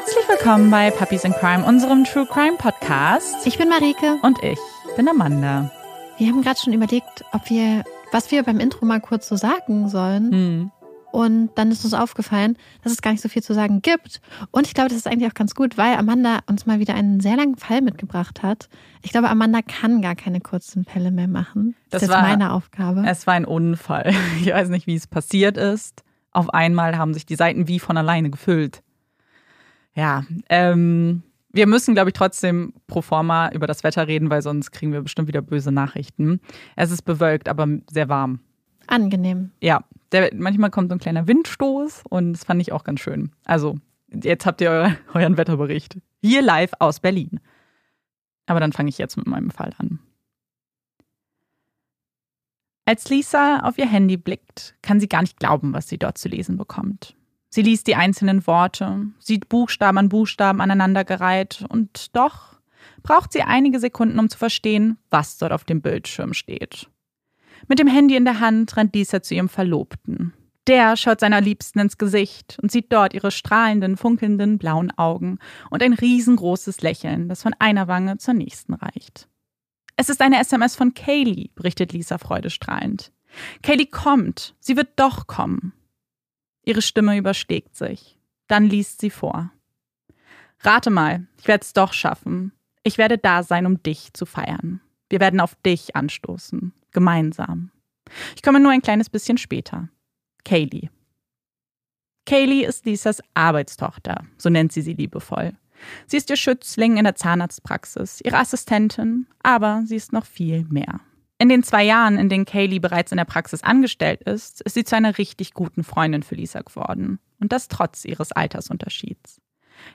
Herzlich willkommen bei Puppies in Crime, unserem True Crime Podcast. Ich bin Marike. Und ich bin Amanda. Wir haben gerade schon überlegt, ob wir, was wir beim Intro mal kurz so sagen sollen. Hm. Und dann ist uns aufgefallen, dass es gar nicht so viel zu sagen gibt. Und ich glaube, das ist eigentlich auch ganz gut, weil Amanda uns mal wieder einen sehr langen Fall mitgebracht hat. Ich glaube, Amanda kann gar keine kurzen Fälle mehr machen. Das, das ist war, meine Aufgabe. Es war ein Unfall. Ich weiß nicht, wie es passiert ist. Auf einmal haben sich die Seiten wie von alleine gefüllt. Ja, ähm, wir müssen, glaube ich, trotzdem pro forma über das Wetter reden, weil sonst kriegen wir bestimmt wieder böse Nachrichten. Es ist bewölkt, aber sehr warm. Angenehm. Ja, der, manchmal kommt so ein kleiner Windstoß und das fand ich auch ganz schön. Also, jetzt habt ihr euer, euren Wetterbericht. Hier live aus Berlin. Aber dann fange ich jetzt mit meinem Fall an. Als Lisa auf ihr Handy blickt, kann sie gar nicht glauben, was sie dort zu lesen bekommt. Sie liest die einzelnen Worte, sieht Buchstaben an Buchstaben aneinandergereiht und doch braucht sie einige Sekunden, um zu verstehen, was dort auf dem Bildschirm steht. Mit dem Handy in der Hand rennt Lisa zu ihrem Verlobten. Der schaut seiner Liebsten ins Gesicht und sieht dort ihre strahlenden, funkelnden blauen Augen und ein riesengroßes Lächeln, das von einer Wange zur nächsten reicht. Es ist eine SMS von Kaylee, berichtet Lisa freudestrahlend. Kaylee kommt. Sie wird doch kommen. Ihre Stimme überschlägt sich. Dann liest sie vor. Rate mal, ich werde es doch schaffen. Ich werde da sein, um dich zu feiern. Wir werden auf dich anstoßen. Gemeinsam. Ich komme nur ein kleines bisschen später. Kaylee. Kaylee ist Lisas Arbeitstochter, so nennt sie sie liebevoll. Sie ist ihr Schützling in der Zahnarztpraxis, ihre Assistentin, aber sie ist noch viel mehr. In den zwei Jahren, in denen Kaylee bereits in der Praxis angestellt ist, ist sie zu einer richtig guten Freundin für Lisa geworden. Und das trotz ihres Altersunterschieds.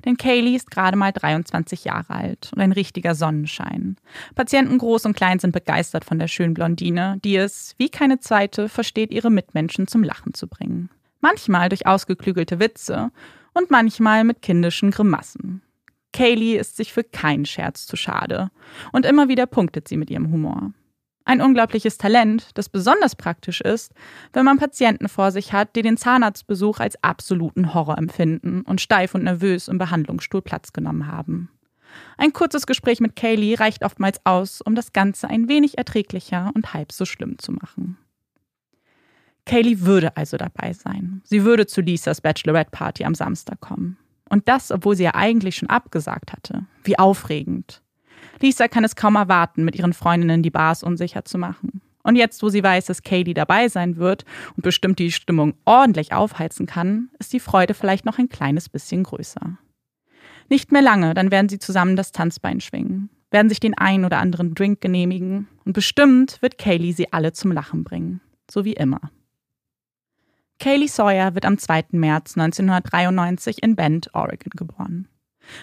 Denn Kaylee ist gerade mal 23 Jahre alt und ein richtiger Sonnenschein. Patienten groß und klein sind begeistert von der schönen Blondine, die es, wie keine zweite, versteht, ihre Mitmenschen zum Lachen zu bringen. Manchmal durch ausgeklügelte Witze und manchmal mit kindischen Grimassen. Kaylee ist sich für keinen Scherz zu schade. Und immer wieder punktet sie mit ihrem Humor. Ein unglaubliches Talent, das besonders praktisch ist, wenn man Patienten vor sich hat, die den Zahnarztbesuch als absoluten Horror empfinden und steif und nervös im Behandlungsstuhl Platz genommen haben. Ein kurzes Gespräch mit Kaylee reicht oftmals aus, um das Ganze ein wenig erträglicher und halb so schlimm zu machen. Kaylee würde also dabei sein. Sie würde zu Lisas Bachelorette Party am Samstag kommen. Und das, obwohl sie ja eigentlich schon abgesagt hatte. Wie aufregend. Lisa kann es kaum erwarten, mit ihren Freundinnen die Bars unsicher zu machen. Und jetzt, wo sie weiß, dass Katie dabei sein wird und bestimmt die Stimmung ordentlich aufheizen kann, ist die Freude vielleicht noch ein kleines bisschen größer. Nicht mehr lange, dann werden sie zusammen das Tanzbein schwingen, werden sich den einen oder anderen Drink genehmigen und bestimmt wird Kaylee sie alle zum Lachen bringen. So wie immer. Kaylee Sawyer wird am 2. März 1993 in Bend, Oregon geboren.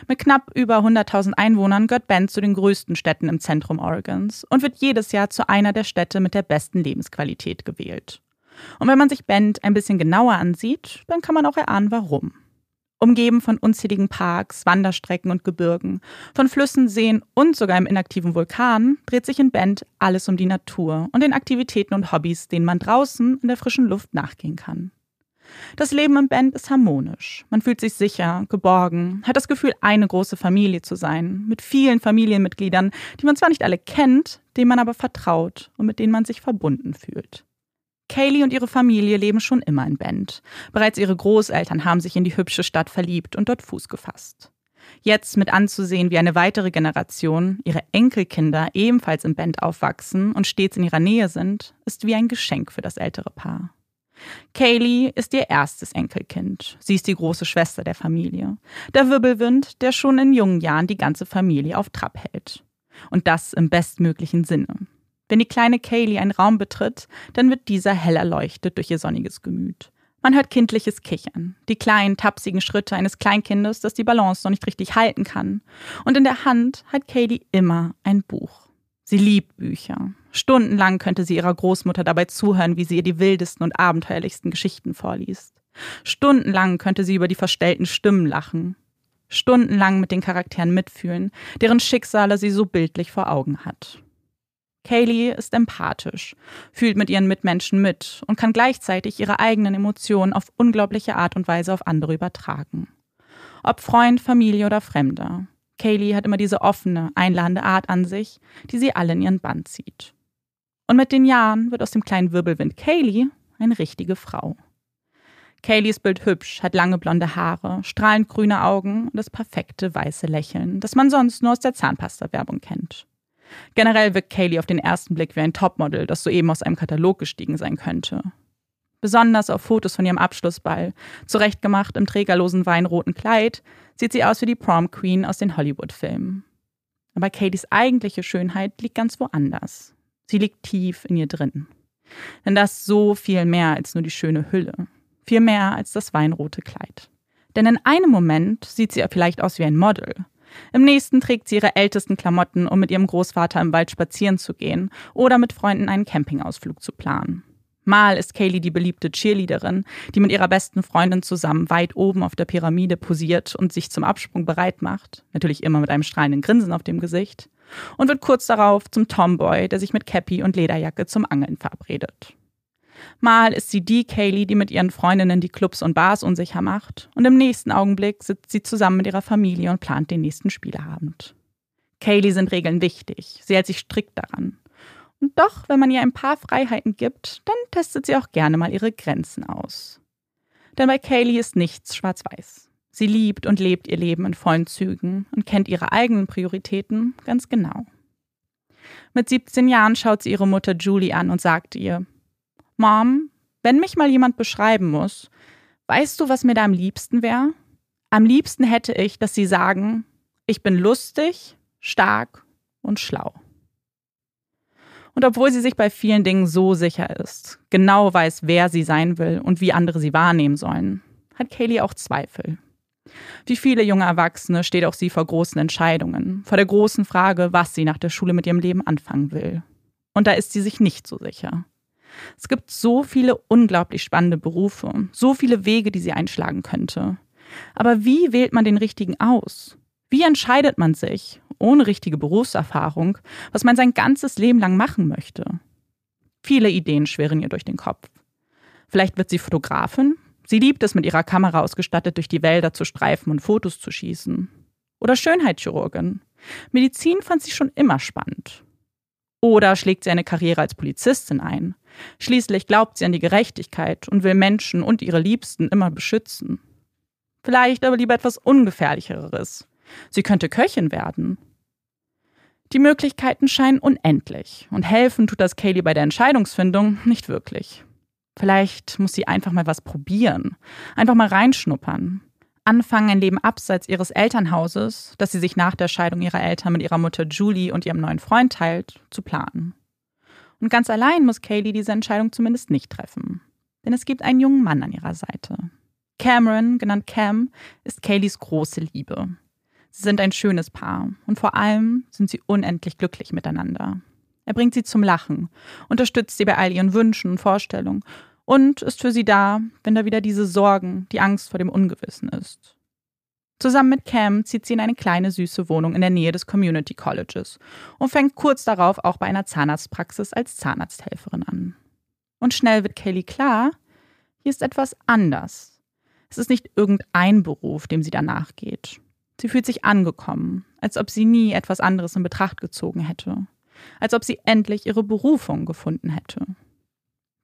Mit knapp über 100.000 Einwohnern gehört Bend zu den größten Städten im Zentrum Oregons und wird jedes Jahr zu einer der Städte mit der besten Lebensqualität gewählt. Und wenn man sich Bend ein bisschen genauer ansieht, dann kann man auch erahnen, warum. Umgeben von unzähligen Parks, Wanderstrecken und Gebirgen, von Flüssen, Seen und sogar einem inaktiven Vulkan dreht sich in Bend alles um die Natur und den Aktivitäten und Hobbys, denen man draußen in der frischen Luft nachgehen kann. Das Leben im Bend ist harmonisch. Man fühlt sich sicher, geborgen, hat das Gefühl, eine große Familie zu sein, mit vielen Familienmitgliedern, die man zwar nicht alle kennt, denen man aber vertraut und mit denen man sich verbunden fühlt. Kaylee und ihre Familie leben schon immer in Bend. Bereits ihre Großeltern haben sich in die hübsche Stadt verliebt und dort Fuß gefasst. Jetzt mit anzusehen, wie eine weitere Generation, ihre Enkelkinder ebenfalls im Bend aufwachsen und stets in ihrer Nähe sind, ist wie ein Geschenk für das ältere Paar. Kaylee ist ihr erstes Enkelkind. Sie ist die große Schwester der Familie. Der Wirbelwind, der schon in jungen Jahren die ganze Familie auf Trab hält. Und das im bestmöglichen Sinne. Wenn die kleine Kaylee einen Raum betritt, dann wird dieser hell erleuchtet durch ihr sonniges Gemüt. Man hört kindliches Kichern, die kleinen, tapsigen Schritte eines Kleinkindes, das die Balance noch nicht richtig halten kann. Und in der Hand hat Kaylee immer ein Buch. Sie liebt Bücher. Stundenlang könnte sie ihrer Großmutter dabei zuhören, wie sie ihr die wildesten und abenteuerlichsten Geschichten vorliest. Stundenlang könnte sie über die verstellten Stimmen lachen. Stundenlang mit den Charakteren mitfühlen, deren Schicksale sie so bildlich vor Augen hat. Kaylee ist empathisch, fühlt mit ihren Mitmenschen mit und kann gleichzeitig ihre eigenen Emotionen auf unglaubliche Art und Weise auf andere übertragen. Ob Freund, Familie oder Fremder. Kaylee hat immer diese offene, einladende Art an sich, die sie alle in ihren Band zieht. Und mit den Jahren wird aus dem kleinen Wirbelwind Kaylee eine richtige Frau. Kaylee ist bildhübsch, hat lange blonde Haare, strahlend grüne Augen und das perfekte weiße Lächeln, das man sonst nur aus der Zahnpasta-Werbung kennt. Generell wirkt Kaylee auf den ersten Blick wie ein Topmodel, das soeben aus einem Katalog gestiegen sein könnte. Besonders auf Fotos von ihrem Abschlussball, zurechtgemacht im trägerlosen weinroten Kleid, sieht sie aus wie die Prom Queen aus den Hollywood-Filmen. Aber Katys eigentliche Schönheit liegt ganz woanders. Sie liegt tief in ihr drin. Denn das ist so viel mehr als nur die schöne Hülle. Viel mehr als das weinrote Kleid. Denn in einem Moment sieht sie vielleicht aus wie ein Model. Im nächsten trägt sie ihre ältesten Klamotten, um mit ihrem Großvater im Wald spazieren zu gehen oder mit Freunden einen Campingausflug zu planen. Mal ist Kaylee die beliebte Cheerleaderin, die mit ihrer besten Freundin zusammen weit oben auf der Pyramide posiert und sich zum Absprung bereit macht, natürlich immer mit einem strahlenden Grinsen auf dem Gesicht, und wird kurz darauf zum Tomboy, der sich mit Cappy und Lederjacke zum Angeln verabredet. Mal ist sie die Kaylee, die mit ihren Freundinnen die Clubs und Bars unsicher macht, und im nächsten Augenblick sitzt sie zusammen mit ihrer Familie und plant den nächsten Spieleabend. Kaylee sind Regeln wichtig, sie hält sich strikt daran. Und doch, wenn man ihr ein paar Freiheiten gibt, dann testet sie auch gerne mal ihre Grenzen aus. Denn bei Kaylee ist nichts schwarz-weiß. Sie liebt und lebt ihr Leben in vollen Zügen und kennt ihre eigenen Prioritäten ganz genau. Mit 17 Jahren schaut sie ihre Mutter Julie an und sagt ihr, Mom, wenn mich mal jemand beschreiben muss, weißt du, was mir da am liebsten wäre? Am liebsten hätte ich, dass sie sagen, ich bin lustig, stark und schlau. Und obwohl sie sich bei vielen Dingen so sicher ist, genau weiß, wer sie sein will und wie andere sie wahrnehmen sollen, hat Kaylee auch Zweifel. Wie viele junge Erwachsene steht auch sie vor großen Entscheidungen, vor der großen Frage, was sie nach der Schule mit ihrem Leben anfangen will. Und da ist sie sich nicht so sicher. Es gibt so viele unglaublich spannende Berufe, so viele Wege, die sie einschlagen könnte. Aber wie wählt man den richtigen aus? Wie entscheidet man sich, ohne richtige Berufserfahrung, was man sein ganzes Leben lang machen möchte? Viele Ideen schwirren ihr durch den Kopf. Vielleicht wird sie Fotografin. Sie liebt es, mit ihrer Kamera ausgestattet durch die Wälder zu streifen und Fotos zu schießen. Oder Schönheitschirurgin. Medizin fand sie schon immer spannend. Oder schlägt sie eine Karriere als Polizistin ein. Schließlich glaubt sie an die Gerechtigkeit und will Menschen und ihre Liebsten immer beschützen. Vielleicht aber lieber etwas Ungefährlicheres. Sie könnte Köchin werden. Die Möglichkeiten scheinen unendlich und helfen tut das Kaylee bei der Entscheidungsfindung nicht wirklich. Vielleicht muss sie einfach mal was probieren, einfach mal reinschnuppern anfangen, ein Leben abseits ihres Elternhauses, das sie sich nach der Scheidung ihrer Eltern mit ihrer Mutter Julie und ihrem neuen Freund teilt, zu planen. Und ganz allein muss Kaylee diese Entscheidung zumindest nicht treffen. Denn es gibt einen jungen Mann an ihrer Seite. Cameron, genannt Cam, ist Kayleys große Liebe. Sie sind ein schönes Paar und vor allem sind sie unendlich glücklich miteinander. Er bringt sie zum Lachen, unterstützt sie bei all ihren Wünschen und Vorstellungen und ist für sie da, wenn da wieder diese Sorgen, die Angst vor dem Ungewissen ist. Zusammen mit Cam zieht sie in eine kleine süße Wohnung in der Nähe des Community Colleges und fängt kurz darauf auch bei einer Zahnarztpraxis als Zahnarzthelferin an. Und schnell wird Kelly klar, hier ist etwas anders. Es ist nicht irgendein Beruf, dem sie danach geht. Sie fühlt sich angekommen, als ob sie nie etwas anderes in Betracht gezogen hätte, als ob sie endlich ihre Berufung gefunden hätte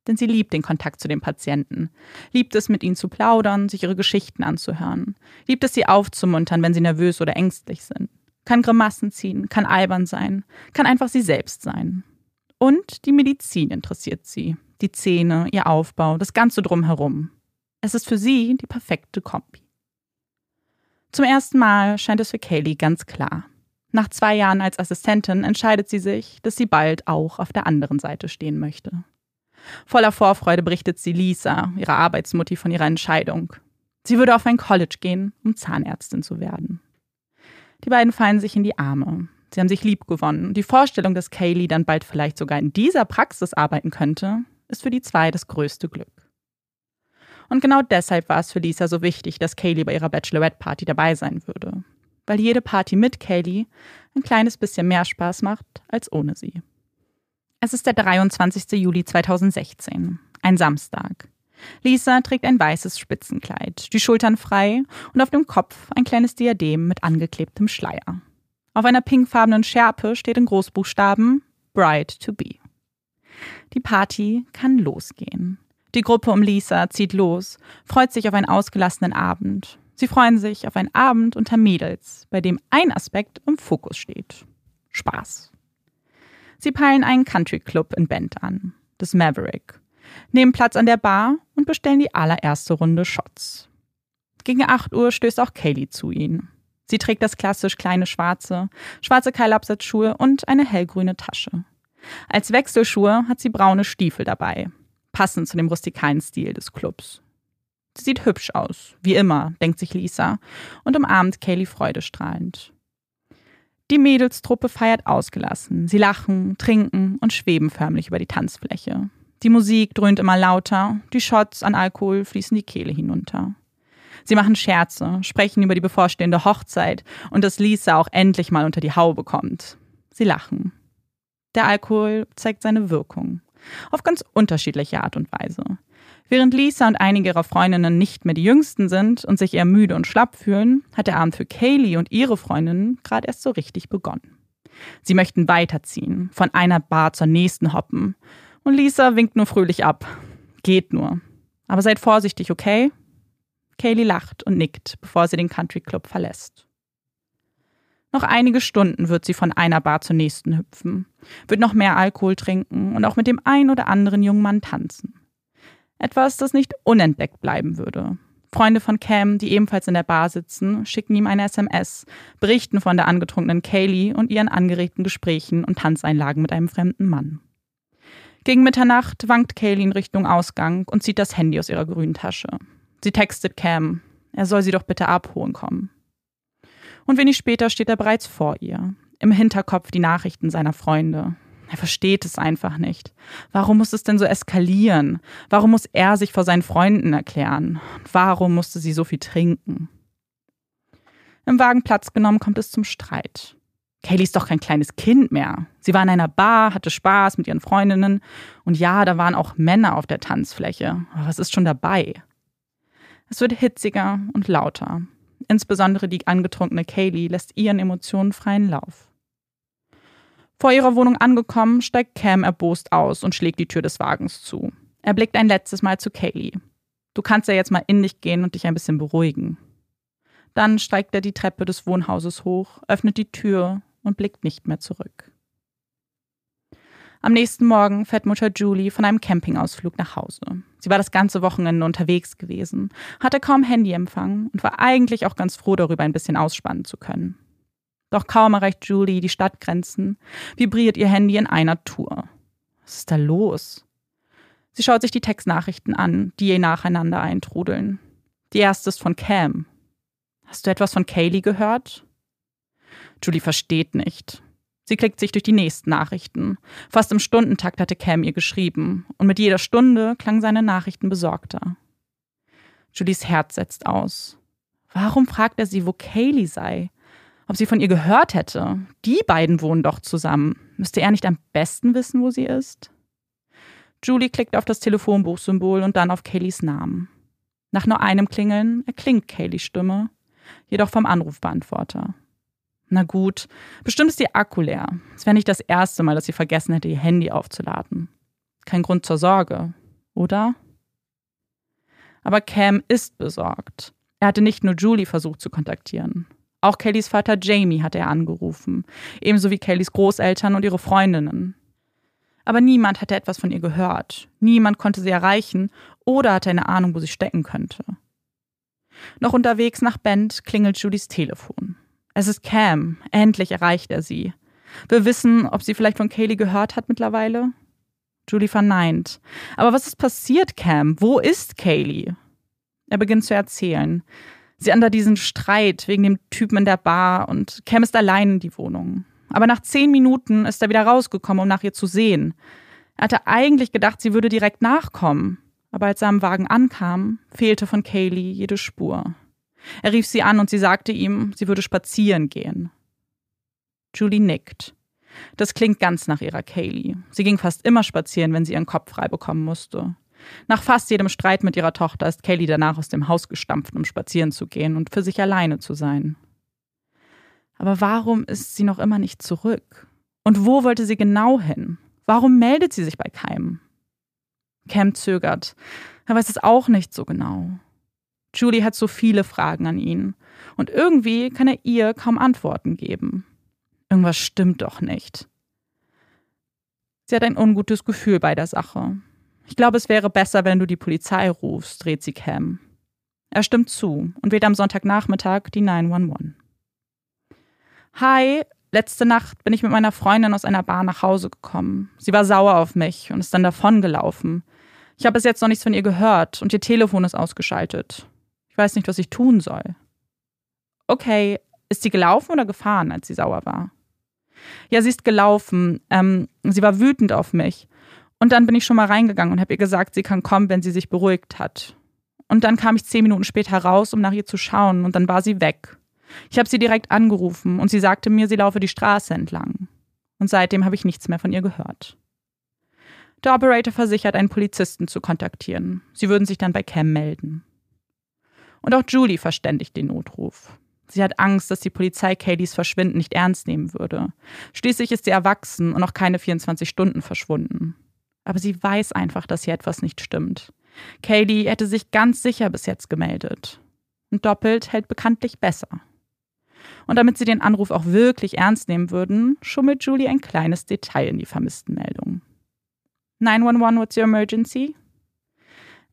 denn sie liebt den Kontakt zu den Patienten, liebt es, mit ihnen zu plaudern, sich ihre Geschichten anzuhören, liebt es, sie aufzumuntern, wenn sie nervös oder ängstlich sind, kann Grimassen ziehen, kann albern sein, kann einfach sie selbst sein. Und die Medizin interessiert sie, die Zähne, ihr Aufbau, das Ganze drumherum. Es ist für sie die perfekte Kombi. Zum ersten Mal scheint es für Kaylee ganz klar. Nach zwei Jahren als Assistentin entscheidet sie sich, dass sie bald auch auf der anderen Seite stehen möchte. Voller Vorfreude berichtet sie Lisa, ihrer Arbeitsmutti, von ihrer Entscheidung. Sie würde auf ein College gehen, um Zahnärztin zu werden. Die beiden fallen sich in die Arme. Sie haben sich lieb gewonnen. Und die Vorstellung, dass Kaylee dann bald vielleicht sogar in dieser Praxis arbeiten könnte, ist für die zwei das größte Glück. Und genau deshalb war es für Lisa so wichtig, dass Kaylee bei ihrer Bachelorette-Party dabei sein würde. Weil jede Party mit Kaylee ein kleines bisschen mehr Spaß macht als ohne sie. Es ist der 23. Juli 2016, ein Samstag. Lisa trägt ein weißes Spitzenkleid, die Schultern frei und auf dem Kopf ein kleines Diadem mit angeklebtem Schleier. Auf einer pinkfarbenen Schärpe steht in Großbuchstaben Bride to be. Die Party kann losgehen. Die Gruppe um Lisa zieht los, freut sich auf einen ausgelassenen Abend. Sie freuen sich auf einen Abend unter Mädels, bei dem ein Aspekt im Fokus steht. Spaß. Sie peilen einen Country Club in Bend an, das Maverick, nehmen Platz an der Bar und bestellen die allererste Runde Shots. Gegen 8 Uhr stößt auch Kaylee zu ihnen. Sie trägt das klassisch kleine schwarze, schwarze Keilabsatzschuhe und eine hellgrüne Tasche. Als Wechselschuhe hat sie braune Stiefel dabei, passend zu dem rustikalen Stil des Clubs. Sie sieht hübsch aus, wie immer, denkt sich Lisa und umarmt Kaylee freudestrahlend. Die Mädelstruppe feiert ausgelassen. Sie lachen, trinken und schweben förmlich über die Tanzfläche. Die Musik dröhnt immer lauter, die Shots an Alkohol fließen die Kehle hinunter. Sie machen Scherze, sprechen über die bevorstehende Hochzeit und dass Lisa auch endlich mal unter die Haube kommt. Sie lachen. Der Alkohol zeigt seine Wirkung. Auf ganz unterschiedliche Art und Weise. Während Lisa und einige ihrer Freundinnen nicht mehr die Jüngsten sind und sich eher müde und schlapp fühlen, hat der Abend für Kaylee und ihre Freundinnen gerade erst so richtig begonnen. Sie möchten weiterziehen, von einer Bar zur nächsten hoppen. Und Lisa winkt nur fröhlich ab. Geht nur. Aber seid vorsichtig, okay? Kaylee lacht und nickt, bevor sie den Country Club verlässt. Noch einige Stunden wird sie von einer Bar zur nächsten hüpfen, wird noch mehr Alkohol trinken und auch mit dem ein oder anderen jungen Mann tanzen. Etwas, das nicht unentdeckt bleiben würde. Freunde von Cam, die ebenfalls in der Bar sitzen, schicken ihm eine SMS, berichten von der angetrunkenen Kaylee und ihren angeregten Gesprächen und Tanzeinlagen mit einem fremden Mann. Gegen Mitternacht wankt Kaylee in Richtung Ausgang und zieht das Handy aus ihrer grünen Tasche. Sie textet Cam, er soll sie doch bitte abholen kommen. Und wenig später steht er bereits vor ihr, im Hinterkopf die Nachrichten seiner Freunde. Er versteht es einfach nicht. Warum muss es denn so eskalieren? Warum muss er sich vor seinen Freunden erklären? Warum musste sie so viel trinken? Im Wagen Platz genommen kommt es zum Streit. Kaylee ist doch kein kleines Kind mehr. Sie war in einer Bar, hatte Spaß mit ihren Freundinnen und ja, da waren auch Männer auf der Tanzfläche. Aber was ist schon dabei? Es wird hitziger und lauter. Insbesondere die angetrunkene Kaylee lässt ihren Emotionen freien Lauf. Vor ihrer Wohnung angekommen, steigt Cam erbost aus und schlägt die Tür des Wagens zu. Er blickt ein letztes Mal zu Kaylee. Du kannst ja jetzt mal in dich gehen und dich ein bisschen beruhigen. Dann steigt er die Treppe des Wohnhauses hoch, öffnet die Tür und blickt nicht mehr zurück. Am nächsten Morgen fährt Mutter Julie von einem Campingausflug nach Hause. Sie war das ganze Wochenende unterwegs gewesen, hatte kaum Handyempfang und war eigentlich auch ganz froh darüber, ein bisschen ausspannen zu können. Doch kaum erreicht Julie die Stadtgrenzen, vibriert ihr Handy in einer Tour. Was ist da los? Sie schaut sich die Textnachrichten an, die ihr nacheinander eintrudeln. Die erste ist von Cam. Hast du etwas von Kaylee gehört? Julie versteht nicht. Sie klickt sich durch die nächsten Nachrichten. Fast im Stundentakt hatte Cam ihr geschrieben, und mit jeder Stunde klangen seine Nachrichten besorgter. Julies Herz setzt aus. Warum fragt er sie, wo Kaylee sei? Ob sie von ihr gehört hätte? Die beiden wohnen doch zusammen. Müsste er nicht am besten wissen, wo sie ist? Julie klickt auf das Telefonbuchsymbol und dann auf Kayleys Namen. Nach nur einem Klingeln erklingt Kayleys Stimme, jedoch vom Anrufbeantworter. Na gut, bestimmt ist ihr Akku leer. Es wäre nicht das erste Mal, dass sie vergessen hätte, ihr Handy aufzuladen. Kein Grund zur Sorge, oder? Aber Cam ist besorgt. Er hatte nicht nur Julie versucht zu kontaktieren. Auch Kellys Vater Jamie hatte er angerufen, ebenso wie Kellys Großeltern und ihre Freundinnen. Aber niemand hatte etwas von ihr gehört. Niemand konnte sie erreichen oder hatte eine Ahnung, wo sie stecken könnte. Noch unterwegs nach Bend klingelt Julies Telefon. Es ist Cam. Endlich erreicht er sie. Wir wissen, ob sie vielleicht von Kaylee gehört hat mittlerweile. Julie verneint. Aber was ist passiert, Cam? Wo ist Kaylee? Er beginnt zu erzählen. Sie an da diesen Streit wegen dem Typen in der Bar und Cam allein in die Wohnung. Aber nach zehn Minuten ist er wieder rausgekommen, um nach ihr zu sehen. Er hatte eigentlich gedacht, sie würde direkt nachkommen. Aber als er am Wagen ankam, fehlte von Kaylee jede Spur. Er rief sie an und sie sagte ihm, sie würde spazieren gehen. Julie nickt. Das klingt ganz nach ihrer Kaylee. Sie ging fast immer spazieren, wenn sie ihren Kopf frei bekommen musste. Nach fast jedem Streit mit ihrer Tochter ist Kaylee danach aus dem Haus gestampft, um spazieren zu gehen und für sich alleine zu sein. Aber warum ist sie noch immer nicht zurück? Und wo wollte sie genau hin? Warum meldet sie sich bei keinem? Cam zögert. Er weiß es auch nicht so genau. Julie hat so viele Fragen an ihn. Und irgendwie kann er ihr kaum Antworten geben. Irgendwas stimmt doch nicht. Sie hat ein ungutes Gefühl bei der Sache. Ich glaube, es wäre besser, wenn du die Polizei rufst, dreht sie Cam. Er stimmt zu und wählt am Sonntagnachmittag die 911. Hi, letzte Nacht bin ich mit meiner Freundin aus einer Bar nach Hause gekommen. Sie war sauer auf mich und ist dann davongelaufen. Ich habe bis jetzt noch nichts von ihr gehört und ihr Telefon ist ausgeschaltet. Ich weiß nicht, was ich tun soll. Okay, ist sie gelaufen oder gefahren, als sie sauer war? Ja, sie ist gelaufen. Ähm, sie war wütend auf mich. Und dann bin ich schon mal reingegangen und habe ihr gesagt, sie kann kommen, wenn sie sich beruhigt hat. Und dann kam ich zehn Minuten später raus, um nach ihr zu schauen, und dann war sie weg. Ich habe sie direkt angerufen und sie sagte mir, sie laufe die Straße entlang. Und seitdem habe ich nichts mehr von ihr gehört. Der Operator versichert, einen Polizisten zu kontaktieren. Sie würden sich dann bei Cam melden. Und auch Julie verständigt den Notruf. Sie hat Angst, dass die Polizei Kayleys Verschwinden nicht ernst nehmen würde. Schließlich ist sie erwachsen und noch keine 24 Stunden verschwunden. Aber sie weiß einfach, dass hier etwas nicht stimmt. Kaylee hätte sich ganz sicher bis jetzt gemeldet. Und doppelt hält bekanntlich besser. Und damit sie den Anruf auch wirklich ernst nehmen würden, schummelt Julie ein kleines Detail in die vermissten Meldung. 911, what's your emergency?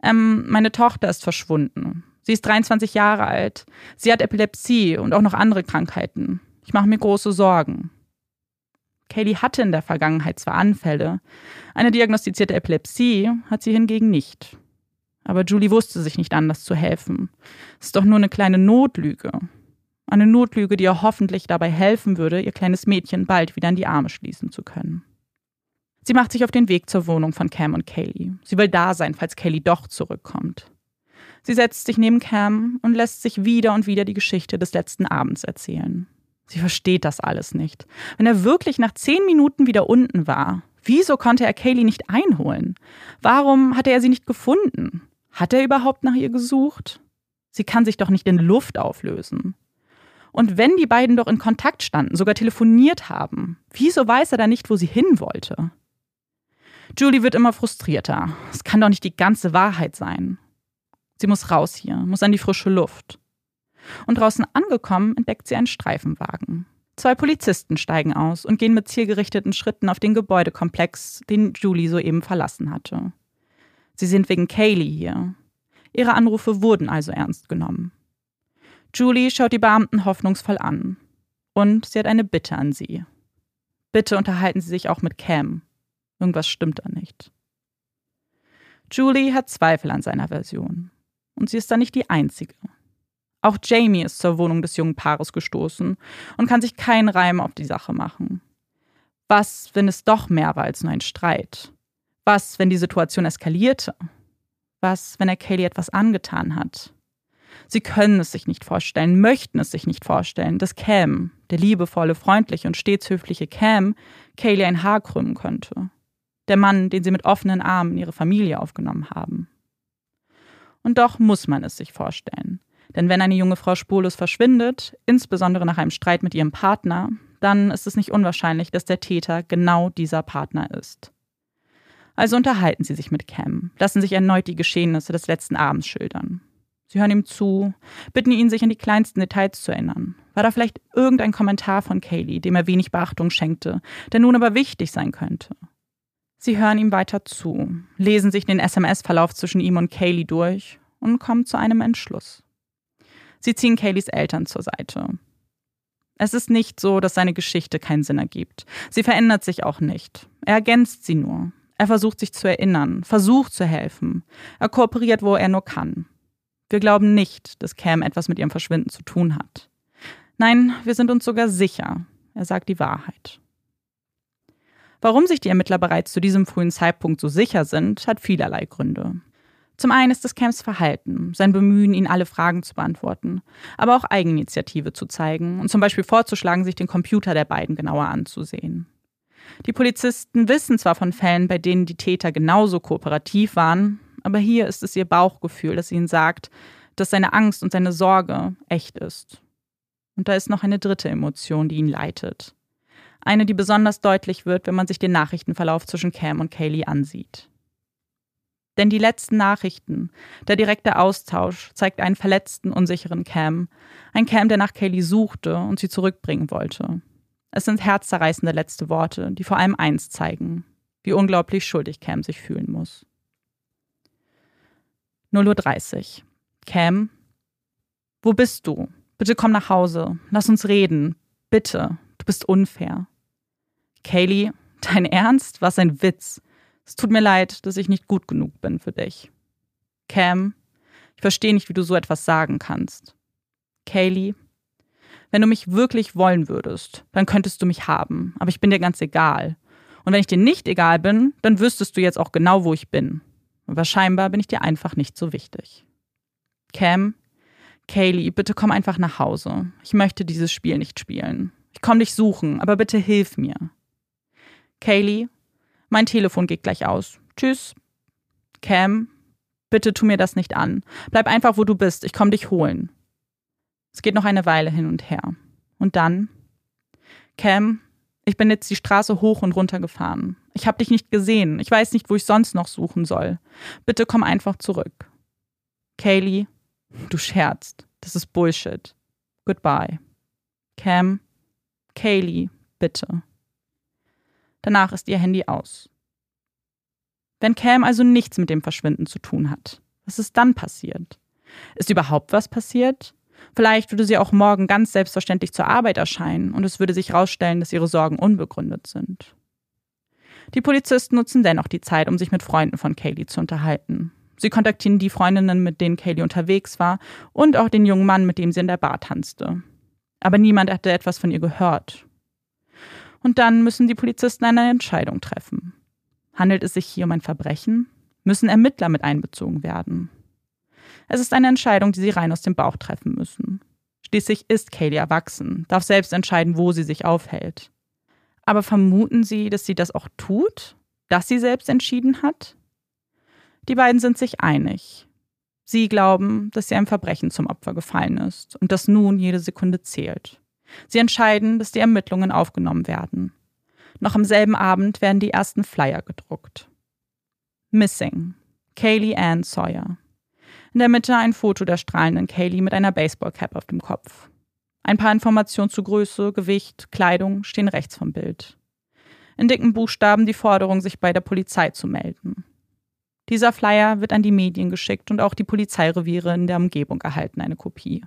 Ähm, meine Tochter ist verschwunden. Sie ist 23 Jahre alt. Sie hat Epilepsie und auch noch andere Krankheiten. Ich mache mir große Sorgen. Kaylee hatte in der Vergangenheit zwar Anfälle, eine diagnostizierte Epilepsie hat sie hingegen nicht. Aber Julie wusste sich nicht anders zu helfen. Es ist doch nur eine kleine Notlüge. Eine Notlüge, die ihr hoffentlich dabei helfen würde, ihr kleines Mädchen bald wieder in die Arme schließen zu können. Sie macht sich auf den Weg zur Wohnung von Cam und Kaylee. Sie will da sein, falls Kaylee doch zurückkommt. Sie setzt sich neben Cam und lässt sich wieder und wieder die Geschichte des letzten Abends erzählen. Sie versteht das alles nicht. Wenn er wirklich nach zehn Minuten wieder unten war, wieso konnte er Kaylee nicht einholen? Warum hatte er sie nicht gefunden? Hat er überhaupt nach ihr gesucht? Sie kann sich doch nicht in Luft auflösen. Und wenn die beiden doch in Kontakt standen, sogar telefoniert haben, wieso weiß er dann nicht, wo sie hin wollte? Julie wird immer frustrierter. Es kann doch nicht die ganze Wahrheit sein. Sie muss raus hier, muss an die frische Luft. Und draußen angekommen, entdeckt sie einen Streifenwagen. Zwei Polizisten steigen aus und gehen mit zielgerichteten Schritten auf den Gebäudekomplex, den Julie soeben verlassen hatte. Sie sind wegen Kaylee hier. Ihre Anrufe wurden also ernst genommen. Julie schaut die Beamten hoffnungsvoll an. Und sie hat eine Bitte an sie. Bitte unterhalten Sie sich auch mit Cam. Irgendwas stimmt da nicht. Julie hat Zweifel an seiner Version. Und sie ist da nicht die Einzige. Auch Jamie ist zur Wohnung des jungen Paares gestoßen und kann sich keinen Reim auf die Sache machen. Was, wenn es doch mehr war als nur ein Streit? Was, wenn die Situation eskalierte? Was, wenn er Kaylee etwas angetan hat? Sie können es sich nicht vorstellen, möchten es sich nicht vorstellen, dass Cam, der liebevolle, freundliche und stets höfliche Cam, Kaylee ein Haar krümmen könnte. Der Mann, den sie mit offenen Armen in ihre Familie aufgenommen haben. Und doch muss man es sich vorstellen. Denn wenn eine junge Frau spurlos verschwindet, insbesondere nach einem Streit mit ihrem Partner, dann ist es nicht unwahrscheinlich, dass der Täter genau dieser Partner ist. Also unterhalten Sie sich mit Cam, lassen sich erneut die Geschehnisse des letzten Abends schildern. Sie hören ihm zu, bitten ihn, sich an die kleinsten Details zu erinnern. War da vielleicht irgendein Kommentar von Kaylee, dem er wenig Beachtung schenkte, der nun aber wichtig sein könnte? Sie hören ihm weiter zu, lesen sich den SMS-Verlauf zwischen ihm und Kaylee durch und kommen zu einem Entschluss. Sie ziehen Kayleys Eltern zur Seite. Es ist nicht so, dass seine Geschichte keinen Sinn ergibt. Sie verändert sich auch nicht. Er ergänzt sie nur. Er versucht sich zu erinnern, versucht zu helfen. Er kooperiert, wo er nur kann. Wir glauben nicht, dass Cam etwas mit ihrem Verschwinden zu tun hat. Nein, wir sind uns sogar sicher. Er sagt die Wahrheit. Warum sich die Ermittler bereits zu diesem frühen Zeitpunkt so sicher sind, hat vielerlei Gründe. Zum einen ist es Camps Verhalten, sein Bemühen, ihnen alle Fragen zu beantworten, aber auch Eigeninitiative zu zeigen und zum Beispiel vorzuschlagen, sich den Computer der beiden genauer anzusehen. Die Polizisten wissen zwar von Fällen, bei denen die Täter genauso kooperativ waren, aber hier ist es ihr Bauchgefühl, das ihnen sagt, dass seine Angst und seine Sorge echt ist. Und da ist noch eine dritte Emotion, die ihn leitet. Eine, die besonders deutlich wird, wenn man sich den Nachrichtenverlauf zwischen Cam und Kaylee ansieht. Denn die letzten Nachrichten, der direkte Austausch zeigt einen verletzten, unsicheren Cam. Ein Cam, der nach Kaylee suchte und sie zurückbringen wollte. Es sind herzzerreißende letzte Worte, die vor allem eins zeigen, wie unglaublich schuldig Cam sich fühlen muss. 0.30 Uhr. Cam, wo bist du? Bitte komm nach Hause. Lass uns reden. Bitte. Du bist unfair. Kaylee, dein Ernst? Was ein Witz. Es tut mir leid, dass ich nicht gut genug bin für dich. Cam, ich verstehe nicht, wie du so etwas sagen kannst. Kaylee, wenn du mich wirklich wollen würdest, dann könntest du mich haben, aber ich bin dir ganz egal. Und wenn ich dir nicht egal bin, dann wüsstest du jetzt auch genau, wo ich bin. Aber scheinbar bin ich dir einfach nicht so wichtig. Cam, Kaylee, bitte komm einfach nach Hause. Ich möchte dieses Spiel nicht spielen. Ich komme dich suchen, aber bitte hilf mir. Kaylee, mein Telefon geht gleich aus. Tschüss. Cam, bitte tu mir das nicht an. Bleib einfach, wo du bist. Ich komme dich holen. Es geht noch eine Weile hin und her. Und dann? Cam, ich bin jetzt die Straße hoch und runter gefahren. Ich habe dich nicht gesehen. Ich weiß nicht, wo ich sonst noch suchen soll. Bitte komm einfach zurück. Kaylee, du scherzt. Das ist Bullshit. Goodbye. Cam, Kaylee, bitte. Danach ist ihr Handy aus. Wenn Cam also nichts mit dem Verschwinden zu tun hat, was ist dann passiert? Ist überhaupt was passiert? Vielleicht würde sie auch morgen ganz selbstverständlich zur Arbeit erscheinen und es würde sich herausstellen, dass ihre Sorgen unbegründet sind. Die Polizisten nutzen dennoch die Zeit, um sich mit Freunden von Kaylee zu unterhalten. Sie kontaktieren die Freundinnen, mit denen Kaylee unterwegs war, und auch den jungen Mann, mit dem sie in der Bar tanzte. Aber niemand hatte etwas von ihr gehört. Und dann müssen die Polizisten eine Entscheidung treffen. Handelt es sich hier um ein Verbrechen? Müssen Ermittler mit einbezogen werden? Es ist eine Entscheidung, die sie rein aus dem Bauch treffen müssen. Schließlich ist Kaylee erwachsen, darf selbst entscheiden, wo sie sich aufhält. Aber vermuten Sie, dass sie das auch tut? Dass sie selbst entschieden hat? Die beiden sind sich einig. Sie glauben, dass sie einem Verbrechen zum Opfer gefallen ist und dass nun jede Sekunde zählt. Sie entscheiden, dass die Ermittlungen aufgenommen werden. Noch am selben Abend werden die ersten Flyer gedruckt. Missing. Kaylee Ann Sawyer. In der Mitte ein Foto der strahlenden Kaylee mit einer Baseballcap auf dem Kopf. Ein paar Informationen zu Größe, Gewicht, Kleidung stehen rechts vom Bild. In dicken Buchstaben die Forderung, sich bei der Polizei zu melden. Dieser Flyer wird an die Medien geschickt und auch die Polizeireviere in der Umgebung erhalten eine Kopie.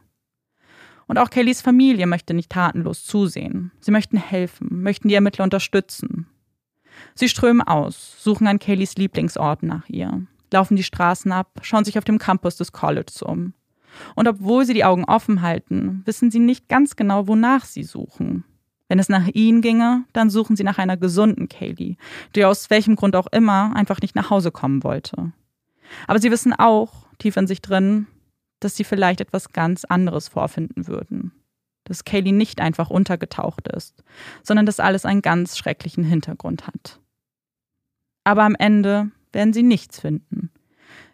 Und auch Kellys Familie möchte nicht tatenlos zusehen. Sie möchten helfen, möchten die Ermittler unterstützen. Sie strömen aus, suchen an Kellys Lieblingsorten nach ihr, laufen die Straßen ab, schauen sich auf dem Campus des Colleges um. Und obwohl sie die Augen offen halten, wissen sie nicht ganz genau, wonach sie suchen. Wenn es nach ihnen ginge, dann suchen sie nach einer gesunden Kaylee, die aus welchem Grund auch immer einfach nicht nach Hause kommen wollte. Aber sie wissen auch, tief in sich drin, dass sie vielleicht etwas ganz anderes vorfinden würden. Dass Kaylee nicht einfach untergetaucht ist, sondern dass alles einen ganz schrecklichen Hintergrund hat. Aber am Ende werden sie nichts finden.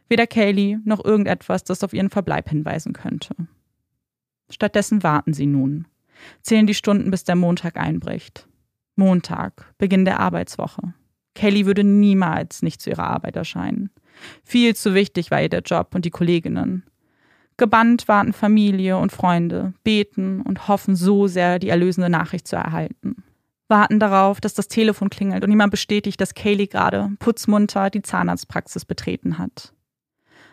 Weder Kaylee noch irgendetwas, das auf ihren Verbleib hinweisen könnte. Stattdessen warten sie nun, zählen die Stunden, bis der Montag einbricht. Montag, Beginn der Arbeitswoche. Kaylee würde niemals nicht zu ihrer Arbeit erscheinen. Viel zu wichtig war ihr der Job und die Kolleginnen. Gebannt warten Familie und Freunde, beten und hoffen so sehr, die erlösende Nachricht zu erhalten. Warten darauf, dass das Telefon klingelt und jemand bestätigt, dass Kaylee gerade putzmunter die Zahnarztpraxis betreten hat.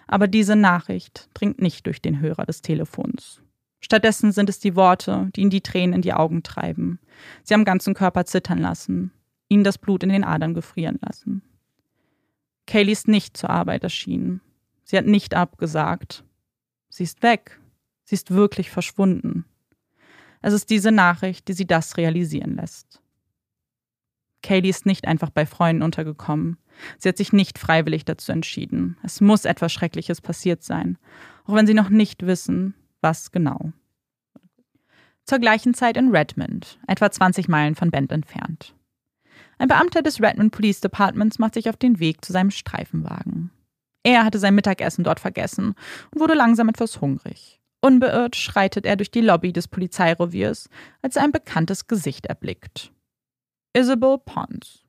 Aber diese Nachricht dringt nicht durch den Hörer des Telefons. Stattdessen sind es die Worte, die ihn die Tränen in die Augen treiben, sie am ganzen Körper zittern lassen, ihn das Blut in den Adern gefrieren lassen. Kaylee ist nicht zur Arbeit erschienen. Sie hat nicht abgesagt Sie ist weg. Sie ist wirklich verschwunden. Es ist diese Nachricht, die sie das realisieren lässt. Kaylee ist nicht einfach bei Freunden untergekommen. Sie hat sich nicht freiwillig dazu entschieden. Es muss etwas Schreckliches passiert sein, auch wenn sie noch nicht wissen, was genau. Zur gleichen Zeit in Redmond, etwa 20 Meilen von Bend entfernt. Ein Beamter des Redmond Police Departments macht sich auf den Weg zu seinem Streifenwagen. Er hatte sein Mittagessen dort vergessen und wurde langsam etwas hungrig. Unbeirrt schreitet er durch die Lobby des Polizeireviers, als er ein bekanntes Gesicht erblickt. Isabel Pons.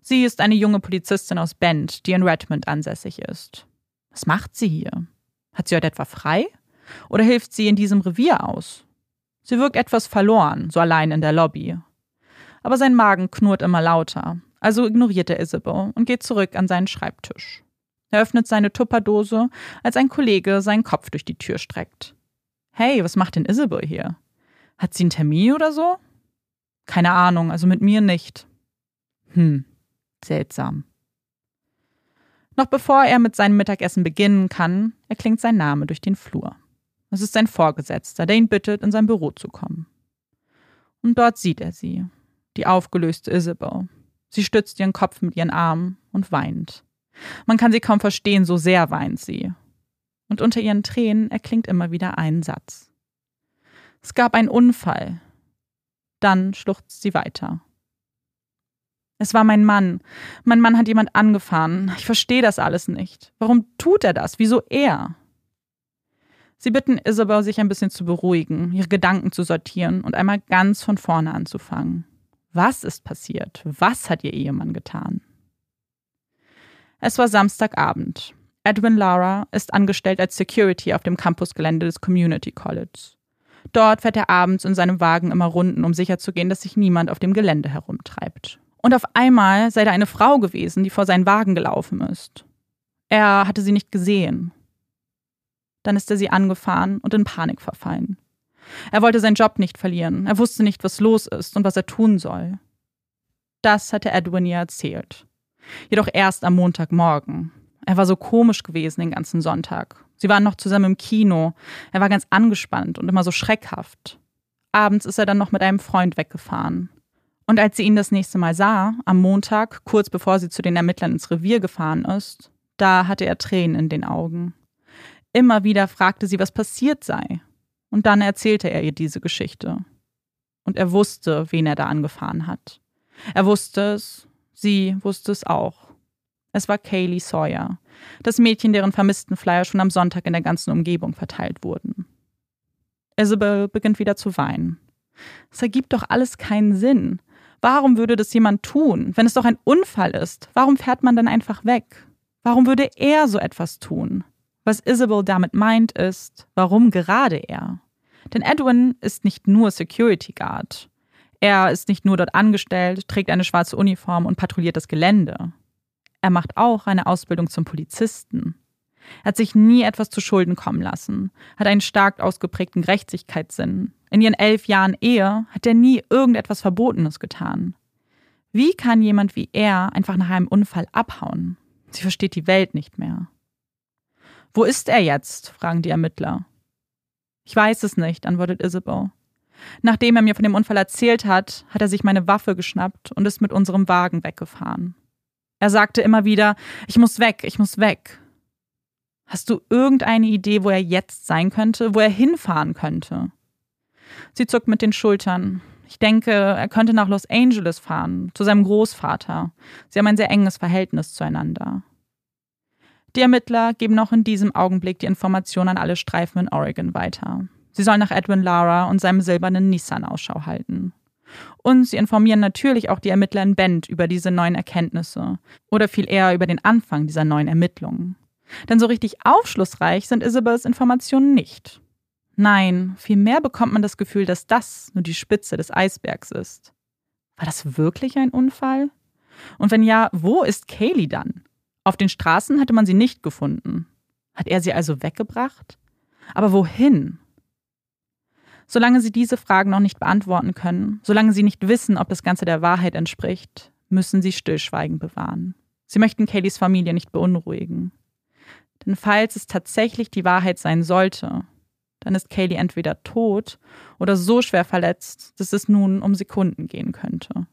Sie ist eine junge Polizistin aus Bend, die in Redmond ansässig ist. Was macht sie hier? Hat sie heute etwa frei? Oder hilft sie in diesem Revier aus? Sie wirkt etwas verloren, so allein in der Lobby. Aber sein Magen knurrt immer lauter, also ignoriert er Isabel und geht zurück an seinen Schreibtisch. Er öffnet seine Tupperdose, als ein Kollege seinen Kopf durch die Tür streckt. Hey, was macht denn Isabel hier? Hat sie einen Termin oder so? Keine Ahnung, also mit mir nicht. Hm, seltsam. Noch bevor er mit seinem Mittagessen beginnen kann, erklingt sein Name durch den Flur. Es ist sein Vorgesetzter, der ihn bittet, in sein Büro zu kommen. Und dort sieht er sie, die aufgelöste Isabel. Sie stützt ihren Kopf mit ihren Armen und weint. Man kann sie kaum verstehen, so sehr weint sie. Und unter ihren Tränen erklingt immer wieder ein Satz. Es gab einen Unfall. Dann schluchzt sie weiter. Es war mein Mann. Mein Mann hat jemand angefahren. Ich verstehe das alles nicht. Warum tut er das? Wieso er? Sie bitten Isabel, sich ein bisschen zu beruhigen, ihre Gedanken zu sortieren und einmal ganz von vorne anzufangen. Was ist passiert? Was hat ihr Ehemann getan? Es war Samstagabend. Edwin Lara ist angestellt als Security auf dem Campusgelände des Community College. Dort fährt er abends in seinem Wagen immer Runden, um sicherzugehen, dass sich niemand auf dem Gelände herumtreibt. Und auf einmal sei da eine Frau gewesen, die vor seinen Wagen gelaufen ist. Er hatte sie nicht gesehen. Dann ist er sie angefahren und in Panik verfallen. Er wollte seinen Job nicht verlieren. Er wusste nicht, was los ist und was er tun soll. Das hatte Edwin ihr erzählt. Jedoch erst am Montagmorgen. Er war so komisch gewesen den ganzen Sonntag. Sie waren noch zusammen im Kino. Er war ganz angespannt und immer so schreckhaft. Abends ist er dann noch mit einem Freund weggefahren. Und als sie ihn das nächste Mal sah, am Montag, kurz bevor sie zu den Ermittlern ins Revier gefahren ist, da hatte er Tränen in den Augen. Immer wieder fragte sie, was passiert sei. Und dann erzählte er ihr diese Geschichte. Und er wusste, wen er da angefahren hat. Er wusste es, sie wusste es auch. Es war Kaylee Sawyer, das Mädchen, deren vermissten Flyer schon am Sonntag in der ganzen Umgebung verteilt wurden. Isabel beginnt wieder zu weinen. Es ergibt doch alles keinen Sinn. Warum würde das jemand tun? Wenn es doch ein Unfall ist, warum fährt man dann einfach weg? Warum würde er so etwas tun? Was Isabel damit meint, ist, warum gerade er? Denn Edwin ist nicht nur Security Guard. Er ist nicht nur dort angestellt, trägt eine schwarze Uniform und patrouilliert das Gelände. Er macht auch eine Ausbildung zum Polizisten. Er hat sich nie etwas zu Schulden kommen lassen, hat einen stark ausgeprägten Gerechtigkeitssinn, in ihren elf Jahren Ehe hat er nie irgendetwas Verbotenes getan. Wie kann jemand wie er einfach nach einem Unfall abhauen? Sie versteht die Welt nicht mehr. Wo ist er jetzt? fragen die Ermittler. Ich weiß es nicht, antwortet Isabel. Nachdem er mir von dem Unfall erzählt hat, hat er sich meine Waffe geschnappt und ist mit unserem Wagen weggefahren. Er sagte immer wieder, ich muss weg, ich muss weg. Hast du irgendeine Idee, wo er jetzt sein könnte, wo er hinfahren könnte? Sie zuckt mit den Schultern. Ich denke, er könnte nach Los Angeles fahren, zu seinem Großvater. Sie haben ein sehr enges Verhältnis zueinander. Die Ermittler geben noch in diesem Augenblick die Information an alle Streifen in Oregon weiter. Sie sollen nach Edwin Lara und seinem silbernen Nissan Ausschau halten. Und sie informieren natürlich auch die Ermittler in Bend über diese neuen Erkenntnisse oder viel eher über den Anfang dieser neuen Ermittlungen. Denn so richtig aufschlussreich sind Isabels Informationen nicht. Nein, vielmehr bekommt man das Gefühl, dass das nur die Spitze des Eisbergs ist. War das wirklich ein Unfall? Und wenn ja, wo ist Kaylee dann? Auf den Straßen hatte man sie nicht gefunden. Hat er sie also weggebracht? Aber wohin? Solange sie diese Fragen noch nicht beantworten können, solange sie nicht wissen, ob das Ganze der Wahrheit entspricht, müssen sie Stillschweigen bewahren. Sie möchten Kayleys Familie nicht beunruhigen. Denn falls es tatsächlich die Wahrheit sein sollte, dann ist Kaylee entweder tot oder so schwer verletzt, dass es nun um Sekunden gehen könnte.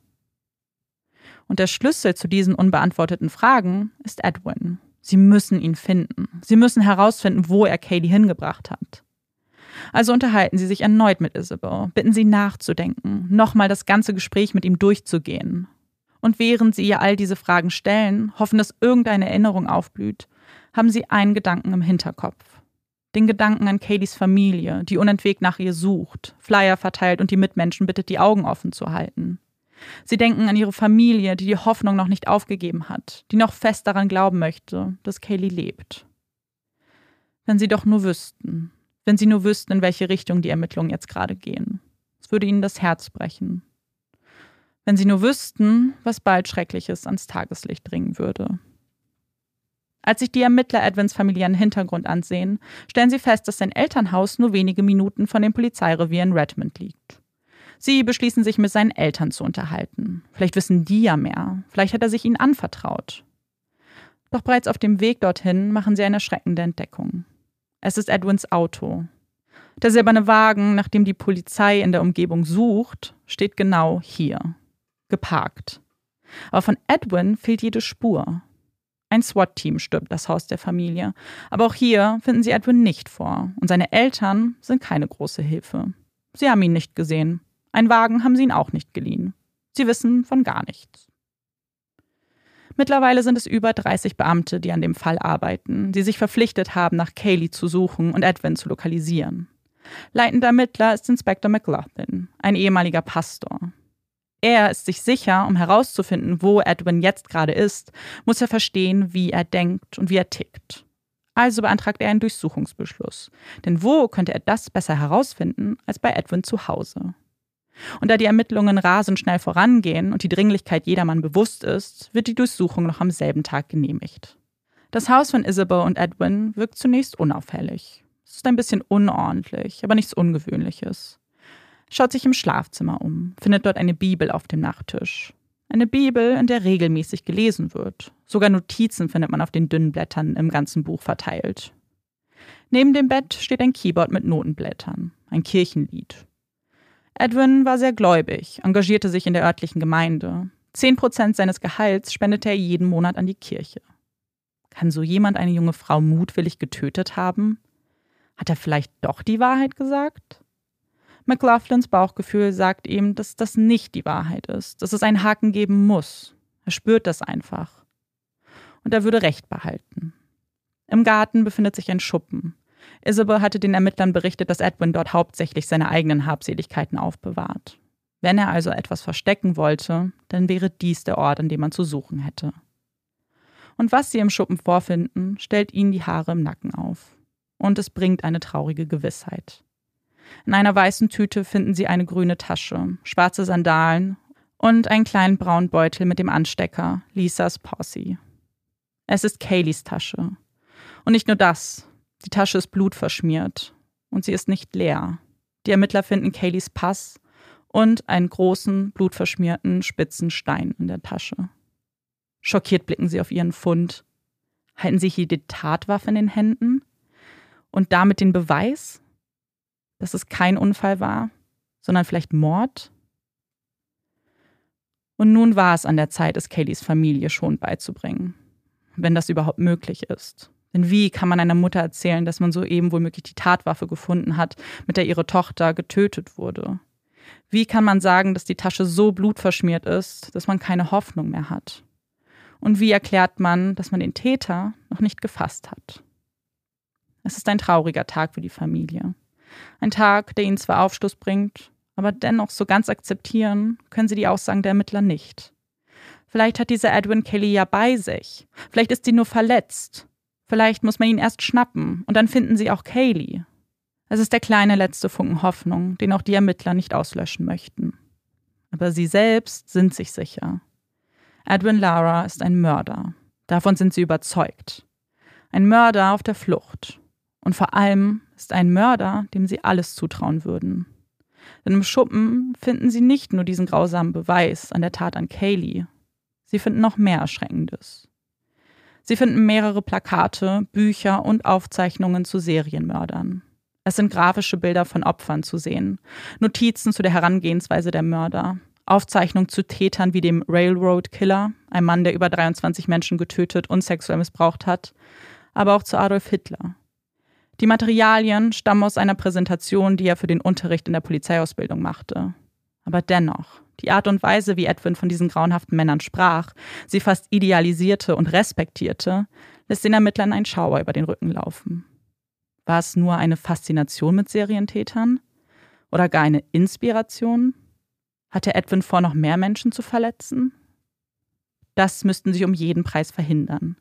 Und der Schlüssel zu diesen unbeantworteten Fragen ist Edwin. Sie müssen ihn finden. Sie müssen herausfinden, wo er Kaylee hingebracht hat. Also unterhalten sie sich erneut mit Isabel, bitten sie nachzudenken, nochmal das ganze Gespräch mit ihm durchzugehen. Und während sie ihr all diese Fragen stellen, hoffen, dass irgendeine Erinnerung aufblüht, haben sie einen Gedanken im Hinterkopf. Den Gedanken an Kayleys Familie, die unentwegt nach ihr sucht, Flyer verteilt und die Mitmenschen bittet, die Augen offen zu halten. Sie denken an ihre Familie, die die Hoffnung noch nicht aufgegeben hat, die noch fest daran glauben möchte, dass Kaylee lebt. Wenn sie doch nur wüssten, wenn sie nur wüssten, in welche Richtung die Ermittlungen jetzt gerade gehen. Es würde ihnen das Herz brechen. Wenn sie nur wüssten, was bald Schreckliches ans Tageslicht dringen würde. Als sich die Ermittler Edwins familiären Hintergrund ansehen, stellen sie fest, dass sein Elternhaus nur wenige Minuten von dem Polizeirevier in Redmond liegt. Sie beschließen sich mit seinen Eltern zu unterhalten. Vielleicht wissen die ja mehr. Vielleicht hat er sich ihnen anvertraut. Doch bereits auf dem Weg dorthin machen sie eine erschreckende Entdeckung. Es ist Edwins Auto. Der silberne Wagen, nach dem die Polizei in der Umgebung sucht, steht genau hier. Geparkt. Aber von Edwin fehlt jede Spur. Ein SWAT-Team stürmt das Haus der Familie. Aber auch hier finden sie Edwin nicht vor. Und seine Eltern sind keine große Hilfe. Sie haben ihn nicht gesehen. Ein Wagen haben sie ihn auch nicht geliehen. Sie wissen von gar nichts. Mittlerweile sind es über 30 Beamte, die an dem Fall arbeiten, die sich verpflichtet haben, nach Kaylee zu suchen und Edwin zu lokalisieren. Leitender Ermittler ist Inspektor McLaughlin, ein ehemaliger Pastor. Er ist sich sicher, um herauszufinden, wo Edwin jetzt gerade ist, muss er verstehen, wie er denkt und wie er tickt. Also beantragt er einen Durchsuchungsbeschluss. Denn wo könnte er das besser herausfinden als bei Edwin zu Hause? Und da die Ermittlungen rasend schnell vorangehen und die Dringlichkeit jedermann bewusst ist, wird die Durchsuchung noch am selben Tag genehmigt. Das Haus von Isabel und Edwin wirkt zunächst unauffällig. Es ist ein bisschen unordentlich, aber nichts Ungewöhnliches. Schaut sich im Schlafzimmer um, findet dort eine Bibel auf dem Nachttisch. Eine Bibel, in der regelmäßig gelesen wird. Sogar Notizen findet man auf den dünnen Blättern im ganzen Buch verteilt. Neben dem Bett steht ein Keyboard mit Notenblättern, ein Kirchenlied. Edwin war sehr gläubig, engagierte sich in der örtlichen Gemeinde. Zehn Prozent seines Gehalts spendete er jeden Monat an die Kirche. Kann so jemand eine junge Frau mutwillig getötet haben? Hat er vielleicht doch die Wahrheit gesagt? McLaughlins Bauchgefühl sagt ihm, dass das nicht die Wahrheit ist, dass es einen Haken geben muss. Er spürt das einfach. Und er würde Recht behalten. Im Garten befindet sich ein Schuppen. Isabel hatte den Ermittlern berichtet, dass Edwin dort hauptsächlich seine eigenen Habseligkeiten aufbewahrt. Wenn er also etwas verstecken wollte, dann wäre dies der Ort, an dem man zu suchen hätte. Und was sie im Schuppen vorfinden, stellt ihnen die Haare im Nacken auf. Und es bringt eine traurige Gewissheit. In einer weißen Tüte finden sie eine grüne Tasche, schwarze Sandalen und einen kleinen braunen Beutel mit dem Anstecker Lisas Posse. Es ist Kayleys Tasche. Und nicht nur das, die Tasche ist blutverschmiert und sie ist nicht leer. Die Ermittler finden Kayleys Pass und einen großen, blutverschmierten, spitzen Stein in der Tasche. Schockiert blicken sie auf ihren Fund. Halten sie hier die Tatwaffe in den Händen? Und damit den Beweis, dass es kein Unfall war, sondern vielleicht Mord? Und nun war es an der Zeit, es Kayleys Familie schon beizubringen, wenn das überhaupt möglich ist. Denn wie kann man einer Mutter erzählen, dass man soeben womöglich die Tatwaffe gefunden hat, mit der ihre Tochter getötet wurde? Wie kann man sagen, dass die Tasche so blutverschmiert ist, dass man keine Hoffnung mehr hat? Und wie erklärt man, dass man den Täter noch nicht gefasst hat? Es ist ein trauriger Tag für die Familie. Ein Tag, der ihnen zwar Aufschluss bringt, aber dennoch so ganz akzeptieren können sie die Aussagen der Ermittler nicht. Vielleicht hat dieser Edwin Kelly ja bei sich. Vielleicht ist sie nur verletzt. Vielleicht muss man ihn erst schnappen und dann finden sie auch Kaylee. Es ist der kleine letzte Funken Hoffnung, den auch die Ermittler nicht auslöschen möchten. Aber sie selbst sind sich sicher. Edwin Lara ist ein Mörder. Davon sind sie überzeugt. Ein Mörder auf der Flucht. Und vor allem ist ein Mörder, dem sie alles zutrauen würden. Denn im Schuppen finden sie nicht nur diesen grausamen Beweis an der Tat an Kaylee. Sie finden noch mehr Erschreckendes. Sie finden mehrere Plakate, Bücher und Aufzeichnungen zu Serienmördern. Es sind grafische Bilder von Opfern zu sehen, Notizen zu der Herangehensweise der Mörder, Aufzeichnungen zu Tätern wie dem Railroad Killer, ein Mann, der über 23 Menschen getötet und sexuell missbraucht hat, aber auch zu Adolf Hitler. Die Materialien stammen aus einer Präsentation, die er für den Unterricht in der Polizeiausbildung machte. Aber dennoch, die Art und Weise, wie Edwin von diesen grauenhaften Männern sprach, sie fast idealisierte und respektierte, lässt den Ermittlern ein Schauer über den Rücken laufen. War es nur eine Faszination mit Serientätern? Oder gar eine Inspiration? Hatte Edwin vor, noch mehr Menschen zu verletzen? Das müssten sie um jeden Preis verhindern.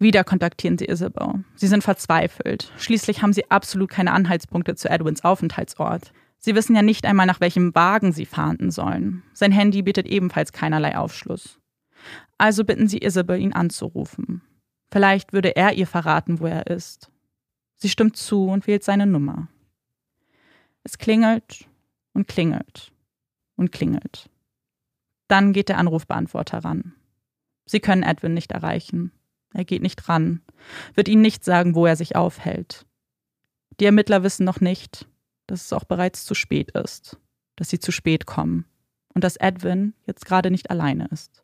Wieder kontaktieren sie Isabel. Sie sind verzweifelt. Schließlich haben sie absolut keine Anhaltspunkte zu Edwins Aufenthaltsort. Sie wissen ja nicht einmal, nach welchem Wagen sie fahnden sollen. Sein Handy bietet ebenfalls keinerlei Aufschluss. Also bitten sie Isabel, ihn anzurufen. Vielleicht würde er ihr verraten, wo er ist. Sie stimmt zu und wählt seine Nummer. Es klingelt und klingelt und klingelt. Dann geht der Anrufbeantworter ran. Sie können Edwin nicht erreichen. Er geht nicht ran, wird ihnen nicht sagen, wo er sich aufhält. Die Ermittler wissen noch nicht, dass es auch bereits zu spät ist, dass sie zu spät kommen und dass Edwin jetzt gerade nicht alleine ist.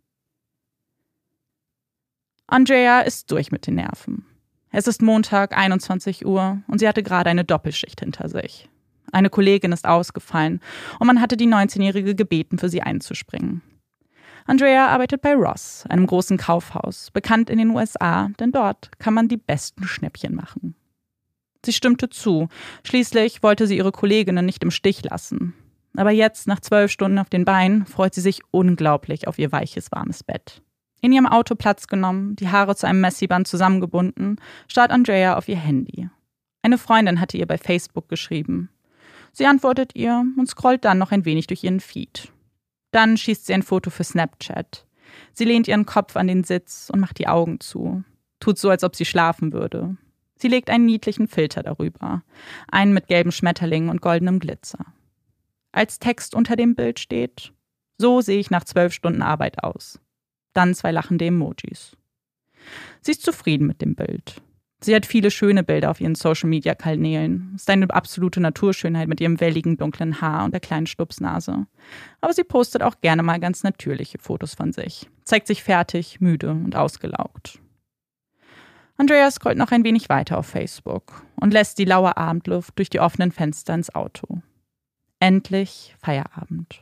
Andrea ist durch mit den Nerven. Es ist Montag, 21 Uhr, und sie hatte gerade eine Doppelschicht hinter sich. Eine Kollegin ist ausgefallen und man hatte die 19-Jährige gebeten, für sie einzuspringen. Andrea arbeitet bei Ross, einem großen Kaufhaus, bekannt in den USA, denn dort kann man die besten Schnäppchen machen. Sie stimmte zu. Schließlich wollte sie ihre Kolleginnen nicht im Stich lassen. Aber jetzt, nach zwölf Stunden auf den Beinen, freut sie sich unglaublich auf ihr weiches, warmes Bett. In ihrem Auto Platz genommen, die Haare zu einem Messiband zusammengebunden, starrt Andrea auf ihr Handy. Eine Freundin hatte ihr bei Facebook geschrieben. Sie antwortet ihr und scrollt dann noch ein wenig durch ihren Feed. Dann schießt sie ein Foto für Snapchat. Sie lehnt ihren Kopf an den Sitz und macht die Augen zu. Tut so, als ob sie schlafen würde. Sie legt einen niedlichen Filter darüber. Einen mit gelben Schmetterlingen und goldenem Glitzer. Als Text unter dem Bild steht: So sehe ich nach zwölf Stunden Arbeit aus. Dann zwei lachende Emojis. Sie ist zufrieden mit dem Bild. Sie hat viele schöne Bilder auf ihren Social-Media-Kanälen. Ist eine absolute Naturschönheit mit ihrem welligen dunklen Haar und der kleinen Stupsnase. Aber sie postet auch gerne mal ganz natürliche Fotos von sich. Zeigt sich fertig, müde und ausgelaugt. Andrea scrollt noch ein wenig weiter auf Facebook und lässt die laue Abendluft durch die offenen Fenster ins Auto. Endlich Feierabend.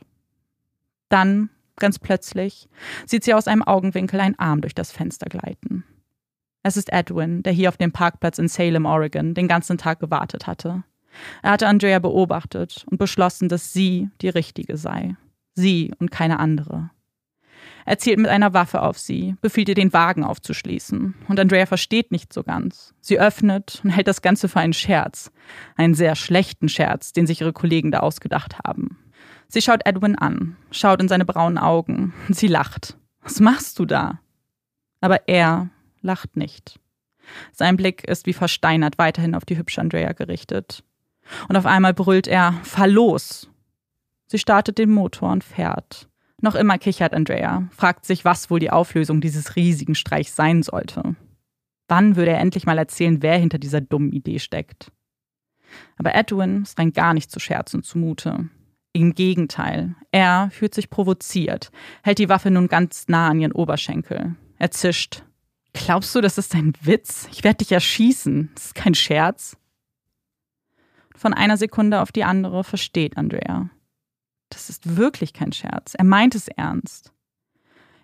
Dann, ganz plötzlich, sieht sie aus einem Augenwinkel einen Arm durch das Fenster gleiten. Es ist Edwin, der hier auf dem Parkplatz in Salem, Oregon, den ganzen Tag gewartet hatte. Er hatte Andrea beobachtet und beschlossen, dass sie die Richtige sei. Sie und keine andere. Er zielt mit einer Waffe auf sie, befiehlt ihr, den Wagen aufzuschließen. Und Andrea versteht nicht so ganz. Sie öffnet und hält das Ganze für einen Scherz. Einen sehr schlechten Scherz, den sich ihre Kollegen da ausgedacht haben. Sie schaut Edwin an, schaut in seine braunen Augen. Sie lacht. Was machst du da? Aber er lacht nicht. Sein Blick ist wie versteinert weiterhin auf die hübsche Andrea gerichtet. Und auf einmal brüllt er, fahr los! Sie startet den Motor und fährt. Noch immer kichert Andrea, fragt sich, was wohl die Auflösung dieses riesigen Streichs sein sollte. Wann würde er endlich mal erzählen, wer hinter dieser dummen Idee steckt? Aber Edwin ist rein gar nicht zu scherzen zumute. Im Gegenteil, er fühlt sich provoziert, hält die Waffe nun ganz nah an ihren Oberschenkel. Er zischt, Glaubst du, das ist ein Witz? Ich werde dich erschießen. Das ist kein Scherz. Von einer Sekunde auf die andere versteht Andrea. Das ist wirklich kein Scherz. Er meint es ernst.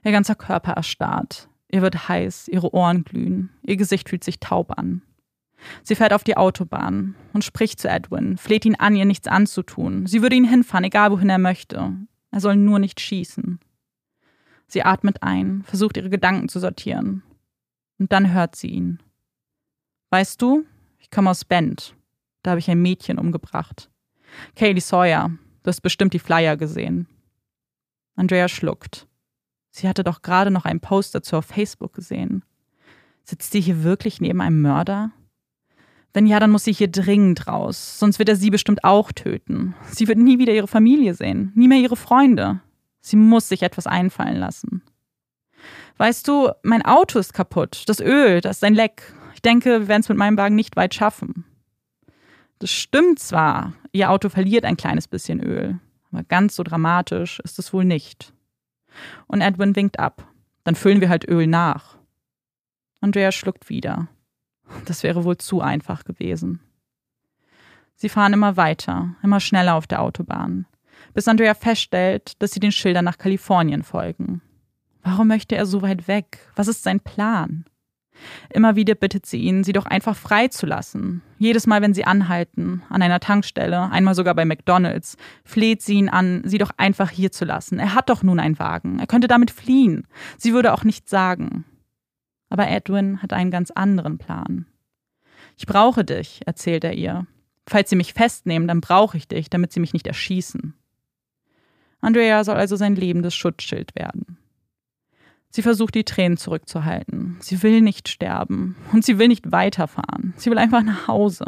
Ihr ganzer Körper erstarrt. Ihr wird heiß, ihre Ohren glühen, ihr Gesicht fühlt sich taub an. Sie fährt auf die Autobahn und spricht zu Edwin, fleht ihn an, ihr nichts anzutun. Sie würde ihn hinfahren, egal wohin er möchte. Er soll nur nicht schießen. Sie atmet ein, versucht ihre Gedanken zu sortieren. Und dann hört sie ihn. Weißt du, ich komme aus Bend. Da habe ich ein Mädchen umgebracht. Kaylee Sawyer, du hast bestimmt die Flyer gesehen. Andrea schluckt. Sie hatte doch gerade noch einen Post dazu auf Facebook gesehen. Sitzt sie hier wirklich neben einem Mörder? Wenn ja, dann muss sie hier dringend raus, sonst wird er sie bestimmt auch töten. Sie wird nie wieder ihre Familie sehen, nie mehr ihre Freunde. Sie muss sich etwas einfallen lassen. Weißt du, mein Auto ist kaputt. Das Öl, das ist ein Leck. Ich denke, wir werden es mit meinem Wagen nicht weit schaffen. Das stimmt zwar, ihr Auto verliert ein kleines bisschen Öl, aber ganz so dramatisch ist es wohl nicht. Und Edwin winkt ab. Dann füllen wir halt Öl nach. Andrea schluckt wieder. Das wäre wohl zu einfach gewesen. Sie fahren immer weiter, immer schneller auf der Autobahn, bis Andrea feststellt, dass sie den Schildern nach Kalifornien folgen. Warum möchte er so weit weg? Was ist sein Plan? Immer wieder bittet sie ihn, sie doch einfach freizulassen. Jedes Mal, wenn sie anhalten, an einer Tankstelle, einmal sogar bei McDonalds, fleht sie ihn an, sie doch einfach hier zu lassen. Er hat doch nun einen Wagen, er könnte damit fliehen. Sie würde auch nichts sagen. Aber Edwin hat einen ganz anderen Plan. Ich brauche dich, erzählt er ihr. Falls sie mich festnehmen, dann brauche ich dich, damit sie mich nicht erschießen. Andrea soll also sein lebendes Schutzschild werden. Sie versucht, die Tränen zurückzuhalten. Sie will nicht sterben und sie will nicht weiterfahren. Sie will einfach nach Hause.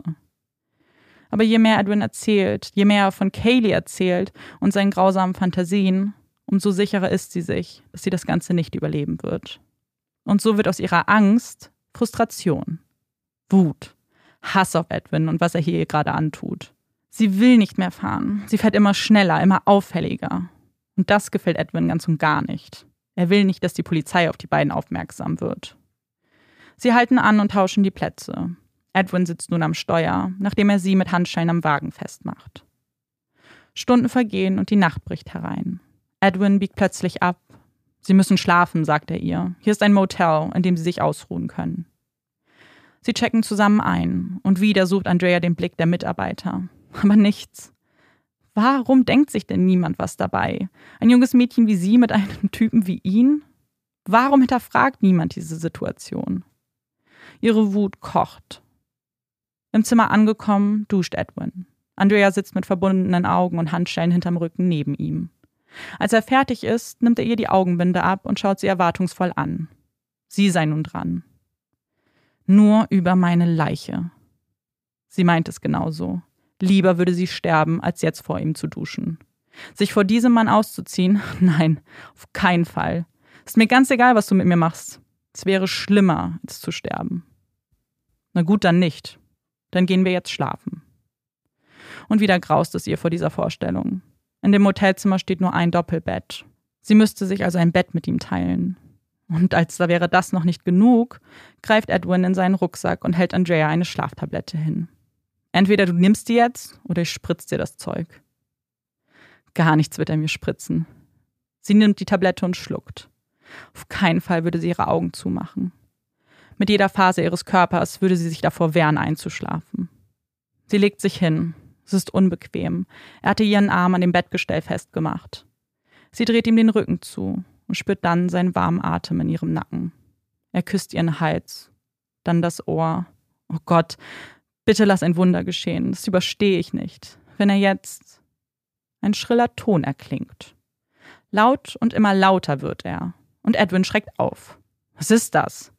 Aber je mehr Edwin erzählt, je mehr er von Kaylee erzählt und seinen grausamen Fantasien, umso sicherer ist sie sich, dass sie das Ganze nicht überleben wird. Und so wird aus ihrer Angst Frustration, Wut, Hass auf Edwin und was er hier gerade antut. Sie will nicht mehr fahren. Sie fährt immer schneller, immer auffälliger. Und das gefällt Edwin ganz und gar nicht. Er will nicht, dass die Polizei auf die beiden aufmerksam wird. Sie halten an und tauschen die Plätze. Edwin sitzt nun am Steuer, nachdem er sie mit Handschellen am Wagen festmacht. Stunden vergehen und die Nacht bricht herein. Edwin biegt plötzlich ab. Sie müssen schlafen, sagt er ihr. Hier ist ein Motel, in dem sie sich ausruhen können. Sie checken zusammen ein und wieder sucht Andrea den Blick der Mitarbeiter. Aber nichts. Warum denkt sich denn niemand was dabei? Ein junges Mädchen wie sie mit einem Typen wie ihn? Warum hinterfragt niemand diese Situation? Ihre Wut kocht. Im Zimmer angekommen, duscht Edwin. Andrea sitzt mit verbundenen Augen und Handschellen hinterm Rücken neben ihm. Als er fertig ist, nimmt er ihr die Augenbinde ab und schaut sie erwartungsvoll an. Sie sei nun dran. Nur über meine Leiche. Sie meint es genauso. Lieber würde sie sterben, als jetzt vor ihm zu duschen. Sich vor diesem Mann auszuziehen? Nein, auf keinen Fall. Ist mir ganz egal, was du mit mir machst. Es wäre schlimmer, als zu sterben. Na gut, dann nicht. Dann gehen wir jetzt schlafen. Und wieder graust es ihr vor dieser Vorstellung. In dem Hotelzimmer steht nur ein Doppelbett. Sie müsste sich also ein Bett mit ihm teilen. Und als da wäre das noch nicht genug, greift Edwin in seinen Rucksack und hält Andrea eine Schlaftablette hin. Entweder du nimmst die jetzt oder ich spritz dir das Zeug. Gar nichts wird er mir spritzen. Sie nimmt die Tablette und schluckt. Auf keinen Fall würde sie ihre Augen zumachen. Mit jeder Phase ihres Körpers würde sie sich davor wehren, einzuschlafen. Sie legt sich hin. Es ist unbequem. Er hatte ihren Arm an dem Bettgestell festgemacht. Sie dreht ihm den Rücken zu und spürt dann seinen warmen Atem in ihrem Nacken. Er küsst ihren Hals, dann das Ohr. Oh Gott, Bitte lass ein Wunder geschehen, das überstehe ich nicht. Wenn er jetzt. Ein schriller Ton erklingt. Laut und immer lauter wird er. Und Edwin schreckt auf. Was ist das?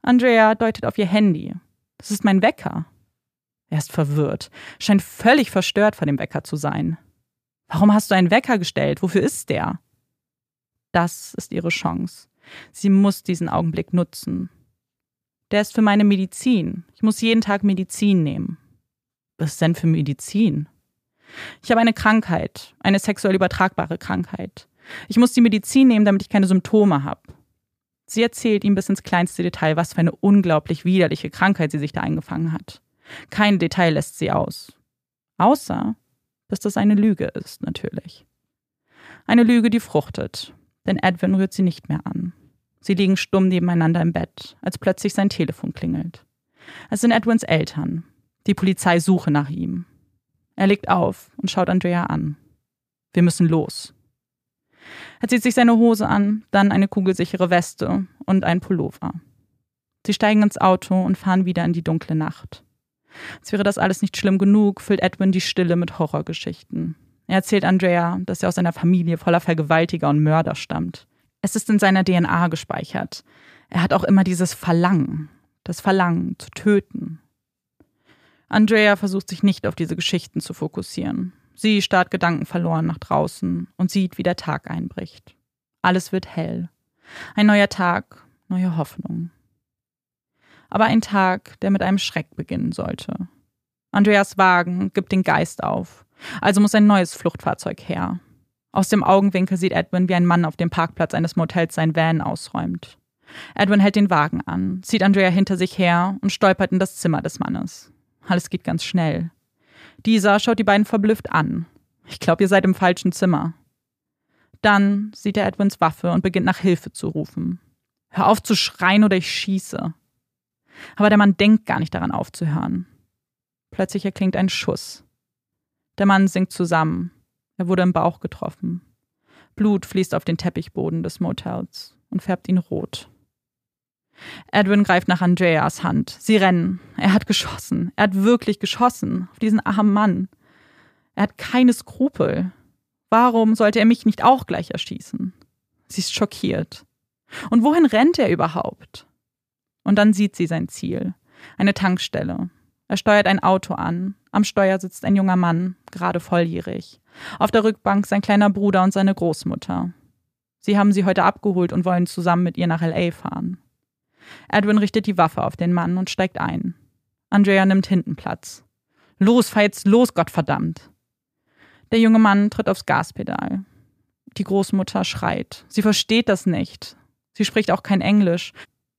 Andrea deutet auf ihr Handy. Das ist mein Wecker. Er ist verwirrt, scheint völlig verstört von dem Wecker zu sein. Warum hast du einen Wecker gestellt? Wofür ist der? Das ist ihre Chance. Sie muss diesen Augenblick nutzen. Der ist für meine Medizin. Ich muss jeden Tag Medizin nehmen. Was ist denn für Medizin? Ich habe eine Krankheit, eine sexuell übertragbare Krankheit. Ich muss die Medizin nehmen, damit ich keine Symptome habe. Sie erzählt ihm bis ins kleinste Detail, was für eine unglaublich widerliche Krankheit sie sich da eingefangen hat. Kein Detail lässt sie aus. Außer, dass das eine Lüge ist, natürlich. Eine Lüge, die fruchtet, denn Edwin rührt sie nicht mehr an. Sie liegen stumm nebeneinander im Bett, als plötzlich sein Telefon klingelt. Es sind Edwins Eltern. Die Polizei suche nach ihm. Er legt auf und schaut Andrea an. Wir müssen los. Er zieht sich seine Hose an, dann eine kugelsichere Weste und einen Pullover. Sie steigen ins Auto und fahren wieder in die dunkle Nacht. Als wäre das alles nicht schlimm genug, füllt Edwin die Stille mit Horrorgeschichten. Er erzählt Andrea, dass er aus einer Familie voller Vergewaltiger und Mörder stammt. Es ist in seiner DNA gespeichert. Er hat auch immer dieses Verlangen, das Verlangen zu töten. Andrea versucht sich nicht auf diese Geschichten zu fokussieren. Sie starrt gedankenverloren nach draußen und sieht, wie der Tag einbricht. Alles wird hell. Ein neuer Tag, neue Hoffnung. Aber ein Tag, der mit einem Schreck beginnen sollte. Andreas Wagen gibt den Geist auf. Also muss ein neues Fluchtfahrzeug her. Aus dem Augenwinkel sieht Edwin, wie ein Mann auf dem Parkplatz eines Motels sein Van ausräumt. Edwin hält den Wagen an, zieht Andrea hinter sich her und stolpert in das Zimmer des Mannes. Alles geht ganz schnell. Dieser schaut die beiden verblüfft an. Ich glaube, ihr seid im falschen Zimmer. Dann sieht er Edwins Waffe und beginnt nach Hilfe zu rufen. Hör auf zu schreien oder ich schieße. Aber der Mann denkt gar nicht daran aufzuhören. Plötzlich erklingt ein Schuss. Der Mann sinkt zusammen. Er wurde im Bauch getroffen. Blut fließt auf den Teppichboden des Motels und färbt ihn rot. Edwin greift nach Andreas Hand. Sie rennen. Er hat geschossen. Er hat wirklich geschossen auf diesen armen Mann. Er hat keine Skrupel. Warum sollte er mich nicht auch gleich erschießen? Sie ist schockiert. Und wohin rennt er überhaupt? Und dann sieht sie sein Ziel. Eine Tankstelle. Er steuert ein Auto an. Am Steuer sitzt ein junger Mann, gerade volljährig. Auf der Rückbank sein kleiner Bruder und seine Großmutter. Sie haben sie heute abgeholt und wollen zusammen mit ihr nach LA fahren. Edwin richtet die Waffe auf den Mann und steigt ein. Andrea nimmt hinten Platz. Los, fahr jetzt los, Gottverdammt! Der junge Mann tritt aufs Gaspedal. Die Großmutter schreit. Sie versteht das nicht. Sie spricht auch kein Englisch.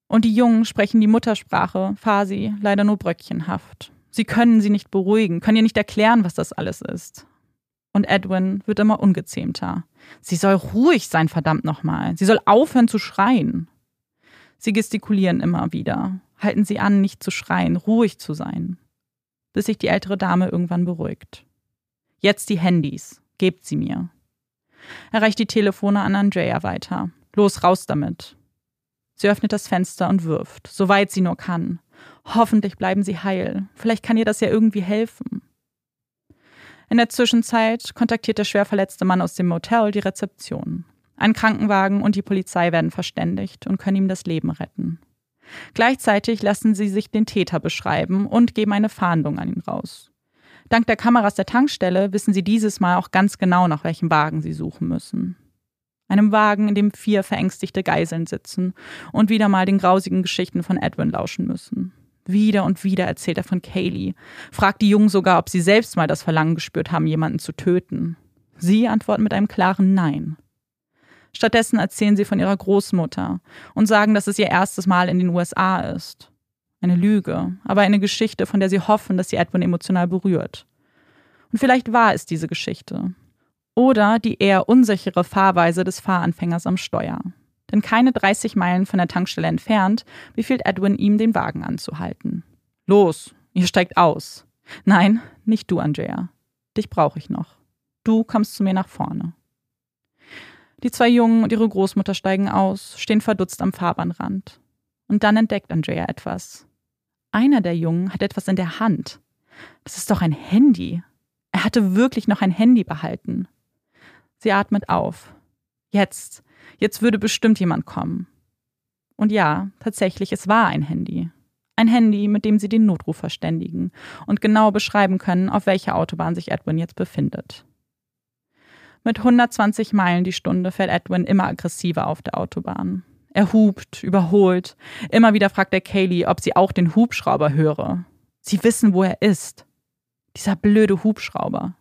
Und die Jungen sprechen die Muttersprache, Farsi, leider nur bröckchenhaft. Sie können sie nicht beruhigen, können ihr nicht erklären, was das alles ist. Und Edwin wird immer ungezähmter. Sie soll ruhig sein, verdammt nochmal. Sie soll aufhören zu schreien. Sie gestikulieren immer wieder, halten sie an, nicht zu schreien, ruhig zu sein, bis sich die ältere Dame irgendwann beruhigt. Jetzt die Handys, gebt sie mir. Er reicht die Telefone an Andrea weiter. Los, raus damit. Sie öffnet das Fenster und wirft, soweit sie nur kann. Hoffentlich bleiben sie heil. Vielleicht kann ihr das ja irgendwie helfen. In der Zwischenzeit kontaktiert der schwer verletzte Mann aus dem Motel die Rezeption. Ein Krankenwagen und die Polizei werden verständigt und können ihm das Leben retten. Gleichzeitig lassen sie sich den Täter beschreiben und geben eine Fahndung an ihn raus. Dank der Kameras der Tankstelle wissen sie dieses Mal auch ganz genau, nach welchem Wagen sie suchen müssen. Einem Wagen, in dem vier verängstigte Geiseln sitzen und wieder mal den grausigen Geschichten von Edwin lauschen müssen. Wieder und wieder erzählt er von Kaylee, fragt die Jungen sogar, ob sie selbst mal das Verlangen gespürt haben, jemanden zu töten. Sie antworten mit einem klaren Nein. Stattdessen erzählen sie von ihrer Großmutter und sagen, dass es ihr erstes Mal in den USA ist. Eine Lüge, aber eine Geschichte, von der sie hoffen, dass sie Edwin emotional berührt. Und vielleicht war es diese Geschichte. Oder die eher unsichere Fahrweise des Fahranfängers am Steuer. Denn keine 30 Meilen von der Tankstelle entfernt befiehlt Edwin ihm, den Wagen anzuhalten. Los, ihr steigt aus. Nein, nicht du, Andrea. Dich brauche ich noch. Du kommst zu mir nach vorne. Die zwei Jungen und ihre Großmutter steigen aus, stehen verdutzt am Fahrbahnrand. Und dann entdeckt Andrea etwas. Einer der Jungen hat etwas in der Hand. Das ist doch ein Handy. Er hatte wirklich noch ein Handy behalten. Sie atmet auf. Jetzt, jetzt würde bestimmt jemand kommen. Und ja, tatsächlich, es war ein Handy. Ein Handy, mit dem sie den Notruf verständigen und genau beschreiben können, auf welcher Autobahn sich Edwin jetzt befindet. Mit 120 Meilen die Stunde fährt Edwin immer aggressiver auf der Autobahn. Er hupt, überholt. Immer wieder fragt er Kaylee, ob sie auch den Hubschrauber höre. Sie wissen, wo er ist. Dieser blöde Hubschrauber.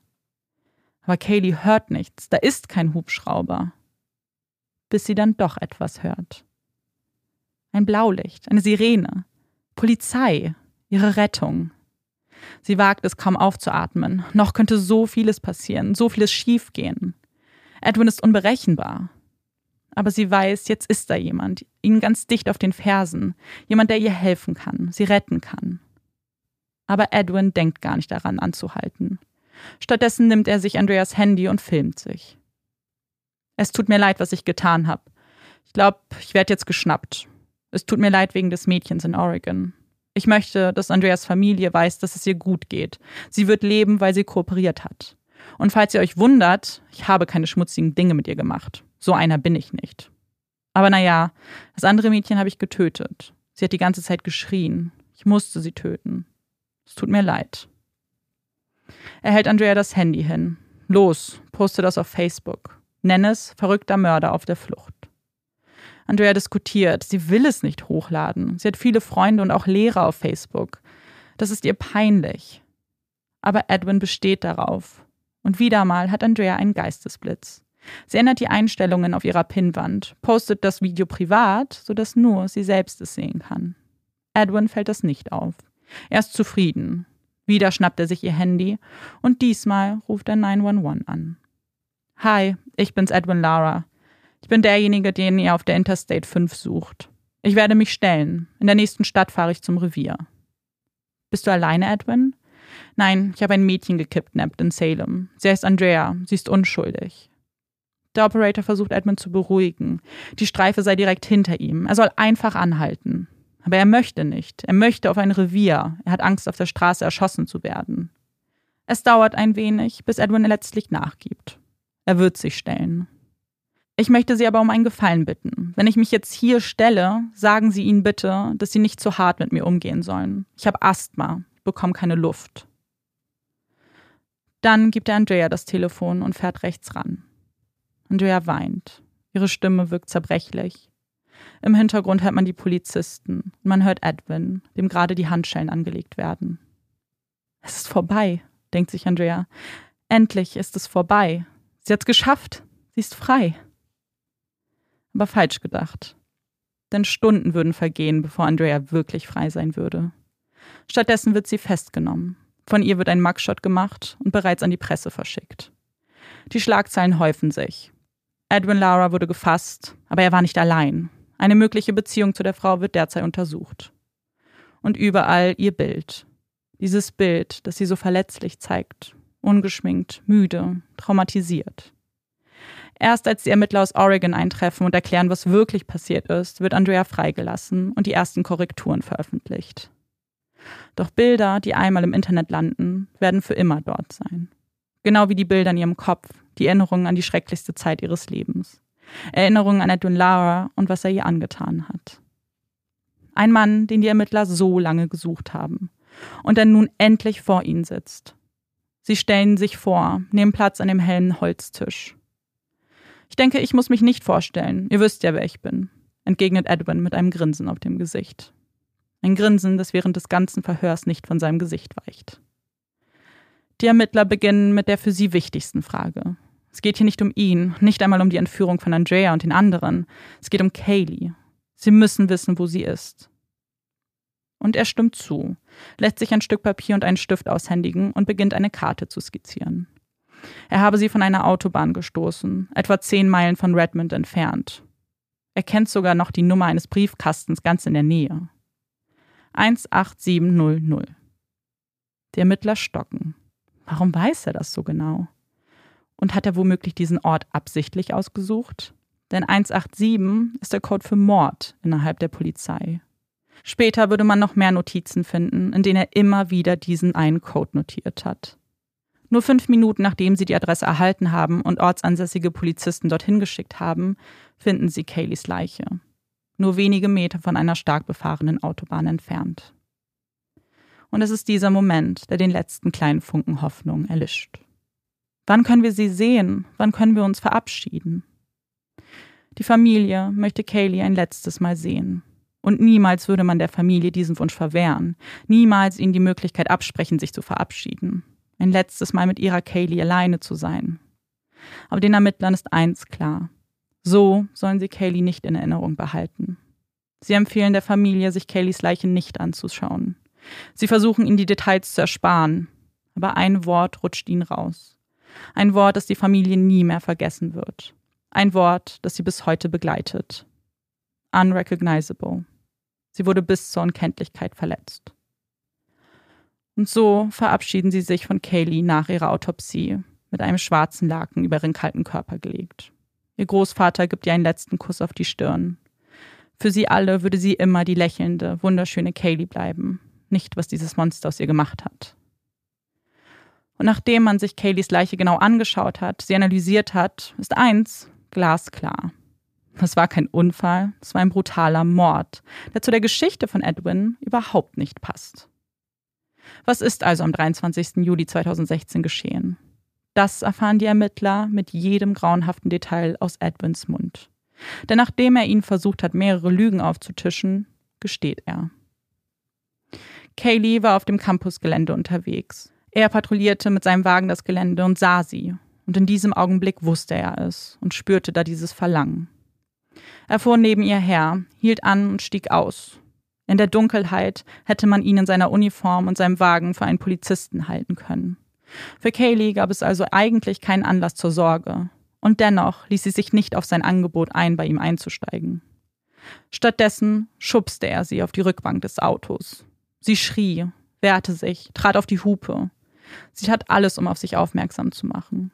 Aber Kaylee hört nichts. Da ist kein Hubschrauber. Bis sie dann doch etwas hört. Ein Blaulicht, eine Sirene. Polizei. Ihre Rettung. Sie wagt es kaum aufzuatmen. Noch könnte so vieles passieren, so vieles schiefgehen. Edwin ist unberechenbar. Aber sie weiß, jetzt ist da jemand, ihnen ganz dicht auf den Fersen, jemand, der ihr helfen kann, sie retten kann. Aber Edwin denkt gar nicht daran anzuhalten. Stattdessen nimmt er sich Andreas Handy und filmt sich. Es tut mir leid, was ich getan habe. Ich glaube, ich werde jetzt geschnappt. Es tut mir leid wegen des Mädchens in Oregon. Ich möchte, dass Andreas Familie weiß, dass es ihr gut geht. Sie wird leben, weil sie kooperiert hat. Und falls ihr euch wundert, ich habe keine schmutzigen Dinge mit ihr gemacht. So einer bin ich nicht. Aber naja, das andere Mädchen habe ich getötet. Sie hat die ganze Zeit geschrien. Ich musste sie töten. Es tut mir leid. Er hält Andrea das Handy hin. Los, poste das auf Facebook. Nenn es verrückter Mörder auf der Flucht. Andrea diskutiert. Sie will es nicht hochladen. Sie hat viele Freunde und auch Lehrer auf Facebook. Das ist ihr peinlich. Aber Edwin besteht darauf. Und wieder mal hat Andrea einen Geistesblitz. Sie ändert die Einstellungen auf ihrer Pinnwand, postet das Video privat, sodass nur sie selbst es sehen kann. Edwin fällt das nicht auf. Er ist zufrieden. Wieder schnappt er sich ihr Handy und diesmal ruft er 911 an. Hi, ich bin's Edwin Lara. Ich bin derjenige, den ihr auf der Interstate 5 sucht. Ich werde mich stellen. In der nächsten Stadt fahre ich zum Revier. Bist du alleine, Edwin? Nein, ich habe ein Mädchen gekidnappt in Salem. Sie heißt Andrea. Sie ist unschuldig. Der Operator versucht Edmund zu beruhigen. Die Streife sei direkt hinter ihm. Er soll einfach anhalten. Aber er möchte nicht. Er möchte auf ein Revier. Er hat Angst, auf der Straße erschossen zu werden. Es dauert ein wenig, bis Edwin letztlich nachgibt. Er wird sich stellen. Ich möchte Sie aber um einen Gefallen bitten. Wenn ich mich jetzt hier stelle, sagen Sie ihnen bitte, dass Sie nicht zu hart mit mir umgehen sollen. Ich habe Asthma, bekomme keine Luft. Dann gibt er Andrea das Telefon und fährt rechts ran. Andrea weint. Ihre Stimme wirkt zerbrechlich. Im Hintergrund hört man die Polizisten und man hört Edwin, dem gerade die Handschellen angelegt werden. Es ist vorbei, denkt sich Andrea. Endlich ist es vorbei. Sie hat's geschafft. Sie ist frei. Aber falsch gedacht. Denn Stunden würden vergehen, bevor Andrea wirklich frei sein würde. Stattdessen wird sie festgenommen. Von ihr wird ein Mugshot gemacht und bereits an die Presse verschickt. Die Schlagzeilen häufen sich. Edwin Lara wurde gefasst, aber er war nicht allein. Eine mögliche Beziehung zu der Frau wird derzeit untersucht. Und überall ihr Bild. Dieses Bild, das sie so verletzlich zeigt, ungeschminkt, müde, traumatisiert. Erst als die Ermittler aus Oregon eintreffen und erklären, was wirklich passiert ist, wird Andrea freigelassen und die ersten Korrekturen veröffentlicht. Doch Bilder, die einmal im Internet landen, werden für immer dort sein. Genau wie die Bilder in ihrem Kopf, die Erinnerungen an die schrecklichste Zeit ihres Lebens. Erinnerungen an Edwin Lara und was er ihr angetan hat. Ein Mann, den die Ermittler so lange gesucht haben und der nun endlich vor ihnen sitzt. Sie stellen sich vor, nehmen Platz an dem hellen Holztisch. Ich denke, ich muss mich nicht vorstellen. Ihr wisst ja, wer ich bin, entgegnet Edwin mit einem Grinsen auf dem Gesicht. Ein Grinsen, das während des ganzen Verhörs nicht von seinem Gesicht weicht. Die Ermittler beginnen mit der für sie wichtigsten Frage. Es geht hier nicht um ihn, nicht einmal um die Entführung von Andrea und den anderen. Es geht um Kaylee. Sie müssen wissen, wo sie ist. Und er stimmt zu, lässt sich ein Stück Papier und einen Stift aushändigen und beginnt eine Karte zu skizzieren. Er habe sie von einer Autobahn gestoßen, etwa zehn Meilen von Redmond entfernt. Er kennt sogar noch die Nummer eines Briefkastens ganz in der Nähe. 18700. Die Ermittler stocken. Warum weiß er das so genau? Und hat er womöglich diesen Ort absichtlich ausgesucht? Denn 187 ist der Code für Mord innerhalb der Polizei. Später würde man noch mehr Notizen finden, in denen er immer wieder diesen einen Code notiert hat. Nur fünf Minuten nachdem sie die Adresse erhalten haben und ortsansässige Polizisten dorthin geschickt haben, finden sie Kayleys Leiche. Nur wenige Meter von einer stark befahrenen Autobahn entfernt. Und es ist dieser Moment, der den letzten kleinen Funken Hoffnung erlischt. Wann können wir sie sehen? Wann können wir uns verabschieden? Die Familie möchte Kaylee ein letztes Mal sehen. Und niemals würde man der Familie diesen Wunsch verwehren, niemals ihnen die Möglichkeit absprechen, sich zu verabschieden ein letztes Mal mit ihrer Kaylee alleine zu sein. Aber den Ermittlern ist eins klar. So sollen sie Kaylee nicht in Erinnerung behalten. Sie empfehlen der Familie, sich Kayleys Leiche nicht anzuschauen. Sie versuchen ihnen die Details zu ersparen, aber ein Wort rutscht ihnen raus. Ein Wort, das die Familie nie mehr vergessen wird. Ein Wort, das sie bis heute begleitet. Unrecognizable. Sie wurde bis zur Unkenntlichkeit verletzt. Und so verabschieden sie sich von Kaylee nach ihrer Autopsie, mit einem schwarzen Laken über ihren kalten Körper gelegt. Ihr Großvater gibt ihr einen letzten Kuss auf die Stirn. Für sie alle würde sie immer die lächelnde, wunderschöne Kaylee bleiben, nicht was dieses Monster aus ihr gemacht hat. Und nachdem man sich Kayleys Leiche genau angeschaut hat, sie analysiert hat, ist eins glasklar. Das war kein Unfall, es war ein brutaler Mord, der zu der Geschichte von Edwin überhaupt nicht passt. Was ist also am 23. Juli 2016 geschehen? Das erfahren die Ermittler mit jedem grauenhaften Detail aus Edwins Mund. Denn nachdem er ihnen versucht hat, mehrere Lügen aufzutischen, gesteht er. Kaylee war auf dem Campusgelände unterwegs. Er patrouillierte mit seinem Wagen das Gelände und sah sie. Und in diesem Augenblick wusste er es und spürte da dieses Verlangen. Er fuhr neben ihr her, hielt an und stieg aus. In der Dunkelheit hätte man ihn in seiner Uniform und seinem Wagen für einen Polizisten halten können. Für Kaylee gab es also eigentlich keinen Anlass zur Sorge. Und dennoch ließ sie sich nicht auf sein Angebot ein, bei ihm einzusteigen. Stattdessen schubste er sie auf die Rückbank des Autos. Sie schrie, wehrte sich, trat auf die Hupe. Sie tat alles, um auf sich aufmerksam zu machen.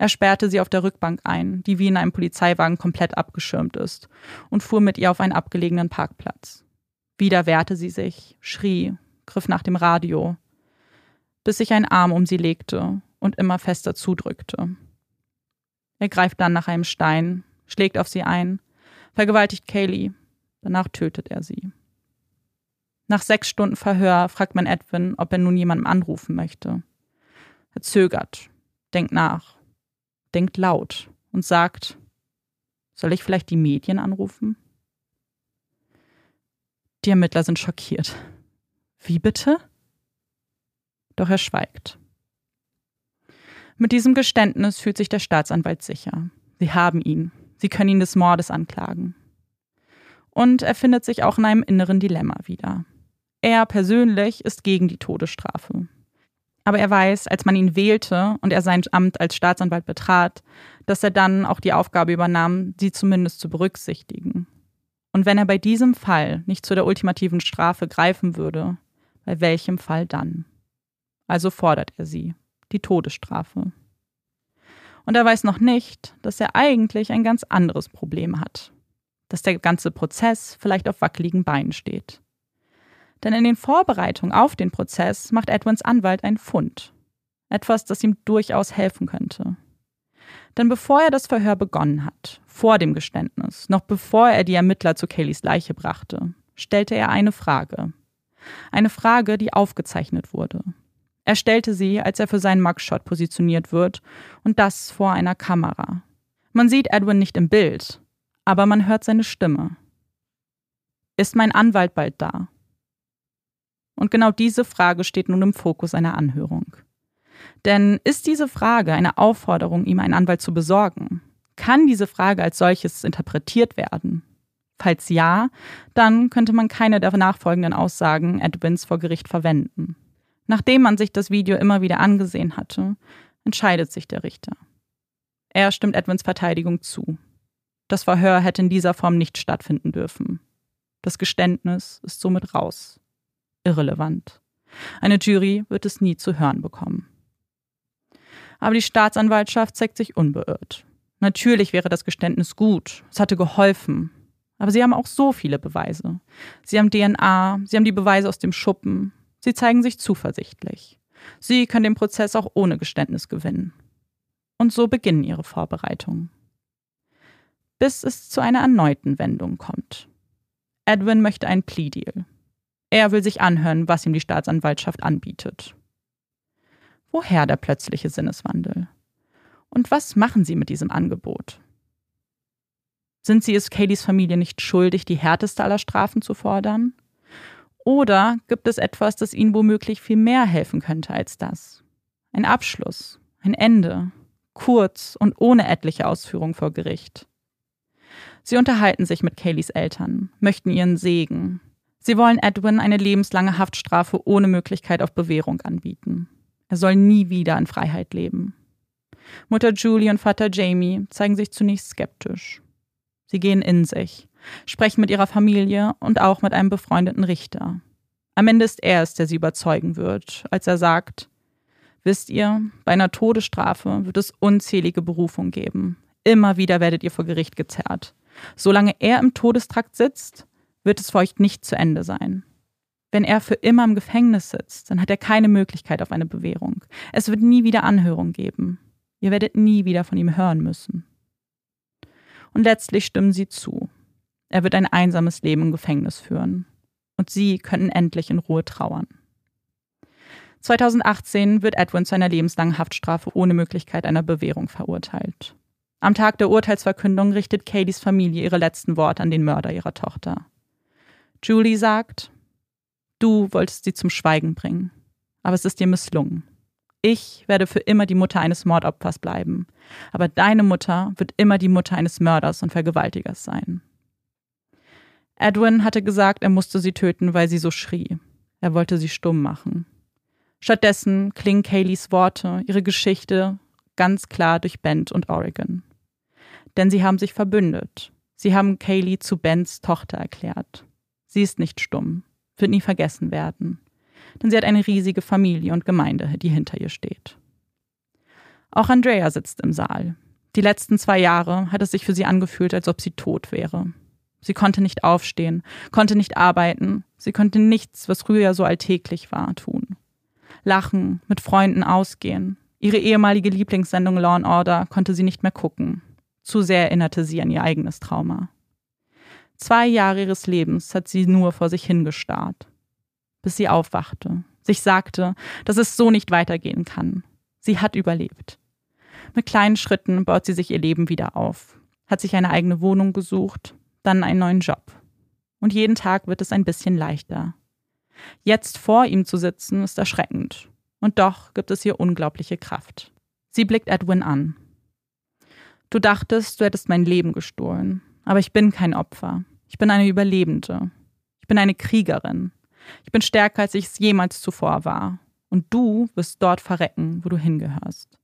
Er sperrte sie auf der Rückbank ein, die wie in einem Polizeiwagen komplett abgeschirmt ist, und fuhr mit ihr auf einen abgelegenen Parkplatz. Wieder wehrte sie sich, schrie, griff nach dem Radio, bis sich ein Arm um sie legte und immer fester zudrückte. Er greift dann nach einem Stein, schlägt auf sie ein, vergewaltigt Kaylee, danach tötet er sie. Nach sechs Stunden Verhör fragt man Edwin, ob er nun jemandem anrufen möchte. Er zögert, denkt nach denkt laut und sagt, soll ich vielleicht die Medien anrufen? Die Ermittler sind schockiert. Wie bitte? Doch er schweigt. Mit diesem Geständnis fühlt sich der Staatsanwalt sicher. Sie haben ihn. Sie können ihn des Mordes anklagen. Und er findet sich auch in einem inneren Dilemma wieder. Er persönlich ist gegen die Todesstrafe. Aber er weiß, als man ihn wählte und er sein Amt als Staatsanwalt betrat, dass er dann auch die Aufgabe übernahm, sie zumindest zu berücksichtigen. Und wenn er bei diesem Fall nicht zu der ultimativen Strafe greifen würde, bei welchem Fall dann? Also fordert er sie, die Todesstrafe. Und er weiß noch nicht, dass er eigentlich ein ganz anderes Problem hat, dass der ganze Prozess vielleicht auf wackeligen Beinen steht. Denn in den Vorbereitungen auf den Prozess macht Edwins Anwalt einen Fund. Etwas, das ihm durchaus helfen könnte. Denn bevor er das Verhör begonnen hat, vor dem Geständnis, noch bevor er die Ermittler zu Kellys Leiche brachte, stellte er eine Frage. Eine Frage, die aufgezeichnet wurde. Er stellte sie, als er für seinen Mugshot positioniert wird, und das vor einer Kamera. Man sieht Edwin nicht im Bild, aber man hört seine Stimme. Ist mein Anwalt bald da? Und genau diese Frage steht nun im Fokus einer Anhörung. Denn ist diese Frage eine Aufforderung, ihm einen Anwalt zu besorgen? Kann diese Frage als solches interpretiert werden? Falls ja, dann könnte man keine der nachfolgenden Aussagen Edwins vor Gericht verwenden. Nachdem man sich das Video immer wieder angesehen hatte, entscheidet sich der Richter. Er stimmt Edwins Verteidigung zu. Das Verhör hätte in dieser Form nicht stattfinden dürfen. Das Geständnis ist somit raus irrelevant. Eine Jury wird es nie zu hören bekommen. Aber die Staatsanwaltschaft zeigt sich unbeirrt. Natürlich wäre das Geständnis gut, es hatte geholfen. Aber sie haben auch so viele Beweise. Sie haben DNA, sie haben die Beweise aus dem Schuppen. Sie zeigen sich zuversichtlich. Sie können den Prozess auch ohne Geständnis gewinnen. Und so beginnen ihre Vorbereitungen. Bis es zu einer erneuten Wendung kommt. Edwin möchte einen Plea-Deal. Er will sich anhören, was ihm die Staatsanwaltschaft anbietet. Woher der plötzliche Sinneswandel? Und was machen sie mit diesem Angebot? Sind sie es Cadys Familie nicht schuldig, die härteste aller Strafen zu fordern? Oder gibt es etwas, das ihnen womöglich viel mehr helfen könnte als das? Ein Abschluss, ein Ende, kurz und ohne etliche Ausführung vor Gericht. Sie unterhalten sich mit Kayleys Eltern, möchten ihren Segen, Sie wollen Edwin eine lebenslange Haftstrafe ohne Möglichkeit auf Bewährung anbieten. Er soll nie wieder in Freiheit leben. Mutter Julie und Vater Jamie zeigen sich zunächst skeptisch. Sie gehen in sich, sprechen mit ihrer Familie und auch mit einem befreundeten Richter. Am Ende ist er es, der sie überzeugen wird, als er sagt, Wisst ihr, bei einer Todesstrafe wird es unzählige Berufungen geben. Immer wieder werdet ihr vor Gericht gezerrt. Solange er im Todestrakt sitzt, wird es für euch nicht zu Ende sein. Wenn er für immer im Gefängnis sitzt, dann hat er keine Möglichkeit auf eine Bewährung. Es wird nie wieder Anhörung geben. Ihr werdet nie wieder von ihm hören müssen. Und letztlich stimmen sie zu. Er wird ein einsames Leben im Gefängnis führen. Und sie können endlich in Ruhe trauern. 2018 wird Edwin zu einer lebenslangen Haftstrafe ohne Möglichkeit einer Bewährung verurteilt. Am Tag der Urteilsverkündung richtet Cadys Familie ihre letzten Worte an den Mörder ihrer Tochter. Julie sagt, du wolltest sie zum Schweigen bringen, aber es ist dir misslungen. Ich werde für immer die Mutter eines Mordopfers bleiben, aber deine Mutter wird immer die Mutter eines Mörders und Vergewaltigers sein. Edwin hatte gesagt, er musste sie töten, weil sie so schrie. Er wollte sie stumm machen. Stattdessen klingen Kayleys Worte, ihre Geschichte ganz klar durch Bend und Oregon. Denn sie haben sich verbündet. Sie haben Kaylee zu Bens Tochter erklärt. Sie ist nicht stumm, wird nie vergessen werden, denn sie hat eine riesige Familie und Gemeinde, die hinter ihr steht. Auch Andrea sitzt im Saal. Die letzten zwei Jahre hat es sich für sie angefühlt, als ob sie tot wäre. Sie konnte nicht aufstehen, konnte nicht arbeiten, sie konnte nichts, was früher so alltäglich war, tun. Lachen, mit Freunden ausgehen. Ihre ehemalige Lieblingssendung Law and Order konnte sie nicht mehr gucken. Zu sehr erinnerte sie an ihr eigenes Trauma. Zwei Jahre ihres Lebens hat sie nur vor sich hingestarrt, bis sie aufwachte, sich sagte, dass es so nicht weitergehen kann. Sie hat überlebt. Mit kleinen Schritten baut sie sich ihr Leben wieder auf, hat sich eine eigene Wohnung gesucht, dann einen neuen Job. Und jeden Tag wird es ein bisschen leichter. Jetzt vor ihm zu sitzen, ist erschreckend. Und doch gibt es hier unglaubliche Kraft. Sie blickt Edwin an. Du dachtest, du hättest mein Leben gestohlen. Aber ich bin kein Opfer. Ich bin eine Überlebende. Ich bin eine Kriegerin. Ich bin stärker, als ich es jemals zuvor war. Und du wirst dort verrecken, wo du hingehörst.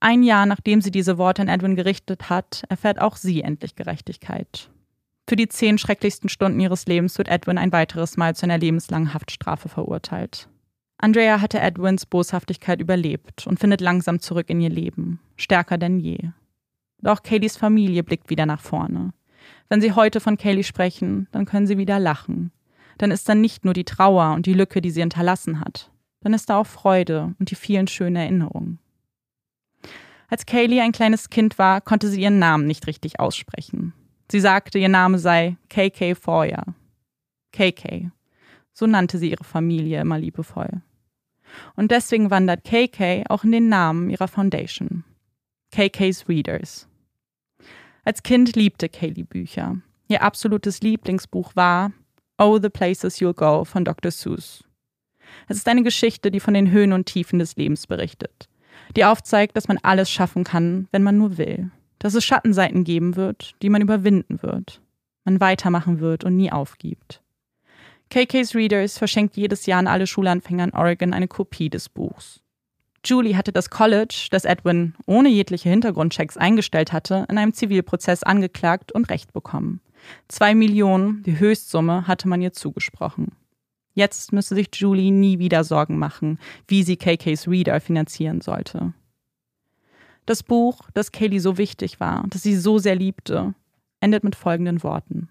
Ein Jahr nachdem sie diese Worte an Edwin gerichtet hat, erfährt auch sie endlich Gerechtigkeit. Für die zehn schrecklichsten Stunden ihres Lebens wird Edwin ein weiteres Mal zu einer lebenslangen Haftstrafe verurteilt. Andrea hatte Edwins Boshaftigkeit überlebt und findet langsam zurück in ihr Leben, stärker denn je. Doch Kayleys Familie blickt wieder nach vorne. Wenn sie heute von Kaylee sprechen, dann können sie wieder lachen. Dann ist da nicht nur die Trauer und die Lücke, die sie hinterlassen hat. Dann ist da auch Freude und die vielen schönen Erinnerungen. Als Kaylee ein kleines Kind war, konnte sie ihren Namen nicht richtig aussprechen. Sie sagte, ihr Name sei KK Foyer. KK. So nannte sie ihre Familie immer liebevoll. Und deswegen wandert KK auch in den Namen ihrer Foundation. KK's Readers. Als Kind liebte Kaylee Bücher. Ihr absolutes Lieblingsbuch war Oh, the Places You'll Go von Dr. Seuss. Es ist eine Geschichte, die von den Höhen und Tiefen des Lebens berichtet, die aufzeigt, dass man alles schaffen kann, wenn man nur will, dass es Schattenseiten geben wird, die man überwinden wird, man weitermachen wird und nie aufgibt. KK's Readers verschenkt jedes Jahr an alle Schulanfänger in Oregon eine Kopie des Buchs. Julie hatte das College, das Edwin ohne jegliche Hintergrundchecks eingestellt hatte, in einem Zivilprozess angeklagt und Recht bekommen. Zwei Millionen, die Höchstsumme, hatte man ihr zugesprochen. Jetzt müsse sich Julie nie wieder Sorgen machen, wie sie KK's Reader finanzieren sollte. Das Buch, das Kaylee so wichtig war, das sie so sehr liebte, endet mit folgenden Worten.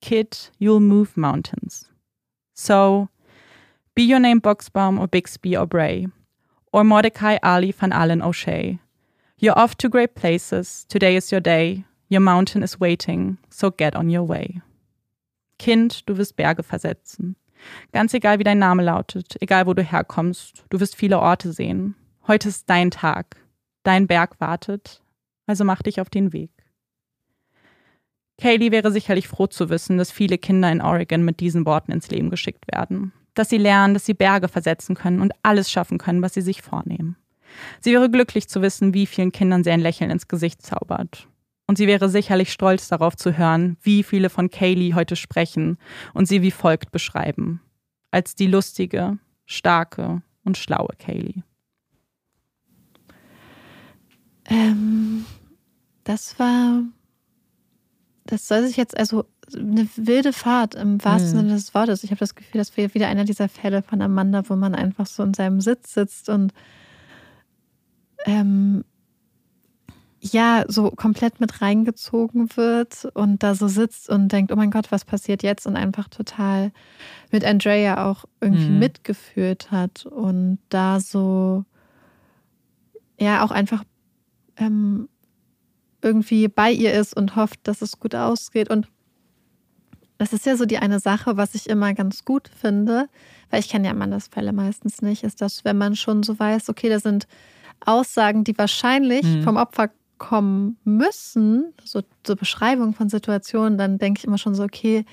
Kid, you'll move mountains. So, be your name Boxbaum or Bixby or Bray, or Mordecai Ali van Allen O'Shea. You're off to great places, today is your day, your mountain is waiting, so get on your way. Kind, du wirst Berge versetzen. Ganz egal, wie dein Name lautet, egal wo du herkommst, du wirst viele Orte sehen. Heute ist dein Tag. Dein Berg wartet, also mach dich auf den Weg. Kaylee wäre sicherlich froh zu wissen, dass viele Kinder in Oregon mit diesen Worten ins Leben geschickt werden. Dass sie lernen, dass sie Berge versetzen können und alles schaffen können, was sie sich vornehmen. Sie wäre glücklich zu wissen, wie vielen Kindern sie ein Lächeln ins Gesicht zaubert. Und sie wäre sicherlich stolz darauf zu hören, wie viele von Kaylee heute sprechen und sie wie folgt beschreiben. Als die lustige, starke und schlaue Kaylee. Ähm, das war das soll sich jetzt also eine wilde Fahrt im wahrsten mhm. Sinne des Wortes. Ich habe das Gefühl, das wäre wieder einer dieser Fälle von Amanda, wo man einfach so in seinem Sitz sitzt und ähm, ja, so komplett mit reingezogen wird und da so sitzt und denkt, oh mein Gott, was passiert jetzt? Und einfach total mit Andrea auch irgendwie mhm. mitgeführt hat und da so, ja, auch einfach ähm, irgendwie bei ihr ist und hofft, dass es gut ausgeht. Und das ist ja so die eine Sache, was ich immer ganz gut finde, weil ich kenne ja Amandas Fälle meistens nicht, ist, dass wenn man schon so weiß, okay, da sind Aussagen, die wahrscheinlich mhm. vom Opfer kommen müssen, so zur Beschreibung von Situationen, dann denke ich immer schon so, okay,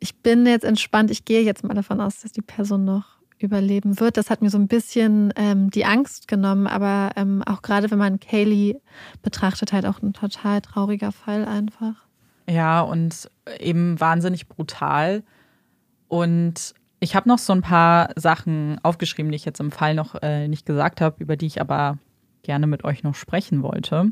ich bin jetzt entspannt, ich gehe jetzt mal davon aus, dass die Person noch überleben wird. Das hat mir so ein bisschen ähm, die Angst genommen, aber ähm, auch gerade wenn man Kaylee betrachtet, halt auch ein total trauriger Fall einfach. Ja, und eben wahnsinnig brutal. Und ich habe noch so ein paar Sachen aufgeschrieben, die ich jetzt im Fall noch äh, nicht gesagt habe, über die ich aber gerne mit euch noch sprechen wollte.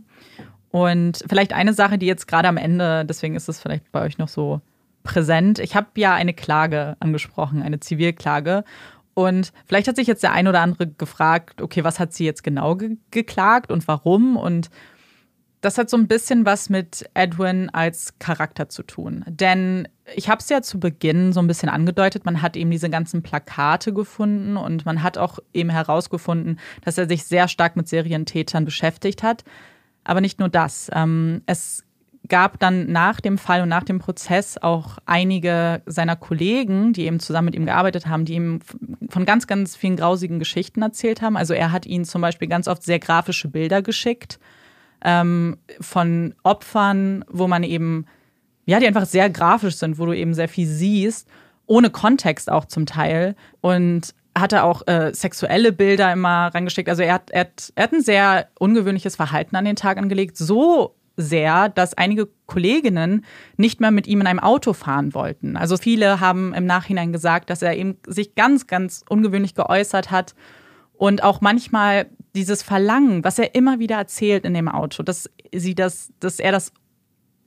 Und vielleicht eine Sache, die jetzt gerade am Ende, deswegen ist es vielleicht bei euch noch so präsent. Ich habe ja eine Klage angesprochen, eine Zivilklage. Und vielleicht hat sich jetzt der ein oder andere gefragt, okay, was hat sie jetzt genau ge geklagt und warum? Und das hat so ein bisschen was mit Edwin als Charakter zu tun. Denn ich habe es ja zu Beginn so ein bisschen angedeutet, man hat eben diese ganzen Plakate gefunden und man hat auch eben herausgefunden, dass er sich sehr stark mit Serientätern beschäftigt hat. Aber nicht nur das. Ähm, es gab dann nach dem Fall und nach dem Prozess auch einige seiner Kollegen, die eben zusammen mit ihm gearbeitet haben, die ihm von ganz, ganz vielen grausigen Geschichten erzählt haben. Also er hat ihnen zum Beispiel ganz oft sehr grafische Bilder geschickt ähm, von Opfern, wo man eben, ja, die einfach sehr grafisch sind, wo du eben sehr viel siehst, ohne Kontext auch zum Teil. Und hatte auch äh, sexuelle Bilder immer reingeschickt. Also er hat, er, hat, er hat ein sehr ungewöhnliches Verhalten an den Tag angelegt. So sehr, dass einige Kolleginnen nicht mehr mit ihm in einem Auto fahren wollten. Also viele haben im Nachhinein gesagt, dass er eben sich ganz, ganz ungewöhnlich geäußert hat und auch manchmal dieses Verlangen, was er immer wieder erzählt in dem Auto, dass sie das, dass er das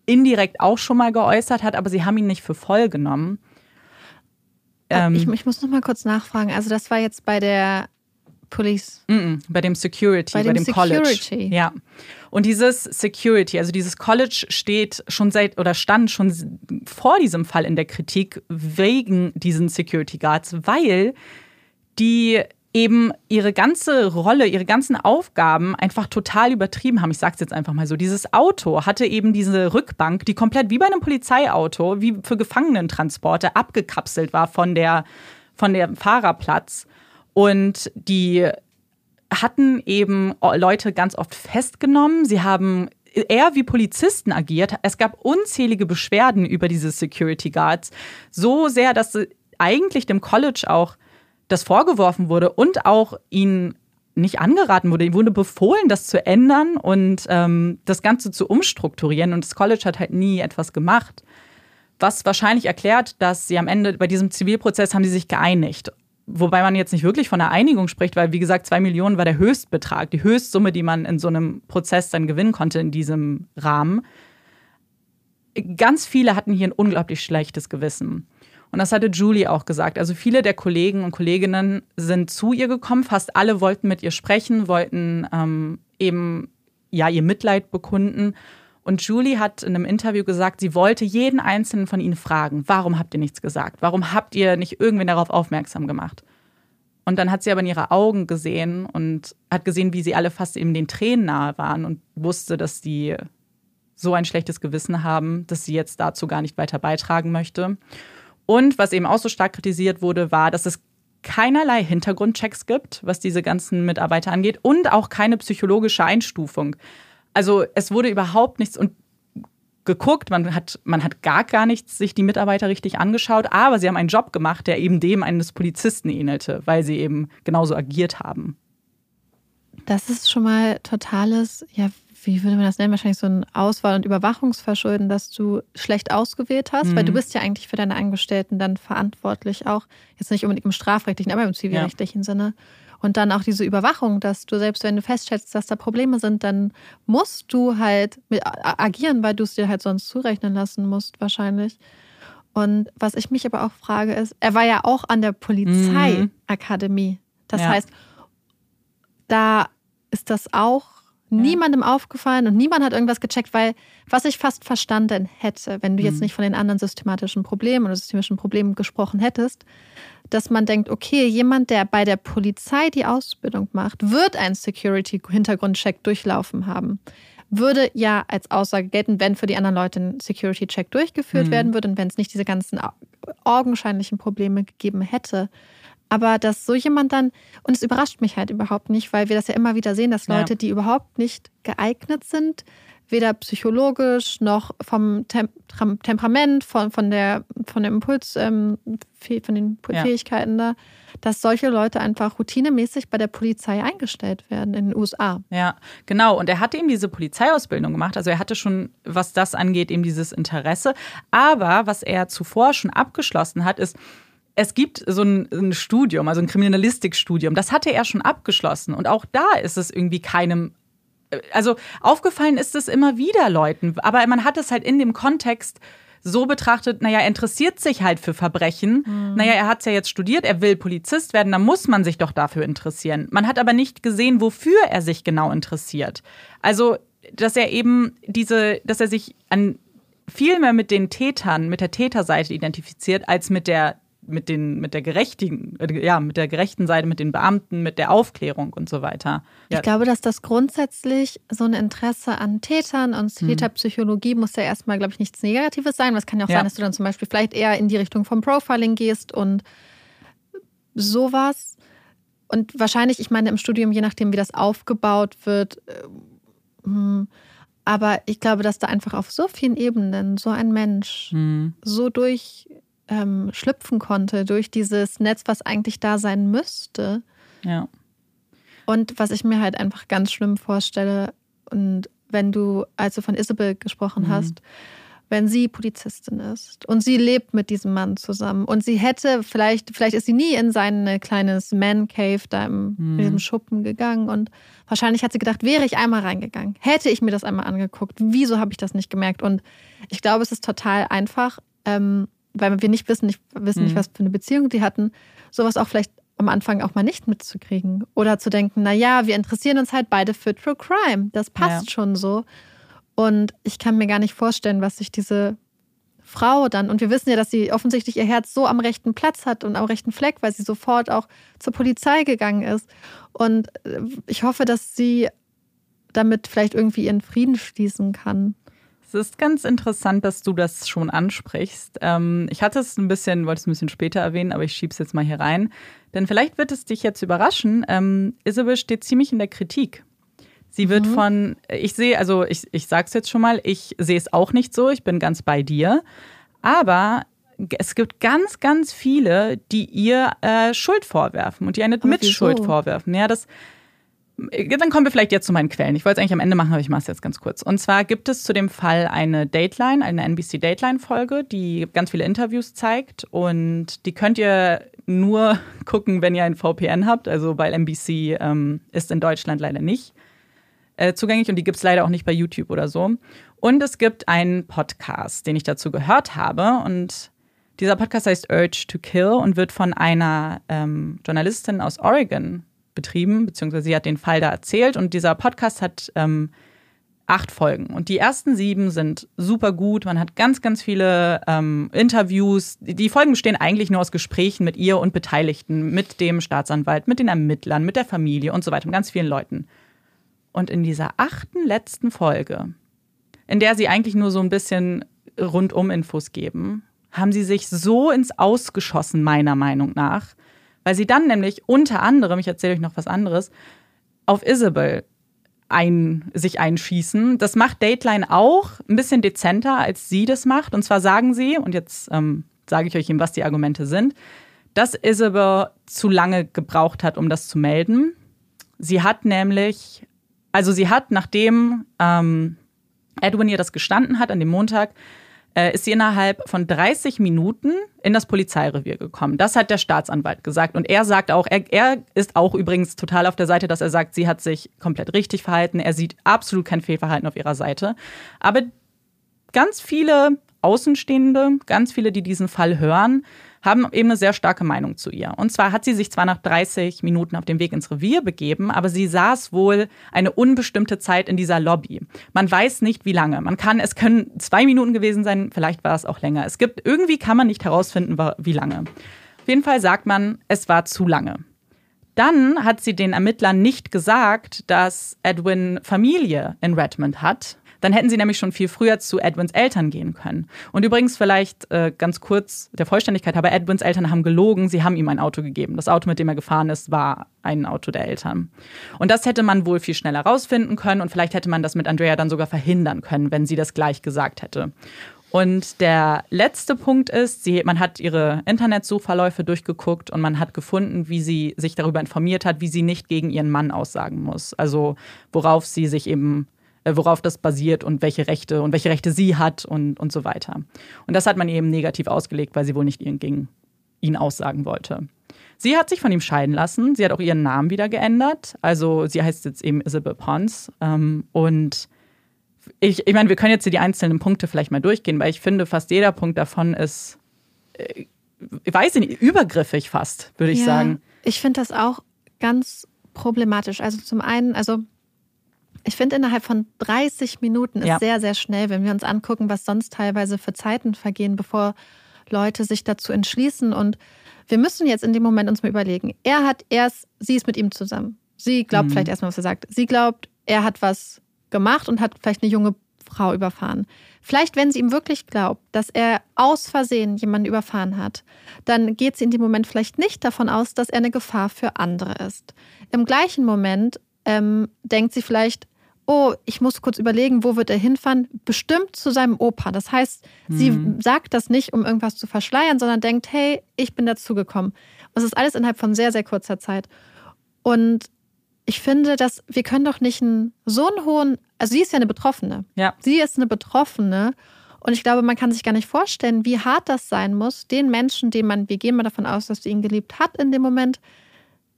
indirekt auch schon mal geäußert hat, aber sie haben ihn nicht für voll genommen. Ähm, ich, ich, muss noch mal kurz nachfragen. Also das war jetzt bei der Police. Mm -mm, bei dem Security, bei dem, bei dem Security. College. Ja. Und dieses Security, also dieses College steht schon seit oder stand schon vor diesem Fall in der Kritik wegen diesen Security Guards, weil die eben ihre ganze Rolle, ihre ganzen Aufgaben einfach total übertrieben haben. Ich sage es jetzt einfach mal so. Dieses Auto hatte eben diese Rückbank, die komplett wie bei einem Polizeiauto, wie für Gefangenentransporte abgekapselt war von der von dem Fahrerplatz und die hatten eben Leute ganz oft festgenommen. Sie haben eher wie Polizisten agiert. Es gab unzählige Beschwerden über diese Security Guards. So sehr, dass eigentlich dem College auch das vorgeworfen wurde und auch ihnen nicht angeraten wurde. Ihnen wurde befohlen, das zu ändern und ähm, das Ganze zu umstrukturieren. Und das College hat halt nie etwas gemacht. Was wahrscheinlich erklärt, dass sie am Ende bei diesem Zivilprozess haben sie sich geeinigt. Wobei man jetzt nicht wirklich von einer Einigung spricht, weil, wie gesagt, zwei Millionen war der Höchstbetrag, die Höchstsumme, die man in so einem Prozess dann gewinnen konnte in diesem Rahmen. Ganz viele hatten hier ein unglaublich schlechtes Gewissen. Und das hatte Julie auch gesagt. Also viele der Kollegen und Kolleginnen sind zu ihr gekommen. Fast alle wollten mit ihr sprechen, wollten ähm, eben ja ihr Mitleid bekunden. Und Julie hat in einem Interview gesagt, sie wollte jeden einzelnen von ihnen fragen, warum habt ihr nichts gesagt? Warum habt ihr nicht irgendwen darauf aufmerksam gemacht? Und dann hat sie aber in ihre Augen gesehen und hat gesehen, wie sie alle fast eben den Tränen nahe waren und wusste, dass die so ein schlechtes Gewissen haben, dass sie jetzt dazu gar nicht weiter beitragen möchte. Und was eben auch so stark kritisiert wurde, war, dass es keinerlei Hintergrundchecks gibt, was diese ganzen Mitarbeiter angeht und auch keine psychologische Einstufung. Also es wurde überhaupt nichts und geguckt, man hat, man hat gar gar nichts sich die Mitarbeiter richtig angeschaut, aber sie haben einen Job gemacht, der eben dem eines Polizisten ähnelte, weil sie eben genauso agiert haben. Das ist schon mal totales, ja, wie würde man das nennen, wahrscheinlich so ein Auswahl- und Überwachungsverschulden, dass du schlecht ausgewählt hast, mhm. weil du mhm. bist ja eigentlich für deine Angestellten dann verantwortlich auch, jetzt nicht unbedingt im strafrechtlichen, aber im zivilrechtlichen ja. Sinne. Und dann auch diese Überwachung, dass du selbst, wenn du feststellst, dass da Probleme sind, dann musst du halt agieren, weil du es dir halt sonst zurechnen lassen musst, wahrscheinlich. Und was ich mich aber auch frage, ist, er war ja auch an der Polizeiakademie. Das ja. heißt, da ist das auch niemandem aufgefallen und niemand hat irgendwas gecheckt, weil was ich fast verstanden hätte, wenn du jetzt mhm. nicht von den anderen systematischen Problemen oder systemischen Problemen gesprochen hättest, dass man denkt, okay, jemand, der bei der Polizei die Ausbildung macht, wird einen Security-Hintergrundcheck durchlaufen haben. Würde ja als Aussage gelten, wenn für die anderen Leute ein Security-Check durchgeführt mhm. werden würde und wenn es nicht diese ganzen augenscheinlichen Probleme gegeben hätte. Aber dass so jemand dann, und es überrascht mich halt überhaupt nicht, weil wir das ja immer wieder sehen, dass Leute, ja. die überhaupt nicht geeignet sind, weder psychologisch noch vom Tem Temperament, von, von, der, von der Impuls, ähm, von den ja. Fähigkeiten da, dass solche Leute einfach routinemäßig bei der Polizei eingestellt werden in den USA. Ja, genau. Und er hatte eben diese Polizeiausbildung gemacht. Also er hatte schon, was das angeht, eben dieses Interesse. Aber was er zuvor schon abgeschlossen hat, ist, es gibt so ein, ein, Studium, also ein Kriminalistikstudium, das hatte er schon abgeschlossen. Und auch da ist es irgendwie keinem also aufgefallen ist es immer wieder Leuten, aber man hat es halt in dem Kontext so betrachtet, naja, er interessiert sich halt für Verbrechen. Mhm. Naja, er hat es ja jetzt studiert, er will Polizist werden, dann muss man sich doch dafür interessieren. Man hat aber nicht gesehen, wofür er sich genau interessiert. Also, dass er eben diese, dass er sich an viel mehr mit den Tätern, mit der Täterseite identifiziert, als mit der mit den mit der gerechten äh, ja mit der gerechten Seite mit den Beamten mit der Aufklärung und so weiter. Ja. Ich glaube, dass das grundsätzlich so ein Interesse an Tätern und hm. Täterpsychologie muss ja erstmal glaube ich nichts Negatives sein. Was kann ja auch ja. sein, dass du dann zum Beispiel vielleicht eher in die Richtung vom Profiling gehst und sowas. Und wahrscheinlich, ich meine im Studium, je nachdem wie das aufgebaut wird. Äh, hm, aber ich glaube, dass da einfach auf so vielen Ebenen so ein Mensch hm. so durch ähm, schlüpfen konnte durch dieses Netz, was eigentlich da sein müsste. Ja. Und was ich mir halt einfach ganz schlimm vorstelle, und wenn du, als du von Isabel gesprochen mhm. hast, wenn sie Polizistin ist und sie lebt mit diesem Mann zusammen und sie hätte vielleicht, vielleicht ist sie nie in sein kleines Man Cave da im, mhm. in diesem Schuppen gegangen und wahrscheinlich hat sie gedacht, wäre ich einmal reingegangen, hätte ich mir das einmal angeguckt, wieso habe ich das nicht gemerkt? Und ich glaube, es ist total einfach, ähm, weil wir nicht wissen, nicht, wissen mhm. nicht, was für eine Beziehung die hatten, sowas auch vielleicht am Anfang auch mal nicht mitzukriegen. Oder zu denken, naja, wir interessieren uns halt beide für True Crime. Das passt ja. schon so. Und ich kann mir gar nicht vorstellen, was sich diese Frau dann, und wir wissen ja, dass sie offensichtlich ihr Herz so am rechten Platz hat und am rechten Fleck, weil sie sofort auch zur Polizei gegangen ist. Und äh, ich hoffe, dass sie damit vielleicht irgendwie ihren Frieden schließen kann. Es ist ganz interessant, dass du das schon ansprichst. Ähm, ich hatte es ein bisschen, wollte es ein bisschen später erwähnen, aber ich schiebe es jetzt mal hier rein. Denn vielleicht wird es dich jetzt überraschen. Ähm, Isabel steht ziemlich in der Kritik. Sie wird mhm. von, ich sehe, also ich, ich sage es jetzt schon mal, ich sehe es auch nicht so, ich bin ganz bei dir. Aber es gibt ganz, ganz viele, die ihr äh, Schuld vorwerfen und die eine Mitschuld vorwerfen. Ja, das dann kommen wir vielleicht jetzt zu meinen Quellen. Ich wollte es eigentlich am Ende machen, aber ich mache es jetzt ganz kurz. Und zwar gibt es zu dem Fall eine Dateline, eine NBC Dateline-Folge, die ganz viele Interviews zeigt. Und die könnt ihr nur gucken, wenn ihr ein VPN habt. Also weil NBC ähm, ist in Deutschland leider nicht äh, zugänglich und die gibt es leider auch nicht bei YouTube oder so. Und es gibt einen Podcast, den ich dazu gehört habe. Und dieser Podcast heißt Urge to Kill und wird von einer ähm, Journalistin aus Oregon betrieben, beziehungsweise sie hat den Fall da erzählt und dieser Podcast hat ähm, acht Folgen. Und die ersten sieben sind super gut. Man hat ganz, ganz viele ähm, Interviews. Die Folgen bestehen eigentlich nur aus Gesprächen mit ihr und Beteiligten, mit dem Staatsanwalt, mit den Ermittlern, mit der Familie und so weiter, mit ganz vielen Leuten. Und in dieser achten letzten Folge, in der sie eigentlich nur so ein bisschen rundum Infos geben, haben sie sich so ins Ausgeschossen, meiner Meinung nach, weil sie dann nämlich unter anderem, ich erzähle euch noch was anderes, auf Isabel ein, sich einschießen. Das macht Dateline auch ein bisschen dezenter, als sie das macht. Und zwar sagen sie, und jetzt ähm, sage ich euch eben, was die Argumente sind, dass Isabel zu lange gebraucht hat, um das zu melden. Sie hat nämlich, also sie hat, nachdem ähm, Edwin ihr das gestanden hat an dem Montag, äh, ist sie innerhalb von 30 Minuten in das Polizeirevier gekommen. Das hat der Staatsanwalt gesagt. Und er sagt auch, er, er ist auch übrigens total auf der Seite, dass er sagt, sie hat sich komplett richtig verhalten. Er sieht absolut kein Fehlverhalten auf ihrer Seite. Aber ganz viele Außenstehende, ganz viele, die diesen Fall hören, haben eben eine sehr starke Meinung zu ihr. Und zwar hat sie sich zwar nach 30 Minuten auf dem Weg ins Revier begeben, aber sie saß wohl eine unbestimmte Zeit in dieser Lobby. Man weiß nicht, wie lange. Man kann, es können zwei Minuten gewesen sein, vielleicht war es auch länger. Es gibt, irgendwie kann man nicht herausfinden, wie lange. Auf jeden Fall sagt man, es war zu lange. Dann hat sie den Ermittlern nicht gesagt, dass Edwin Familie in Redmond hat, dann hätten sie nämlich schon viel früher zu Edwins Eltern gehen können. Und übrigens vielleicht äh, ganz kurz der Vollständigkeit, aber Edwins Eltern haben gelogen, sie haben ihm ein Auto gegeben. Das Auto, mit dem er gefahren ist, war ein Auto der Eltern. Und das hätte man wohl viel schneller rausfinden können und vielleicht hätte man das mit Andrea dann sogar verhindern können, wenn sie das gleich gesagt hätte. Und der letzte Punkt ist, sie, man hat ihre Internetsuchverläufe durchgeguckt und man hat gefunden, wie sie sich darüber informiert hat, wie sie nicht gegen ihren Mann aussagen muss. Also worauf sie sich eben worauf das basiert und welche Rechte und welche Rechte sie hat und, und so weiter. Und das hat man eben negativ ausgelegt, weil sie wohl nicht gegen ihn aussagen wollte. Sie hat sich von ihm scheiden lassen. Sie hat auch ihren Namen wieder geändert. Also sie heißt jetzt eben Isabel Pons. Ähm, und ich, ich meine, wir können jetzt hier die einzelnen Punkte vielleicht mal durchgehen, weil ich finde, fast jeder Punkt davon ist, äh, ich weiß nicht, übergriffig fast, würde ich ja, sagen. Ich finde das auch ganz problematisch. Also zum einen, also ich finde, innerhalb von 30 Minuten ist Ja. sehr, sehr schnell, wenn wir uns angucken, was sonst teilweise für Zeiten vergehen, bevor Leute sich dazu entschließen. Und wir müssen jetzt in dem Moment uns mal überlegen. Er hat erst, sie ist mit ihm zusammen. Sie glaubt Mhm. vielleicht erstmal, was er sagt. Sie glaubt, er hat was gemacht und hat vielleicht eine junge Frau überfahren. Vielleicht, wenn sie ihm wirklich glaubt, dass er aus Versehen jemanden überfahren hat, dann geht sie in dem Moment vielleicht nicht davon aus, dass er eine Gefahr für andere ist. Im gleichen Moment ähm, denkt sie vielleicht, oh, ich muss kurz überlegen, wo wird er hinfahren? Bestimmt zu seinem Opa. Das heißt, sie Mhm. sagt das nicht, um irgendwas zu verschleiern, sondern denkt, hey, ich bin dazugekommen. Und es ist alles innerhalb von sehr, sehr kurzer Zeit. Und ich finde, dass wir können doch nicht einen, so einen hohen, also sie ist ja eine Betroffene. Ja. Sie ist eine Betroffene. Und ich glaube, man kann sich gar nicht vorstellen, wie hart das sein muss, den Menschen, den man, wir gehen mal davon aus, dass sie ihn geliebt hat in dem Moment,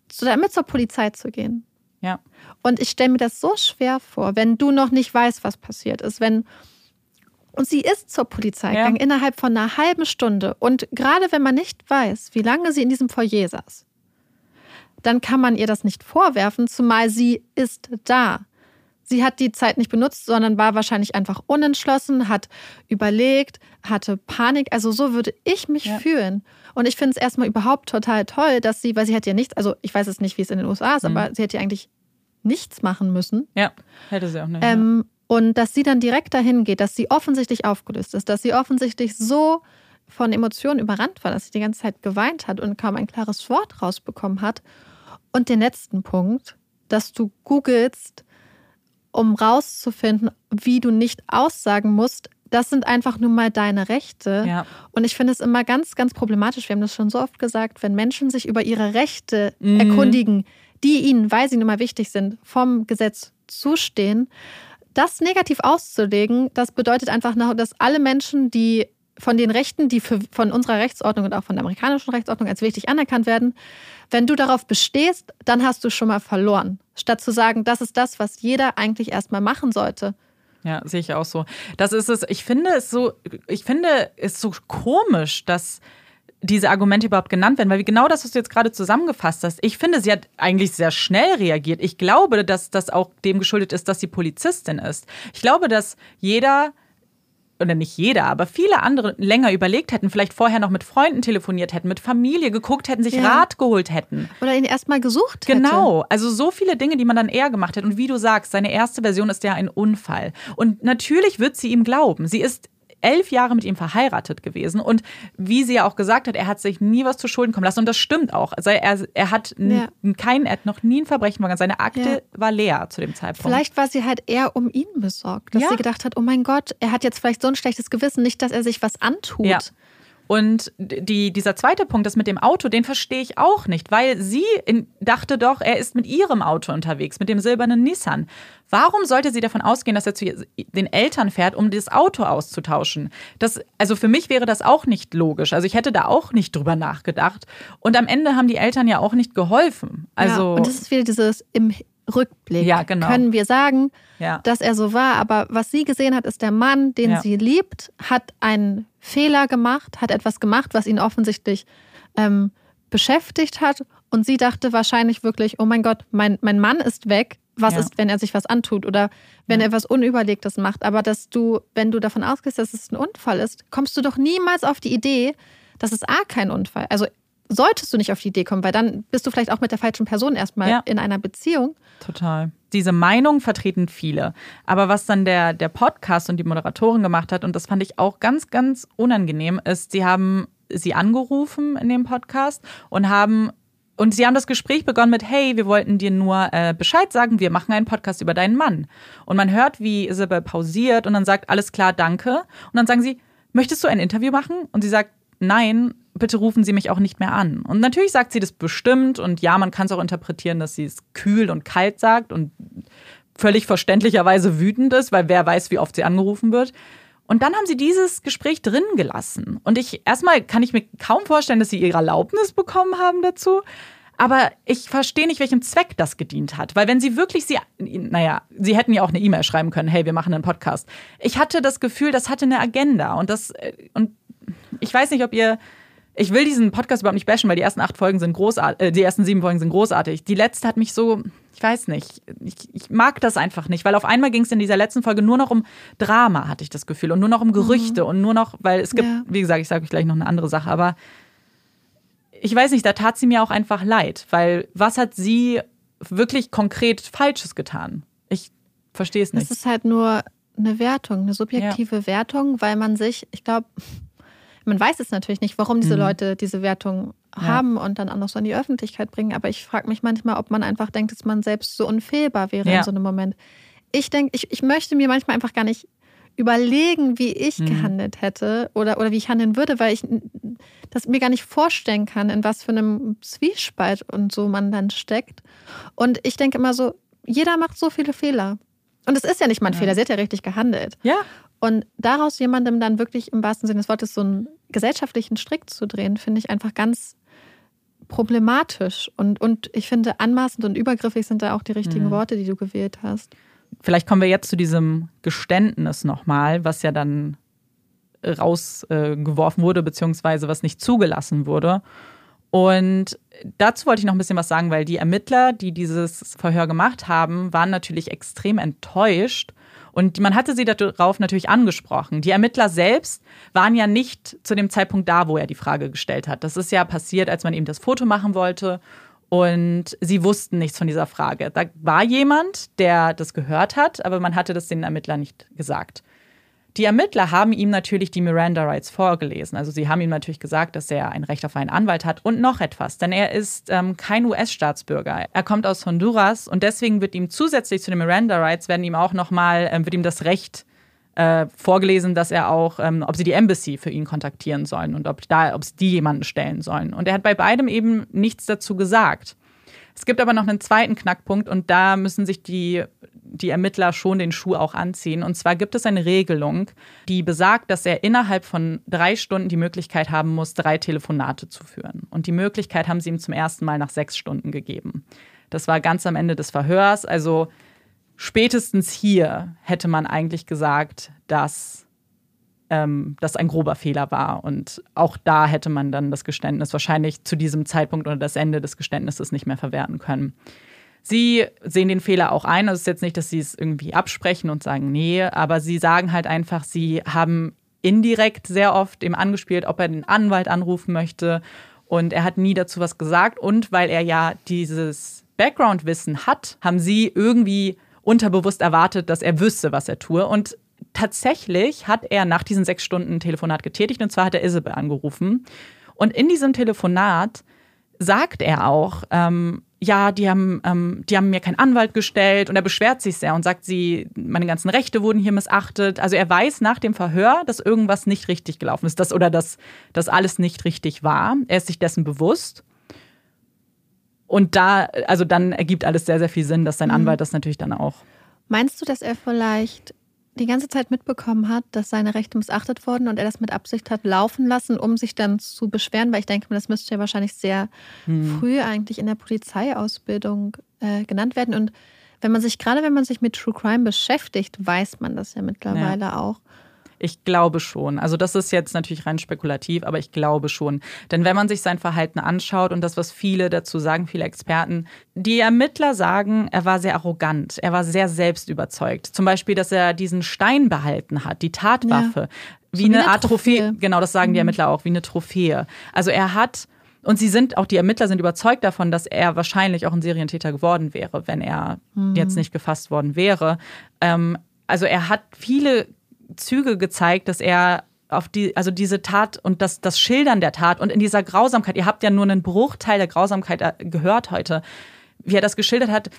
zu- damit zur Polizei zu gehen. Ja. Und ich stelle mir das so schwer vor, wenn du noch nicht weißt, was passiert ist, wenn und sie ist zur Polizei Ja. gegangen innerhalb von einer halben Stunde. Und gerade wenn man nicht weiß, wie lange sie in diesem Foyer saß, dann kann man ihr das nicht vorwerfen, zumal sie ist da. Sie hat die Zeit nicht benutzt, sondern war wahrscheinlich einfach unentschlossen, hat überlegt, hatte Panik. Also so würde ich mich Ja. fühlen. Und ich finde es erstmal überhaupt total toll, dass sie, weil sie hat ja nichts, also ich weiß es nicht, wie es in den USA ist, Mhm. aber sie hätte ja eigentlich nichts machen müssen. Ja, hätte sie auch nicht. Ähm, und dass sie dann direkt dahin geht, dass sie offensichtlich aufgelöst ist, dass sie offensichtlich so von Emotionen überrannt war, dass sie die ganze Zeit geweint hat und kaum ein klares Wort rausbekommen hat. Und den letzten Punkt, dass du googelst, um rauszufinden, wie du nicht aussagen musst, das sind einfach nur mal deine Rechte. ja. Und ich finde es immer ganz, ganz problematisch. Wir haben das schon so oft gesagt, wenn Menschen sich über ihre Rechte Mhm. erkundigen, die ihnen, weil sie nun mal wichtig sind, vom Gesetz zustehen, das negativ auszulegen, das bedeutet einfach, dass alle Menschen, die von den Rechten, die für, von unserer Rechtsordnung und auch von der amerikanischen Rechtsordnung als wichtig anerkannt werden, wenn du darauf bestehst, dann hast du schon mal verloren. Statt zu sagen, das ist das, was jeder eigentlich erstmal machen sollte. Ja, sehe ich auch so. Das ist es. Ich finde es so, ich finde es so komisch, dass diese Argumente überhaupt genannt werden, weil genau das, was du jetzt gerade zusammengefasst hast, ich finde, sie hat eigentlich sehr schnell reagiert. Ich glaube, dass das auch dem geschuldet ist, dass sie Polizistin ist. Ich glaube, dass jeder oder nicht jeder, aber viele andere länger überlegt hätten, vielleicht vorher noch mit Freunden telefoniert hätten, mit Familie geguckt hätten, sich Ja. Rat geholt hätten. Oder ihn erstmal gesucht hätte. Genau, also so viele Dinge, die man dann eher gemacht hat. Und wie du sagst, seine erste Version ist ja ein Unfall. Und natürlich wird sie ihm glauben. Sie ist elf Jahre mit ihm verheiratet gewesen. Und wie sie ja auch gesagt hat, er hat sich nie was zu Schulden kommen lassen. Und das stimmt auch. Also er, er hat n- kein, er hat noch nie ein Verbrechen begangen. Seine Akte Ja. war leer zu dem Zeitpunkt. Vielleicht war sie halt eher um ihn besorgt, dass Ja. sie gedacht hat, oh mein Gott, er hat jetzt vielleicht so ein schlechtes Gewissen, nicht, dass er sich was antut. Und die, dieser zweite Punkt, das mit dem Auto, den verstehe ich auch nicht, weil sie in, dachte doch, er ist mit ihrem Auto unterwegs, mit dem silbernen Nissan. Warum sollte sie davon ausgehen, dass er zu den Eltern fährt, um das Auto auszutauschen? Das, also für mich wäre das auch nicht logisch. Also ich hätte da auch nicht drüber nachgedacht. Und am Ende haben die Eltern ja auch nicht geholfen. Also ja, und das ist wieder dieses im Rückblick. Ja, genau. Können wir sagen, ja. dass er so war, aber was sie gesehen hat, ist der Mann, den Ja. sie liebt, hat einen Fehler gemacht, hat etwas gemacht, was ihn offensichtlich ähm, beschäftigt hat. Und sie dachte wahrscheinlich wirklich, oh mein Gott, mein, mein Mann ist weg. Was ist, wenn er sich was antut oder wenn er was Unüberlegtes macht? Aber dass du, wenn du davon ausgehst, dass es ein Unfall ist, kommst du doch niemals auf die Idee, dass es A kein Unfall. Also solltest du nicht auf die Idee kommen, weil dann bist du vielleicht auch mit der falschen Person erstmal Ja. in einer Beziehung. Total. Diese Meinung vertreten viele. Aber was dann der, der Podcast und die Moderatorin gemacht hat, und das fand ich auch ganz, ganz unangenehm, ist, sie haben sie angerufen in dem Podcast und haben und sie haben das Gespräch begonnen mit, hey, wir wollten dir nur äh, Bescheid sagen, wir machen einen Podcast über deinen Mann. Und man hört, wie Isabel pausiert und dann sagt, alles klar, danke. Und dann sagen sie, möchtest du ein Interview machen? Und sie sagt, nein, bitte rufen Sie mich auch nicht mehr an. Und natürlich sagt sie das bestimmt und ja, man kann es auch interpretieren, dass sie es kühl und kalt sagt und völlig verständlicherweise wütend ist, weil wer weiß, wie oft sie angerufen wird. Und dann haben sie dieses Gespräch drin gelassen. Und ich, erstmal kann ich mir kaum vorstellen, dass sie ihre Erlaubnis bekommen haben dazu. Aber ich verstehe nicht, welchem Zweck das gedient hat. Weil wenn sie wirklich sie, naja, sie hätten ja auch eine E-Mail schreiben können, hey, wir machen einen Podcast. Ich hatte das Gefühl, das hatte eine Agenda. Und das, äh, und ich weiß nicht, ob ihr, ich will diesen Podcast überhaupt nicht bashen, weil die ersten acht Folgen sind großartig, äh, die ersten sieben Folgen sind großartig. Die letzte hat mich so, ich weiß nicht, ich, ich mag das einfach nicht, weil auf einmal ging es in dieser letzten Folge nur noch um Drama, hatte ich das Gefühl, und nur noch um Gerüchte mhm. und nur noch, weil es gibt, ja. wie gesagt, ich sage euch gleich noch eine andere Sache, aber ich weiß nicht, da tat sie mir auch einfach leid, weil was hat sie wirklich konkret Falsches getan? Ich verstehe es nicht. Es ist halt nur eine Wertung, eine subjektive ja. Wertung, weil man sich, ich glaube, man weiß es natürlich nicht, warum diese mhm. Leute diese Wertung haben ja. und dann auch noch so in die Öffentlichkeit bringen. Aber ich frage mich manchmal, ob man einfach denkt, dass man selbst so unfehlbar wäre ja. in so einem Moment. Ich denke, ich, ich möchte mir manchmal einfach gar nicht überlegen, wie ich mhm. gehandelt hätte oder, oder wie ich handeln würde, weil ich das mir gar nicht vorstellen kann, in was für einem Zwiespalt und so man dann steckt. Und ich denke immer so, jeder macht so viele Fehler. Und es ist ja nicht mein ja. Fehler, sie hat ja richtig gehandelt. Ja. Und daraus jemandem dann wirklich im wahrsten Sinne des Wortes so einen gesellschaftlichen Strick zu drehen, finde ich einfach ganz problematisch. Und, und ich finde, anmaßend und übergriffig sind da auch die richtigen mhm. Worte, die du gewählt hast. Vielleicht kommen wir jetzt zu diesem Geständnis nochmal, was ja dann rausgeworfen wurde, beziehungsweise was nicht zugelassen wurde. Und dazu wollte ich noch ein bisschen was sagen, weil die Ermittler, die dieses Verhör gemacht haben, waren natürlich extrem enttäuscht. Und man hatte sie darauf natürlich angesprochen. Die Ermittler selbst waren ja nicht zu dem Zeitpunkt da, wo er die Frage gestellt hat. Das ist ja passiert, als man ihm das Foto machen wollte. Und sie wussten nichts von dieser Frage. Da war jemand, der das gehört hat, aber man hatte das den Ermittlern nicht gesagt. Die Ermittler haben ihm natürlich die Miranda Rights vorgelesen. Also sie haben ihm natürlich gesagt, dass er ein Recht auf einen Anwalt hat und noch etwas, denn er ist ähm, kein US-Staatsbürger. Er kommt aus Honduras und deswegen wird ihm zusätzlich zu den Miranda Rights werden ihm auch nochmal ähm, wird ihm das Recht äh, vorgelesen, dass er auch, ähm, ob sie die Embassy für ihn kontaktieren sollen und ob da, ob es die jemanden stellen sollen. Und er hat bei beidem eben nichts dazu gesagt. Es gibt aber noch einen zweiten Knackpunkt und da müssen sich die, die Ermittler schon den Schuh auch anziehen. Und zwar gibt es eine Regelung, die besagt, dass er innerhalb von drei Stunden die Möglichkeit haben muss, drei Telefonate zu führen. Und die Möglichkeit haben sie ihm zum ersten Mal nach sechs Stunden gegeben. Das war ganz am Ende des Verhörs. Also spätestens hier hätte man eigentlich gesagt, dass ähm, das ein grober Fehler war. Und auch da hätte man dann das Geständnis wahrscheinlich zu diesem Zeitpunkt oder das Ende des Geständnisses nicht mehr verwerten können. Sie sehen den Fehler auch ein. Also es ist jetzt nicht, dass sie es irgendwie absprechen und sagen, nee, aber sie sagen halt einfach, sie haben indirekt sehr oft ihm angespielt, ob er den Anwalt anrufen möchte. Und er hat nie dazu was gesagt. Und weil er ja dieses Background-Wissen hat, haben sie irgendwie unterbewusst erwartet, dass er wüsste, was er tue. Und tatsächlich hat er nach diesen sechs Stunden Telefonat getätigt und zwar hat er Isabel angerufen. Und in diesem Telefonat sagt er auch, ähm, ja, die haben, ähm, die haben mir keinen Anwalt gestellt und er beschwert sich sehr und sagt, sie, meine ganzen Rechte wurden hier missachtet. Also er weiß nach dem Verhör, dass irgendwas nicht richtig gelaufen ist, dass, oder dass das alles nicht richtig war. Er ist sich dessen bewusst. Und da, also dann ergibt alles sehr, sehr viel Sinn, dass sein mhm. Anwalt das natürlich dann auch. Meinst du, dass er vielleicht die ganze Zeit mitbekommen hat, dass seine Rechte missachtet wurden und er das mit Absicht hat laufen lassen, um sich dann zu beschweren, weil ich denke, das müsste ja wahrscheinlich sehr hm. früh eigentlich in der Polizeiausbildung äh, genannt werden. Und wenn man sich, gerade wenn man sich mit True Crime beschäftigt, weiß man das ja mittlerweile ja. auch. Ich glaube schon. Also das ist jetzt natürlich rein spekulativ, aber ich glaube schon. Denn wenn man sich sein Verhalten anschaut und das, was viele dazu sagen, viele Experten, die Ermittler sagen, er war sehr arrogant, er war sehr selbstüberzeugt. Zum Beispiel, dass er diesen Stein behalten hat, die Tatwaffe, ja. wie, so eine, eine Art Trophäe. Trophäe. Genau, das sagen mhm. die Ermittler auch, wie eine Trophäe. Also er hat und sie sind, auch die Ermittler sind überzeugt davon, dass er wahrscheinlich auch ein Serientäter geworden wäre, wenn er mhm. jetzt nicht gefasst worden wäre. Ähm, also er hat viele Züge gezeigt, dass er auf die, also diese Tat und das, das Schildern der Tat und in dieser Grausamkeit, ihr habt ja nur einen Bruchteil der Grausamkeit äh, gehört heute, wie er das geschildert hat,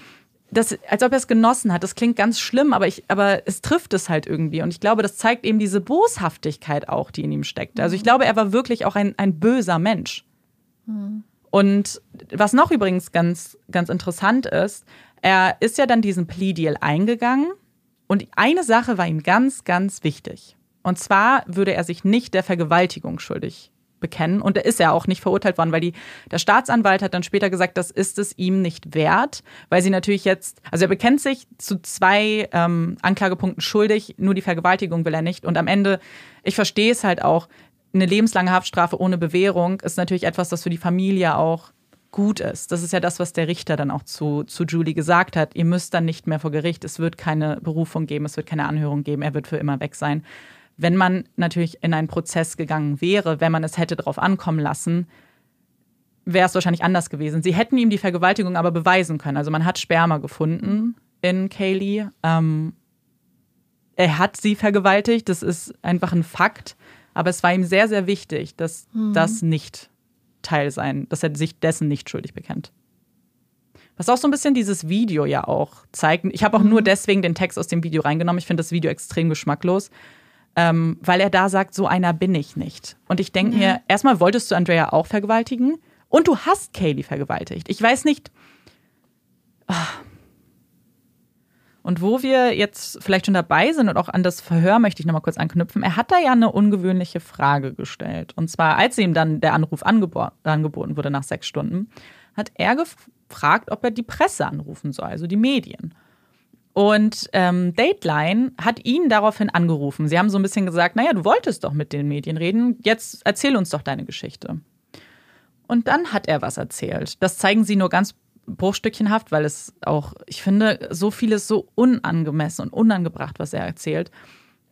das, als ob er es genossen hat. Das klingt ganz schlimm, aber, ich, aber es trifft es halt irgendwie. Und ich glaube, das zeigt eben diese Boshaftigkeit auch, die in ihm steckt. Also ich glaube, er war wirklich auch ein, ein böser Mensch. Mhm. Und was noch übrigens ganz, ganz interessant ist, er ist ja dann diesen Plea-Deal eingegangen und eine Sache war ihm ganz, ganz wichtig. Und zwar würde er sich nicht der Vergewaltigung schuldig bekennen. Und da ist er auch nicht verurteilt worden, weil die, der Staatsanwalt hat dann später gesagt, das ist es ihm nicht wert, weil sie natürlich jetzt, also er bekennt sich zu zwei ähm, Anklagepunkten schuldig, nur die Vergewaltigung will er nicht. Und am Ende, ich verstehe es halt auch, eine lebenslange Haftstrafe ohne Bewährung ist natürlich etwas, das für die Familie auch gut ist. Das ist ja das, was der Richter dann auch zu, zu Julie gesagt hat. Ihr müsst dann nicht mehr vor Gericht, es wird keine Berufung geben, es wird keine Anhörung geben, er wird für immer weg sein. Wenn man natürlich in einen Prozess gegangen wäre, wenn man es hätte darauf ankommen lassen, wäre es wahrscheinlich anders gewesen. Sie hätten ihm die Vergewaltigung aber beweisen können. Also man hat Sperma gefunden in Kaylee. Ähm, er hat sie vergewaltigt, das ist einfach ein Fakt. Aber es war ihm sehr, sehr wichtig, dass mhm. das nicht Teil sein, dass er sich dessen nicht schuldig bekennt. Was auch so ein bisschen dieses Video ja auch zeigt. Ich habe auch mhm. nur deswegen den Text aus dem Video reingenommen. Ich finde das Video extrem geschmacklos, ähm, weil er da sagt, so einer bin ich nicht. Und ich denke ja. mir, erstmal wolltest du Andrea auch vergewaltigen und du hast Kaylee vergewaltigt. Ich weiß nicht. Ach. Und wo wir jetzt vielleicht schon dabei sind und auch an das Verhör möchte ich nochmal kurz anknüpfen. Er hat da ja eine ungewöhnliche Frage gestellt. Und zwar, als ihm dann der Anruf angeboten wurde nach sechs Stunden, hat er gefragt, ob er die Presse anrufen soll, also die Medien. Und ähm, Dateline hat ihn daraufhin angerufen. Sie haben so ein bisschen gesagt, naja, du wolltest doch mit den Medien reden, jetzt erzähl uns doch deine Geschichte. Und dann hat er was erzählt. Das zeigen sie nur ganz bruchstückchenhaft, weil es auch, ich finde, so vieles so unangemessen und unangebracht, was er erzählt.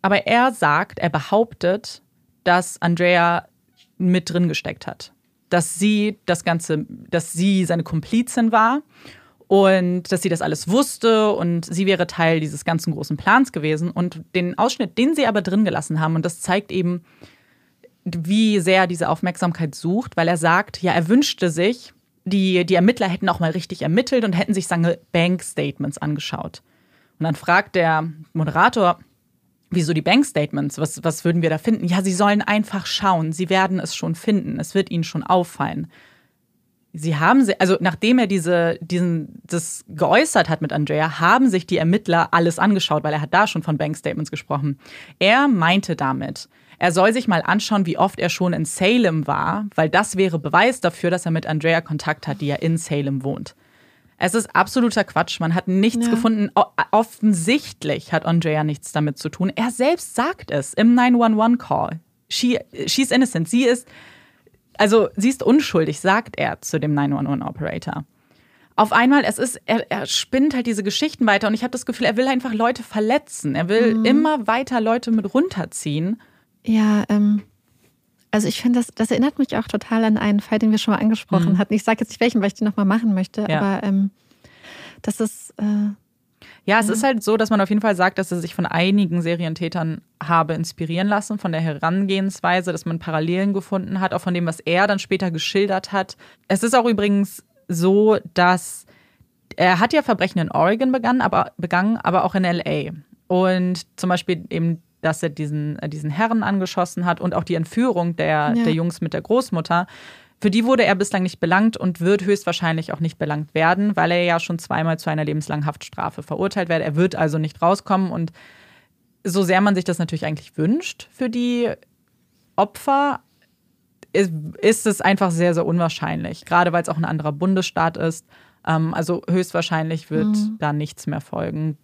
Aber er sagt, er behauptet, dass Andrea mit drin gesteckt hat. Dass sie das Ganze, dass sie seine Komplizin war und dass sie das alles wusste und sie wäre Teil dieses ganzen großen Plans gewesen. Und den Ausschnitt, den sie aber drin gelassen haben, und das zeigt eben, wie sehr er diese Aufmerksamkeit sucht, weil er sagt, ja, er wünschte sich, die, die Ermittler hätten auch mal richtig ermittelt und hätten sich seine Bank-Statements angeschaut. Und dann fragt der Moderator, wieso die Bank-Statements? Was, was würden wir da finden? Ja, sie sollen einfach schauen. Sie werden es schon finden. Es wird ihnen schon auffallen. Sie haben, also nachdem er diese, diesen, das geäußert hat mit Andrea, haben sich die Ermittler alles angeschaut, weil er hat da schon von Bank-Statements gesprochen. Er meinte damit, er soll sich mal anschauen, wie oft er schon in Salem war, weil das wäre Beweis dafür, dass er mit Andrea Kontakt hat, die ja in Salem wohnt. Es ist absoluter Quatsch. Man hat nichts ja. gefunden. Offensichtlich hat Andrea nichts damit zu tun. Er selbst sagt es im 911-Call. She, she's innocent. Sie ist, also sie ist unschuldig, sagt er zu dem 911-Operator. Auf einmal, es ist, er, er spinnt halt diese Geschichten weiter und ich habe das Gefühl, er will einfach Leute verletzen. Er will mhm. immer weiter Leute mit runterziehen. Ja, ähm, also ich finde, das, das erinnert mich auch total an einen Fall, den wir schon mal angesprochen mhm. hatten. Ich sage jetzt nicht welchen, weil ich den nochmal machen möchte, ja. aber ähm, das ist. Äh, ja, es ist halt so, dass man auf jeden Fall sagt, dass er sich von einigen Serientätern habe inspirieren lassen, von der Herangehensweise, dass man Parallelen gefunden hat, auch von dem, was er dann später geschildert hat. Es ist auch übrigens so, dass er hat ja Verbrechen in Oregon begangen, aber, begangen, aber auch in LA. Und zum Beispiel eben dass er diesen, äh, diesen Herren angeschossen hat und auch die Entführung der, ja. der Jungs mit der Großmutter. Für die wurde er bislang nicht belangt und wird höchstwahrscheinlich auch nicht belangt werden, weil er ja schon zweimal zu einer lebenslangen Haftstrafe verurteilt wird. Er wird also nicht rauskommen und so sehr man sich das natürlich eigentlich wünscht für die Opfer, ist, ist es einfach sehr, sehr unwahrscheinlich. Gerade weil es auch ein anderer Bundesstaat ist. Ähm, also höchstwahrscheinlich wird mhm. da nichts mehr folgen.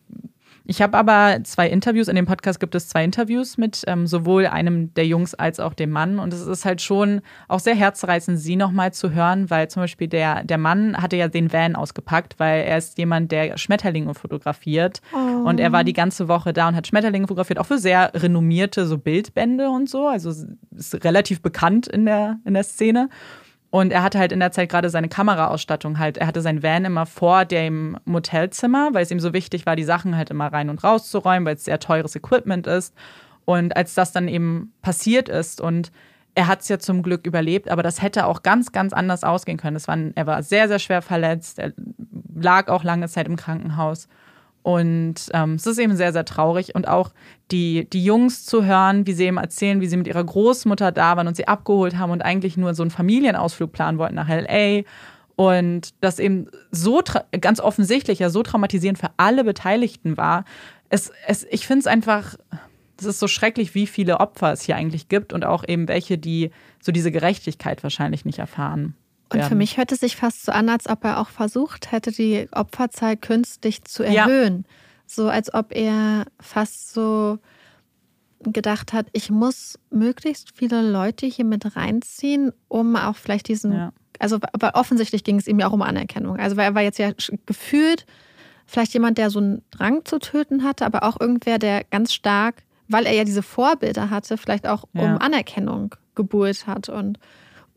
Ich habe aber zwei Interviews, in dem Podcast gibt es zwei Interviews mit ähm, sowohl einem der Jungs als auch dem Mann. Und es ist halt schon auch sehr herzreißend, sie nochmal zu hören, weil zum Beispiel der, der Mann hatte ja den Van ausgepackt, weil er ist jemand, der Schmetterlinge fotografiert. Oh. Und er war die ganze Woche da und hat Schmetterlinge fotografiert, auch für sehr renommierte so Bildbände und so. Also ist relativ bekannt in der, in der Szene. Und er hatte halt in der Zeit gerade seine Kameraausstattung halt. Er hatte sein Van immer vor dem Motelzimmer, weil es ihm so wichtig war, die Sachen halt immer rein und raus zu räumen, weil es sehr teures Equipment ist. Und als das dann eben passiert ist und er hat es ja zum Glück überlebt, aber das hätte auch ganz, ganz anders ausgehen können. War, er war sehr, sehr schwer verletzt. Er lag auch lange Zeit im Krankenhaus. Und ähm, es ist eben sehr, sehr traurig. Und auch die, die Jungs zu hören, wie sie eben erzählen, wie sie mit ihrer Großmutter da waren und sie abgeholt haben und eigentlich nur so einen Familienausflug planen wollten nach LA. Und das eben so ganz offensichtlich ja so traumatisierend für alle Beteiligten war. Es, es, ich finde es einfach das ist so schrecklich, wie viele Opfer es hier eigentlich gibt und auch eben welche, die so diese Gerechtigkeit wahrscheinlich nicht erfahren. Und für mich hört es sich fast so an, als ob er auch versucht hätte, die Opferzahl künstlich zu erhöhen. Ja. So als ob er fast so gedacht hat, ich muss möglichst viele Leute hier mit reinziehen, um auch vielleicht diesen, ja. also aber offensichtlich ging es ihm ja auch um Anerkennung. Also weil er war jetzt ja gefühlt vielleicht jemand, der so einen Drang zu töten hatte, aber auch irgendwer, der ganz stark, weil er ja diese Vorbilder hatte, vielleicht auch ja. um Anerkennung gebuhlt hat und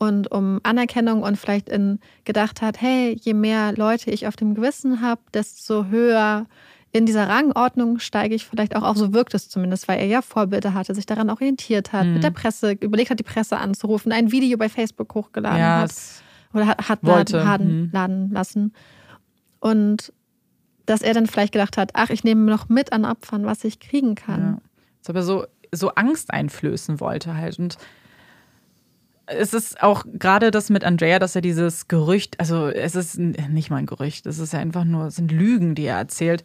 und um Anerkennung und vielleicht in gedacht hat, hey, je mehr Leute ich auf dem Gewissen habe, desto höher in dieser Rangordnung steige ich vielleicht auch auf, so wirkt es zumindest, weil er ja Vorbilder hatte, sich daran orientiert hat, mhm. mit der Presse, überlegt hat, die Presse anzurufen, ein Video bei Facebook hochgeladen ja, hat oder hat, hat laden, laden, mhm. laden lassen. Und dass er dann vielleicht gedacht hat, ach, ich nehme noch mit an Opfern, was ich kriegen kann. Ja. Dass aber so, so Angst einflößen wollte halt. Und es ist auch gerade das mit Andrea, dass er dieses Gerücht, also es ist nicht mal ein Gerücht, es ist ja einfach nur, es sind Lügen, die er erzählt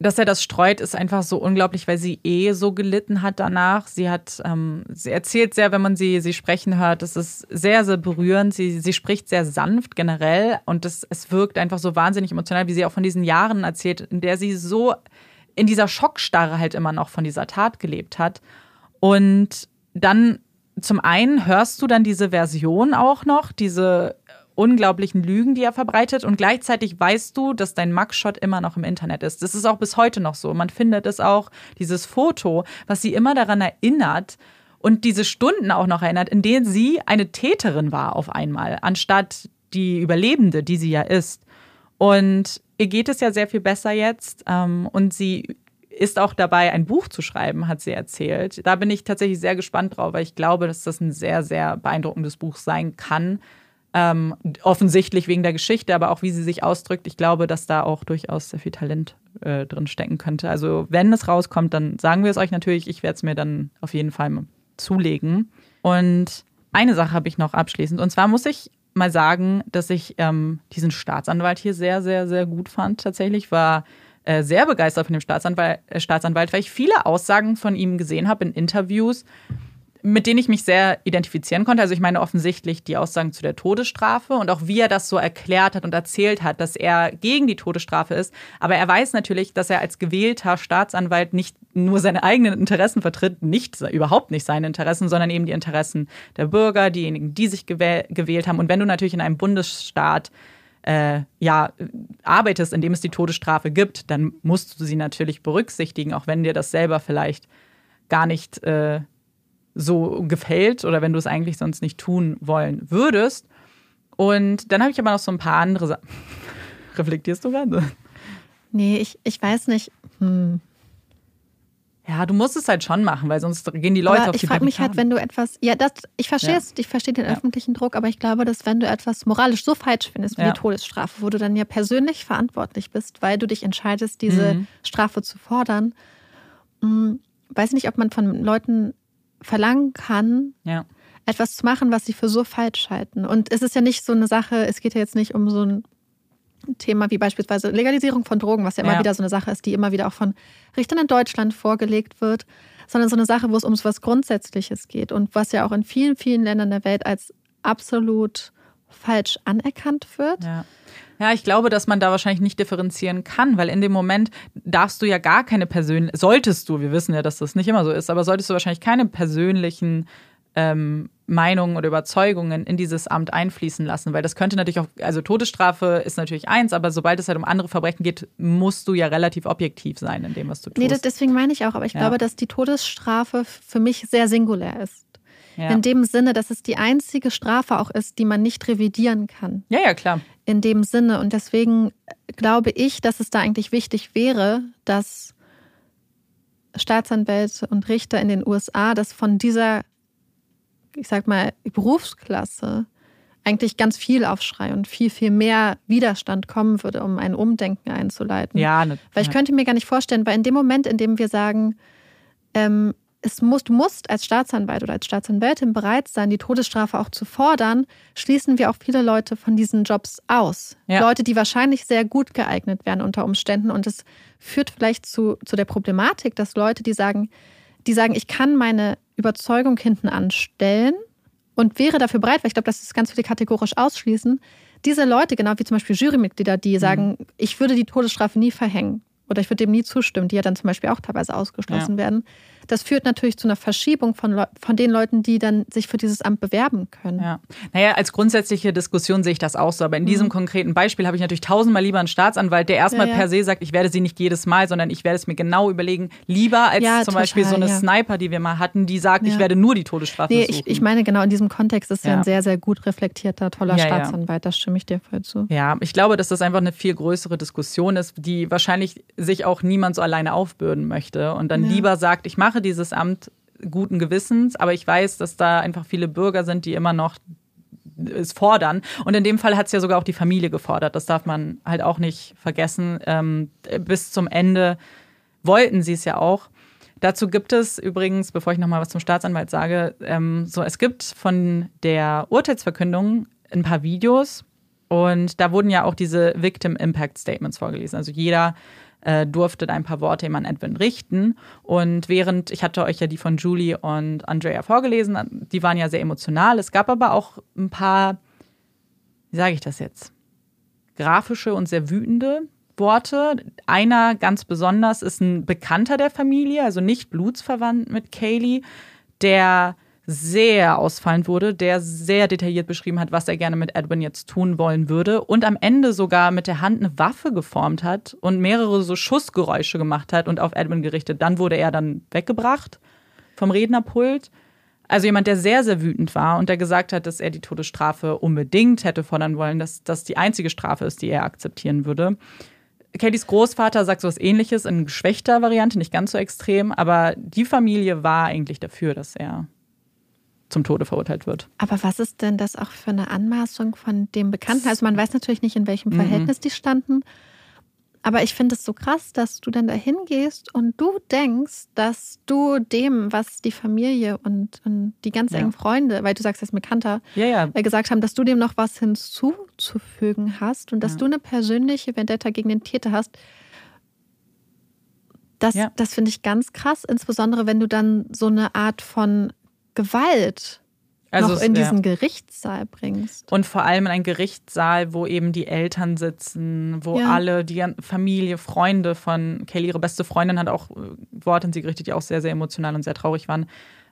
dass er das streut, ist einfach so unglaublich, weil sie eh so gelitten hat danach. Sie hat, ähm, sie erzählt sehr, wenn man sie, sie sprechen hört, das ist sehr, sehr berührend. Sie, sie spricht sehr sanft generell und das, es wirkt einfach so wahnsinnig emotional, wie sie auch von diesen Jahren erzählt, in der sie so in dieser Schockstarre halt immer noch von dieser Tat gelebt hat. Und dann zum einen hörst du dann diese Version auch noch, diese unglaublichen Lügen, die er verbreitet. Und gleichzeitig weißt du, dass dein Mugshot immer noch im Internet ist. Das ist auch bis heute noch so. Man findet es auch, dieses Foto, was sie immer daran erinnert und diese Stunden auch noch erinnert, in denen sie eine Täterin war auf einmal, anstatt die Überlebende, die sie ja ist. Und ihr geht es ja sehr viel besser jetzt. Ähm, und sie ist auch dabei, ein Buch zu schreiben, hat sie erzählt. Da bin ich tatsächlich sehr gespannt drauf, weil ich glaube, dass das ein sehr, sehr beeindruckendes Buch sein kann ähm, offensichtlich wegen der Geschichte, aber auch wie sie sich ausdrückt. Ich glaube, dass da auch durchaus sehr viel Talent äh, drin stecken könnte. Also wenn es rauskommt, dann sagen wir es euch natürlich. Ich werde es mir dann auf jeden Fall zulegen. Und eine Sache habe ich noch abschließend. Und zwar muss ich mal sagen, dass ich ähm, diesen Staatsanwalt hier sehr, sehr, sehr gut fand. Tatsächlich war äh, sehr begeistert von dem Staatsanwalt, äh, Staatsanwalt, weil ich viele Aussagen von ihm gesehen habe in Interviews, mit denen ich mich sehr identifizieren konnte. Also ich meine offensichtlich die Aussagen zu der Todesstrafe und auch wie er das so erklärt hat und erzählt hat, dass er gegen die Todesstrafe ist. Aber er weiß natürlich, dass er als gewählter Staatsanwalt nicht nur seine eigenen Interessen vertritt, nicht überhaupt nicht seine Interessen, sondern eben die Interessen der Bürger, diejenigen, die sich gewäh gewählt haben. Und wenn du natürlich in einem Bundesstaat äh, ja, arbeitest, in dem es die Todesstrafe gibt, dann musst du sie natürlich berücksichtigen, auch wenn dir das selber vielleicht gar nicht äh, so gefällt oder wenn du es eigentlich sonst nicht tun wollen würdest. Und dann habe ich aber noch so ein paar andere Sachen. Reflektierst du gerade? Nee, ich, ich weiß nicht. Hm. Ja, du musst es halt schon machen, weil sonst gehen die Leute aber auf die Ich frage mich halt, wenn du etwas, ja, das, ich verstehe es, ich verstehe den ja. öffentlichen Druck, aber ich glaube, dass wenn du etwas moralisch so falsch findest wie ja. die Todesstrafe, wo du dann ja persönlich verantwortlich bist, weil du dich entscheidest, diese mhm. Strafe zu fordern, hm, weiß nicht, ob man von Leuten verlangen kann, ja. etwas zu machen, was sie für so falsch halten. Und es ist ja nicht so eine Sache, es geht ja jetzt nicht um so ein Thema wie beispielsweise Legalisierung von Drogen, was ja immer ja. wieder so eine Sache ist, die immer wieder auch von Richtern in Deutschland vorgelegt wird, sondern so eine Sache, wo es um was Grundsätzliches geht und was ja auch in vielen, vielen Ländern der Welt als absolut falsch anerkannt wird. Ja. Ja, ich glaube, dass man da wahrscheinlich nicht differenzieren kann, weil in dem Moment darfst du ja gar keine persönlichen, solltest du, wir wissen ja, dass das nicht immer so ist, aber solltest du wahrscheinlich keine persönlichen ähm, Meinungen oder Überzeugungen in dieses Amt einfließen lassen, weil das könnte natürlich auch, also Todesstrafe ist natürlich eins, aber sobald es halt um andere Verbrechen geht, musst du ja relativ objektiv sein in dem, was du tust. Nee, das, deswegen meine ich auch, aber ich ja. glaube, dass die Todesstrafe für mich sehr singulär ist. Ja. In dem Sinne, dass es die einzige Strafe auch ist, die man nicht revidieren kann. Ja, ja, klar in dem Sinne. Und deswegen glaube ich, dass es da eigentlich wichtig wäre, dass Staatsanwälte und Richter in den USA das von dieser, ich sag mal, Berufsklasse eigentlich ganz viel Aufschrei und viel, viel mehr Widerstand kommen würde, um ein Umdenken einzuleiten. Ja, ne, weil ich könnte mir gar nicht vorstellen, weil in dem Moment, in dem wir sagen, ähm, es muss, du musst als Staatsanwalt oder als Staatsanwältin bereit sein, die Todesstrafe auch zu fordern, schließen wir auch viele Leute von diesen Jobs aus. Ja. Leute, die wahrscheinlich sehr gut geeignet wären unter Umständen. Und es führt vielleicht zu, zu der Problematik, dass Leute, die sagen, die sagen, ich kann meine Überzeugung hinten anstellen und wäre dafür bereit, weil ich glaube, das ist ganz viele kategorisch ausschließen, diese Leute, genau wie zum Beispiel Jurymitglieder, die sagen, mhm. ich würde die Todesstrafe nie verhängen oder ich würde dem nie zustimmen, die ja dann zum Beispiel auch teilweise ausgeschlossen ja. werden, das führt natürlich zu einer Verschiebung von, von den Leuten, die dann sich für dieses Amt bewerben können. Ja. Naja, als grundsätzliche Diskussion sehe ich das auch so. Aber in diesem mhm. konkreten Beispiel habe ich natürlich tausendmal lieber einen Staatsanwalt, der erstmal ja, ja. per se sagt, ich werde sie nicht jedes Mal, sondern ich werde es mir genau überlegen. Lieber als ja, zum total, Beispiel so eine Sniper, die wir mal hatten, die sagt, ich werde nur die Todesstrafe nee, ich, ich, meine, genau in diesem Kontext ist ja, ein sehr, sehr gut reflektierter, toller Staatsanwalt. Das stimme ich dir voll zu. Ja, ich glaube, dass das einfach eine viel größere Diskussion ist, die wahrscheinlich sich auch niemand so alleine aufbürden möchte und dann lieber sagt, ich mache dieses Amt guten Gewissens, aber ich weiß, dass da einfach viele Bürger sind, die immer noch es fordern. Und in dem Fall hat es ja sogar auch die Familie gefordert. Das darf man halt auch nicht vergessen. Ähm, bis zum Ende wollten sie es ja auch. Dazu gibt es übrigens, bevor ich nochmal was zum Staatsanwalt sage, ähm, so es gibt von der Urteilsverkündung ein paar Videos und da wurden ja auch diese Victim Impact Statements vorgelesen. Also jeder äh, durftet ein paar Worte eben an Edwin richten. Und während, ich hatte euch ja die von Julie und Andrea vorgelesen, die waren ja sehr emotional. Es gab aber auch ein paar, wie sage ich das jetzt, grafische und sehr wütende Worte. Einer ganz besonders ist ein Bekannter der Familie, also nicht blutsverwandt mit Kaylee, der sehr ausfallend wurde, der sehr detailliert beschrieben hat, was er gerne mit Edwin jetzt tun wollen würde und am Ende sogar mit der Hand eine Waffe geformt hat und mehrere so Schussgeräusche gemacht hat und auf Edwin gerichtet. Dann wurde er dann weggebracht vom Rednerpult. Also jemand, der sehr, sehr wütend war und der gesagt hat, dass er die Todesstrafe unbedingt hätte fordern wollen, dass das die einzige Strafe ist, die er akzeptieren würde. Kellys Großvater sagt so was ähnliches in geschwächter Variante, nicht ganz so extrem, aber die Familie war eigentlich dafür, dass er zum Tode verurteilt wird. Aber was ist denn das auch für eine Anmaßung von dem Bekannten? Also man weiß natürlich nicht, in welchem mhm. Verhältnis mhm. die standen. Aber ich finde es so krass, dass du dann dahin gehst und du denkst, dass du dem, was die Familie und, und die ganz ja. engen Freunde, weil du sagst, er ist Bekannter, ja, ja. Äh, gesagt haben, dass du dem noch was hinzuzufügen hast und dass du eine persönliche Vendetta gegen den Täter hast. Das, das finde ich ganz krass, insbesondere wenn du dann so eine Art von Gewalt also noch in diesen ja. Gerichtssaal bringst. Und vor allem in einen Gerichtssaal, wo eben die Eltern sitzen, wo ja. alle, die Familie, Freunde von Kelly, ihre beste Freundin, hat auch äh, Worte in sie gerichtet, die auch sehr, sehr emotional und sehr traurig waren.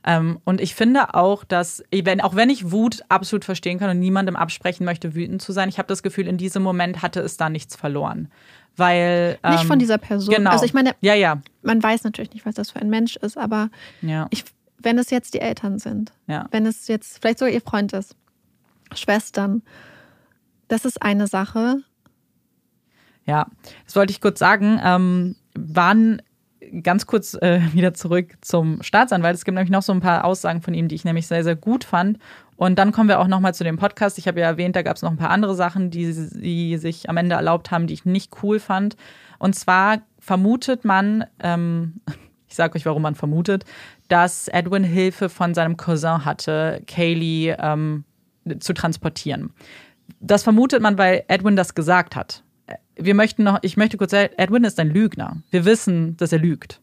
Ähm, und ich finde auch, dass, wenn, auch wenn ich Wut absolut verstehen kann und niemandem absprechen möchte, wütend zu sein, ich habe das Gefühl, in diesem Moment hatte es da nichts verloren. Weil. Ähm, nicht von ähm, dieser Person. Genau. Also ich meine, ja, ja. man weiß natürlich nicht, was das für ein Mensch ist, aber ja. ich wenn es jetzt die Eltern sind, ja. wenn es jetzt vielleicht sogar ihr Freund ist, Schwestern, das ist eine Sache. Ja, das wollte ich kurz sagen. Ähm, waren ganz kurz äh, wieder zurück zum Staatsanwalt. Es gibt nämlich noch so ein paar Aussagen von ihm, die ich nämlich sehr, sehr gut fand. Und dann kommen wir auch nochmal zu dem Podcast. Ich habe ja erwähnt, da gab es noch ein paar andere Sachen, die sie sich am Ende erlaubt haben, die ich nicht cool fand. Und zwar vermutet man, ähm, ich sage euch, warum man vermutet, dass Edwin Hilfe von seinem Cousin hatte, Kaylee ähm, zu transportieren. Das vermutet man, weil Edwin das gesagt hat. Wir möchten noch, ich möchte kurz sagen, Edwin ist ein Lügner. Wir wissen, dass er lügt.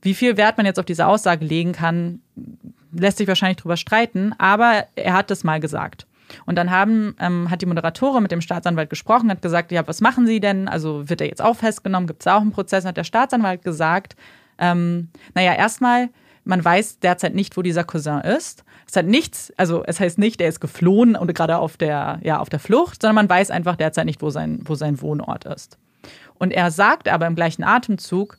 Wie viel Wert man jetzt auf diese Aussage legen kann, lässt sich wahrscheinlich drüber streiten, aber er hat es mal gesagt. Und dann haben, ähm, hat die Moderatorin mit dem Staatsanwalt gesprochen, hat gesagt, ja, was machen Sie denn? Also wird er jetzt auch festgenommen? Gibt es auch einen Prozess? Hat der Staatsanwalt gesagt, ähm, naja, erstmal, man weiß derzeit nicht, wo dieser Cousin ist. Es hat nichts, also es heißt nicht, er ist geflohen und gerade auf der, ja, auf der Flucht, sondern man weiß einfach derzeit nicht, wo sein, wo sein Wohnort ist. Und er sagt aber im gleichen Atemzug,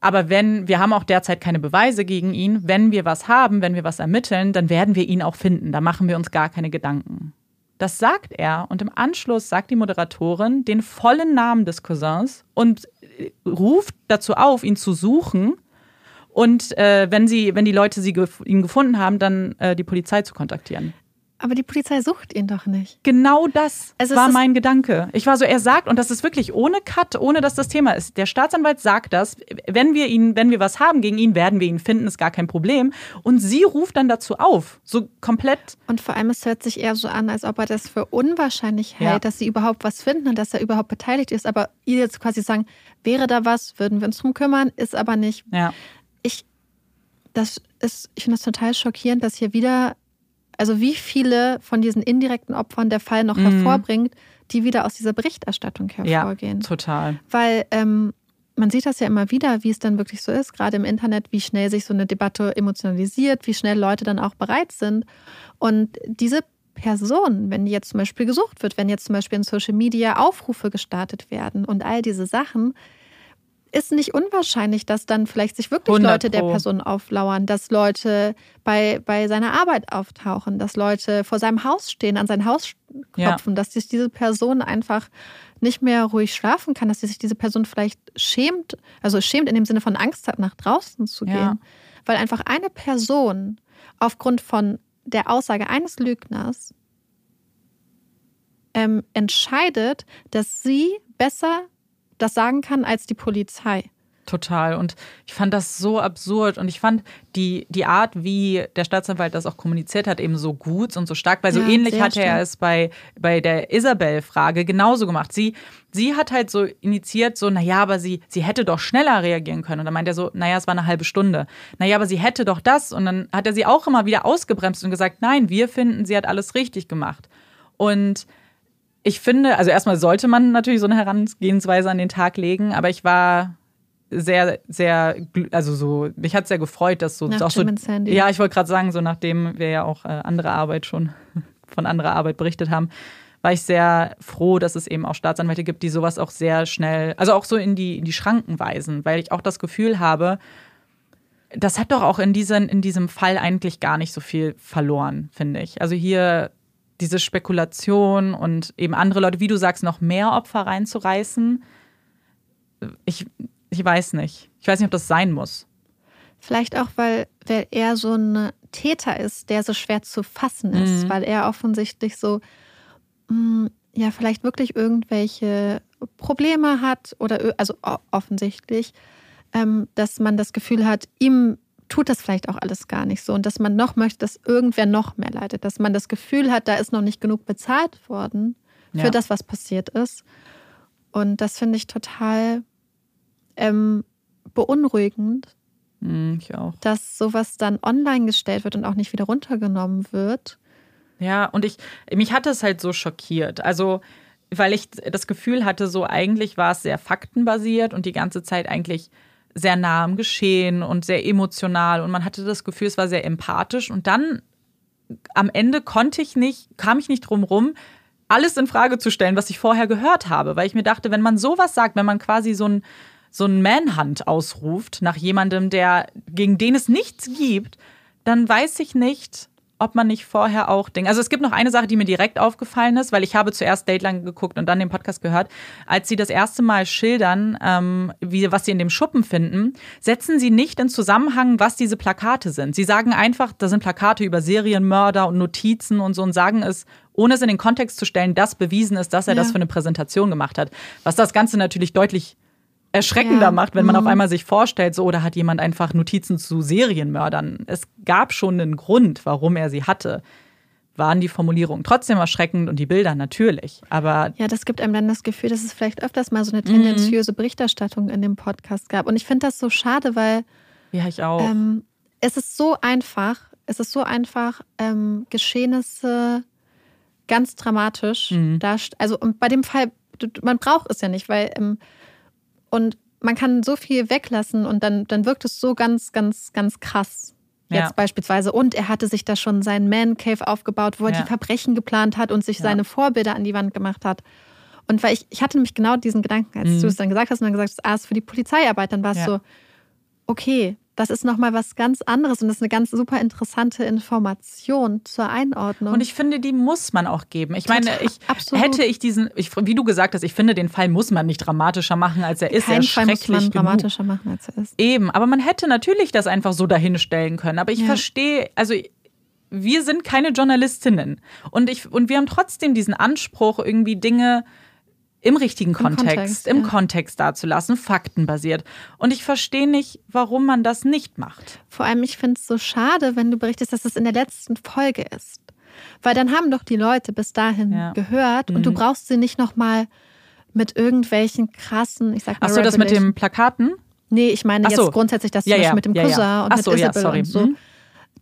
aber wenn, wir haben auch derzeit keine Beweise gegen ihn, wenn wir was haben, wenn wir was ermitteln, dann werden wir ihn auch finden. Da machen wir uns gar keine Gedanken. Das sagt er und im Anschluss sagt die Moderatorin den vollen Namen des Cousins und äh, ruft dazu auf, ihn zu suchen und äh, wenn sie, wenn die Leute sie gef ihn gefunden haben, dann äh, die Polizei zu kontaktieren. Aber die Polizei sucht ihn doch nicht. Genau das also war mein Gedanke. Ich war so, er sagt, und das ist wirklich ohne Cut, ohne dass das Thema ist. Der Staatsanwalt sagt das, wenn wir ihn, wenn wir was haben gegen ihn, werden wir ihn finden, ist gar kein Problem. Und sie ruft dann dazu auf. So komplett. Und vor allem, es hört sich eher so an, als ob er das für unwahrscheinlich hält, ja. dass sie überhaupt was finden und dass er überhaupt beteiligt ist. Aber ihr jetzt quasi sagen, wäre da was, würden wir uns drum kümmern, ist aber nicht. Ja das ist, ich finde das total schockierend, dass hier wieder, also wie viele von diesen indirekten Opfern der Fall noch mhm. hervorbringt, die wieder aus dieser Berichterstattung hervorgehen. Ja, total. Weil ähm, man sieht das ja immer wieder, wie es dann wirklich so ist, gerade im Internet, wie schnell sich so eine Debatte emotionalisiert, wie schnell Leute dann auch bereit sind. Und diese Person, wenn jetzt zum Beispiel gesucht wird, wenn jetzt zum Beispiel in Social Media Aufrufe gestartet werden und all diese Sachen, ist nicht unwahrscheinlich, dass dann vielleicht sich wirklich Leute der Person auflauern, dass Leute bei, bei seiner Arbeit auftauchen, dass Leute vor seinem Haus stehen, an sein Haus klopfen, ja. dass sich diese Person einfach nicht mehr ruhig schlafen kann, dass sich diese Person vielleicht schämt, also schämt in dem Sinne von Angst hat, nach draußen zu gehen. Ja. Weil einfach eine Person aufgrund von der Aussage eines Lügners ähm, entscheidet, dass sie besser das sagen kann als die Polizei. Total. Und ich fand das so absurd. Und ich fand die, die Art, wie der Staatsanwalt das auch kommuniziert hat, eben so gut und so stark. Weil so ja, ähnlich hat er es bei, bei der Isabel-Frage genauso gemacht. Sie, sie hat halt so initiiert, so, naja, aber sie, sie hätte doch schneller reagieren können. Und dann meint er so, naja, es war eine halbe Stunde. Naja, aber sie hätte doch das. Und dann hat er sie auch immer wieder ausgebremst und gesagt, nein, wir finden, sie hat alles richtig gemacht. Und ich finde, also erstmal sollte man natürlich so eine Herangehensweise an den Tag legen, aber ich war sehr, sehr, also so, mich hat sehr gefreut, dass so Nach auch so, Sandy. ja, ich wollte gerade sagen, so nachdem wir ja auch äh, andere Arbeit schon von anderer Arbeit berichtet haben, war ich sehr froh, dass es eben auch Staatsanwälte gibt, die sowas auch sehr schnell, also auch so in die, in die Schranken weisen, weil ich auch das Gefühl habe, das hat doch auch in, diesen, in diesem Fall eigentlich gar nicht so viel verloren, finde ich. Also hier diese Spekulation und eben andere Leute, wie du sagst, noch mehr Opfer reinzureißen. Ich, ich weiß nicht. Ich weiß nicht, ob das sein muss. Vielleicht auch, weil, weil er so ein Täter ist, der so schwer zu fassen ist, mhm. weil er offensichtlich so, mh, mm, ja, vielleicht wirklich irgendwelche Probleme hat oder also offensichtlich, ähm, dass man das Gefühl hat, ihm tut das vielleicht auch alles gar nicht so und dass man noch möchte, dass irgendwer noch mehr leidet, dass man das Gefühl hat, da ist noch nicht genug bezahlt worden für ja. das, was passiert ist. Und das finde ich total ähm, beunruhigend. Mm, ich auch. Dass sowas dann online gestellt wird und auch nicht wieder runtergenommen wird. Ja, und ich, mich hat das halt so schockiert. Also, weil ich das Gefühl hatte, so eigentlich war es sehr faktenbasiert und die ganze Zeit eigentlich sehr nah am Geschehen und sehr emotional und man hatte das Gefühl, es war sehr empathisch und dann am Ende konnte ich nicht, kam ich nicht drum rum, alles in Frage zu stellen, was ich vorher gehört habe, weil ich mir dachte, wenn man sowas sagt, wenn man quasi so ein so ein Manhunt ausruft nach jemandem, der gegen den es nichts gibt, dann weiß ich nicht, ob man nicht vorher auch denkt. Also es gibt noch eine Sache, die mir direkt aufgefallen ist, weil ich habe zuerst Dateline geguckt und dann den Podcast gehört. Als sie das erste Mal schildern, ähm, wie, was sie in dem Schuppen finden, setzen sie nicht in Zusammenhang, was diese Plakate sind. Sie sagen einfach, da sind Plakate über Serienmörder und Notizen und so und sagen es, ohne es in den Kontext zu stellen, dass bewiesen ist, dass er ja. das für eine Präsentation gemacht hat. Was das Ganze natürlich deutlich erschreckender ja. macht, wenn man mhm. auf einmal sich vorstellt, so oder hat jemand einfach Notizen zu Serienmördern. Es gab schon einen Grund, warum er sie hatte. Waren die Formulierungen trotzdem erschreckend und die Bilder natürlich. Aber ja, das gibt einem dann das Gefühl, dass es vielleicht öfters mal so eine tendenziöse mhm. Berichterstattung in dem Podcast gab. Und ich finde das so schade, weil ja, ich auch. Ähm, es ist so einfach, es ist so einfach, ähm, Geschehnisse ganz dramatisch mhm. darstellen. Also und bei dem Fall, man braucht es ja nicht, weil ähm, und man kann so viel weglassen und dann, dann wirkt es so ganz, ganz, ganz krass. Jetzt ja. beispielsweise. Und er hatte sich da schon seinen Man Cave aufgebaut, wo er ja. die Verbrechen geplant hat und sich ja. seine Vorbilder an die Wand gemacht hat. Und weil ich, ich hatte nämlich genau diesen Gedanken, als mhm. du es dann gesagt hast und dann gesagt hast, ah, ist für die Polizeiarbeit, dann war es so, okay, das ist nochmal was ganz anderes und das ist eine ganz super interessante Information zur Einordnung. Und ich finde, die muss man auch geben. Ich meine, ich Absolut. hätte ich diesen, ich, wie du gesagt hast, ich finde, den Fall muss man nicht dramatischer machen, als er ist. Kein Fall muss man genug. dramatischer machen, als er ist. Eben, aber man hätte natürlich das einfach so dahinstellen können. Aber ich ja. verstehe, also wir sind keine Journalistinnen und ich und wir haben trotzdem diesen Anspruch, irgendwie Dinge im richtigen Im Kontext, Kontext im ja. Kontext dazulassen, faktenbasiert. Und ich verstehe nicht, warum man das nicht macht. Vor allem, ich finde es so schade, wenn du berichtest, dass es in der letzten Folge ist. Weil dann haben doch die Leute bis dahin ja. gehört mhm. und du mhm. brauchst sie nicht nochmal mit irgendwelchen krassen, ich sag mal. Achso, das mit den Plakaten? Nee, ich meine Ach jetzt so. grundsätzlich das Ja, zum Beispiel mit dem Cousin und Ach mit so, ja, Isabel sorry. und so. Mhm.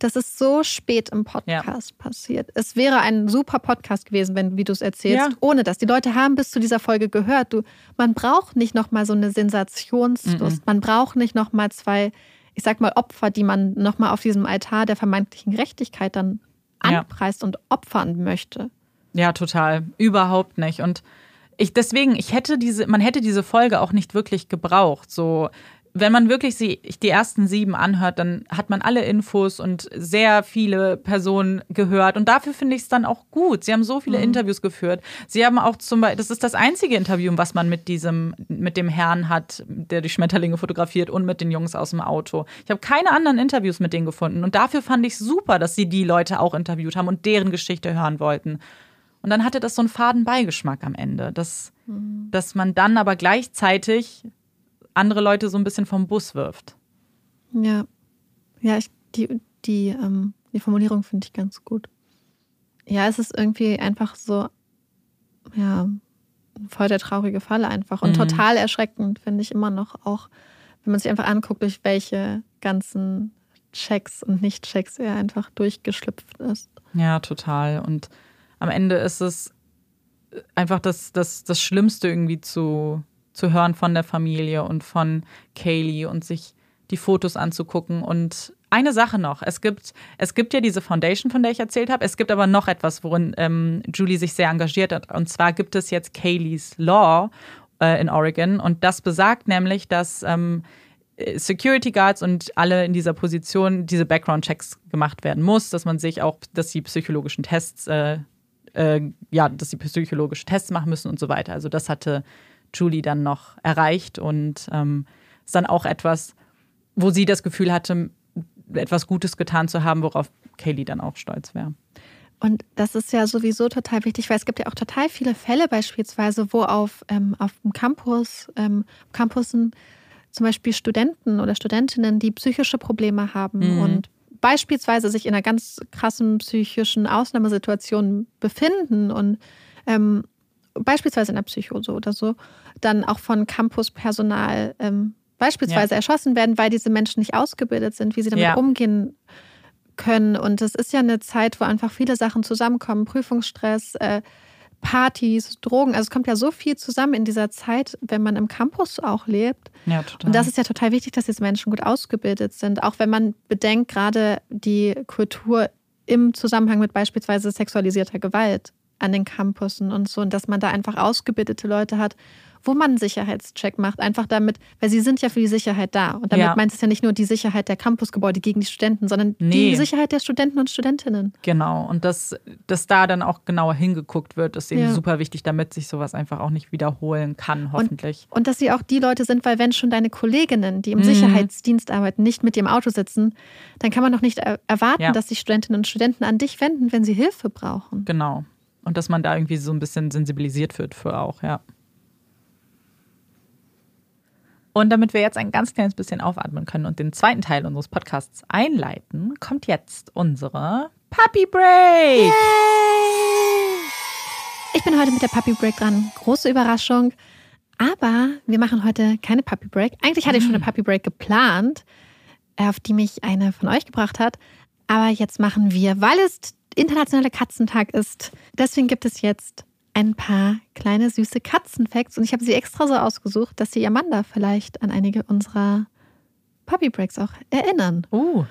Das ist so spät im Podcast passiert. Es wäre ein super Podcast gewesen, wenn, wie du es erzählst, Ja. ohne das. Die Leute haben bis zu dieser Folge gehört. Du, man braucht nicht nochmal so eine Sensationslust. Man braucht nicht nochmal zwei, ich sag mal, Opfer, die man nochmal auf diesem Altar der vermeintlichen Gerechtigkeit dann Ja. anpreist und opfern möchte. Ja, total. Überhaupt nicht. Und ich deswegen, ich hätte diese, man hätte diese Folge auch nicht wirklich gebraucht. So, wenn man wirklich die ersten sieben anhört, dann hat man alle Infos und sehr viele Personen gehört. Und dafür finde ich es dann auch gut. Sie haben so viele Interviews geführt. Sie haben auch zum Beispiel, das ist das einzige Interview, was man mit diesem, mit dem Herrn hat, der die Schmetterlinge fotografiert und mit den Jungs aus dem Auto. Ich habe keine anderen Interviews mit denen gefunden. Und dafür fand ich super, dass sie die Leute auch interviewt haben und deren Geschichte hören wollten. Und dann hatte das so einen faden Beigeschmack am Ende, dass, dass man dann aber gleichzeitig andere Leute so ein bisschen vom Bus wirft. Ja. Ja, ich, die, die, ähm, die Formulierung finde ich ganz gut. Ja, es ist irgendwie einfach so, ja, voll der traurige Fall einfach. Und Mhm. total erschreckend finde ich immer noch auch, wenn man sich einfach anguckt, durch welche ganzen Checks und Nicht-Checks er einfach durchgeschlüpft ist. Ja, total. Und am Ende ist es einfach das, das, das Schlimmste irgendwie zu, zu hören von der Familie und von Kaylee und sich die Fotos anzugucken. Und eine Sache noch, es gibt, es gibt ja diese Foundation, von der ich erzählt habe. Es gibt aber noch etwas, worin ähm, Julie sich sehr engagiert hat. Und zwar gibt es jetzt Kaylee's Law äh, in Oregon. Und das besagt nämlich, dass ähm, Security Guards und alle in dieser Position diese Background-Checks gemacht werden muss, dass man sich auch, dass die psychologischen Tests, äh, äh, ja, dass die psychologische Tests machen müssen und so weiter. Also das hatte Julie dann noch erreicht und ähm, ist dann auch etwas, wo sie das Gefühl hatte, etwas Gutes getan zu haben, worauf Kaylee dann auch stolz wäre. Und das ist ja sowieso total wichtig, weil es gibt ja auch total viele Fälle beispielsweise, wo auf, ähm, auf dem Campus, ähm, Campussen zum Beispiel Studenten oder Studentinnen, die psychische Probleme haben Mhm. und beispielsweise sich in einer ganz krassen psychischen Ausnahmesituation befinden und ähm, beispielsweise in der Psychose oder so, dann auch von Campuspersonal ähm, beispielsweise erschossen werden, weil diese Menschen nicht ausgebildet sind, wie sie damit Ja. umgehen können. Und es ist ja eine Zeit, wo einfach viele Sachen zusammenkommen, Prüfungsstress, äh, Partys, Drogen. Also es kommt ja so viel zusammen in dieser Zeit, wenn man im Campus auch lebt. Ja, total. Und das ist ja total wichtig, dass diese Menschen gut ausgebildet sind. Auch wenn man bedenkt, gerade die Kultur im Zusammenhang mit beispielsweise sexualisierter Gewalt an den Campussen und so. Und dass man da einfach ausgebildete Leute hat, wo man einen Sicherheitscheck macht. Einfach damit, weil sie sind ja für die Sicherheit da. Und damit Ja. meint es ja nicht nur die Sicherheit der Campusgebäude gegen die Studenten, sondern Nee. die Sicherheit der Studenten und Studentinnen. Genau, und dass, dass da dann auch genauer hingeguckt wird, ist eben Ja. super wichtig, damit sich sowas einfach auch nicht wiederholen kann, hoffentlich. Und dass sie auch die Leute sind, weil wenn schon deine Kolleginnen, die im Mhm. Sicherheitsdienst arbeiten, nicht mit dir im Auto sitzen, dann kann man doch nicht er- erwarten, Ja. dass die Studentinnen und Studenten an dich wenden, wenn sie Hilfe brauchen. Genau. Und dass man da irgendwie so ein bisschen sensibilisiert wird für auch, ja. Und damit wir jetzt ein ganz kleines bisschen aufatmen können und den zweiten Teil unseres Podcasts einleiten, kommt jetzt unsere Puppy Break. Ich bin heute mit der Puppy Break dran. Große Überraschung. Aber wir machen heute keine Puppy Break. Eigentlich hatte ich schon eine Puppy Break geplant, auf die mich eine von euch gebracht hat. Aber jetzt machen wir, weil es Internationaler Katzentag ist, deswegen gibt es jetzt ein paar kleine süße Katzenfacts. Und ich habe sie extra so ausgesucht, dass sie Amanda vielleicht an einige unserer Puppy Breaks auch erinnern. Uh,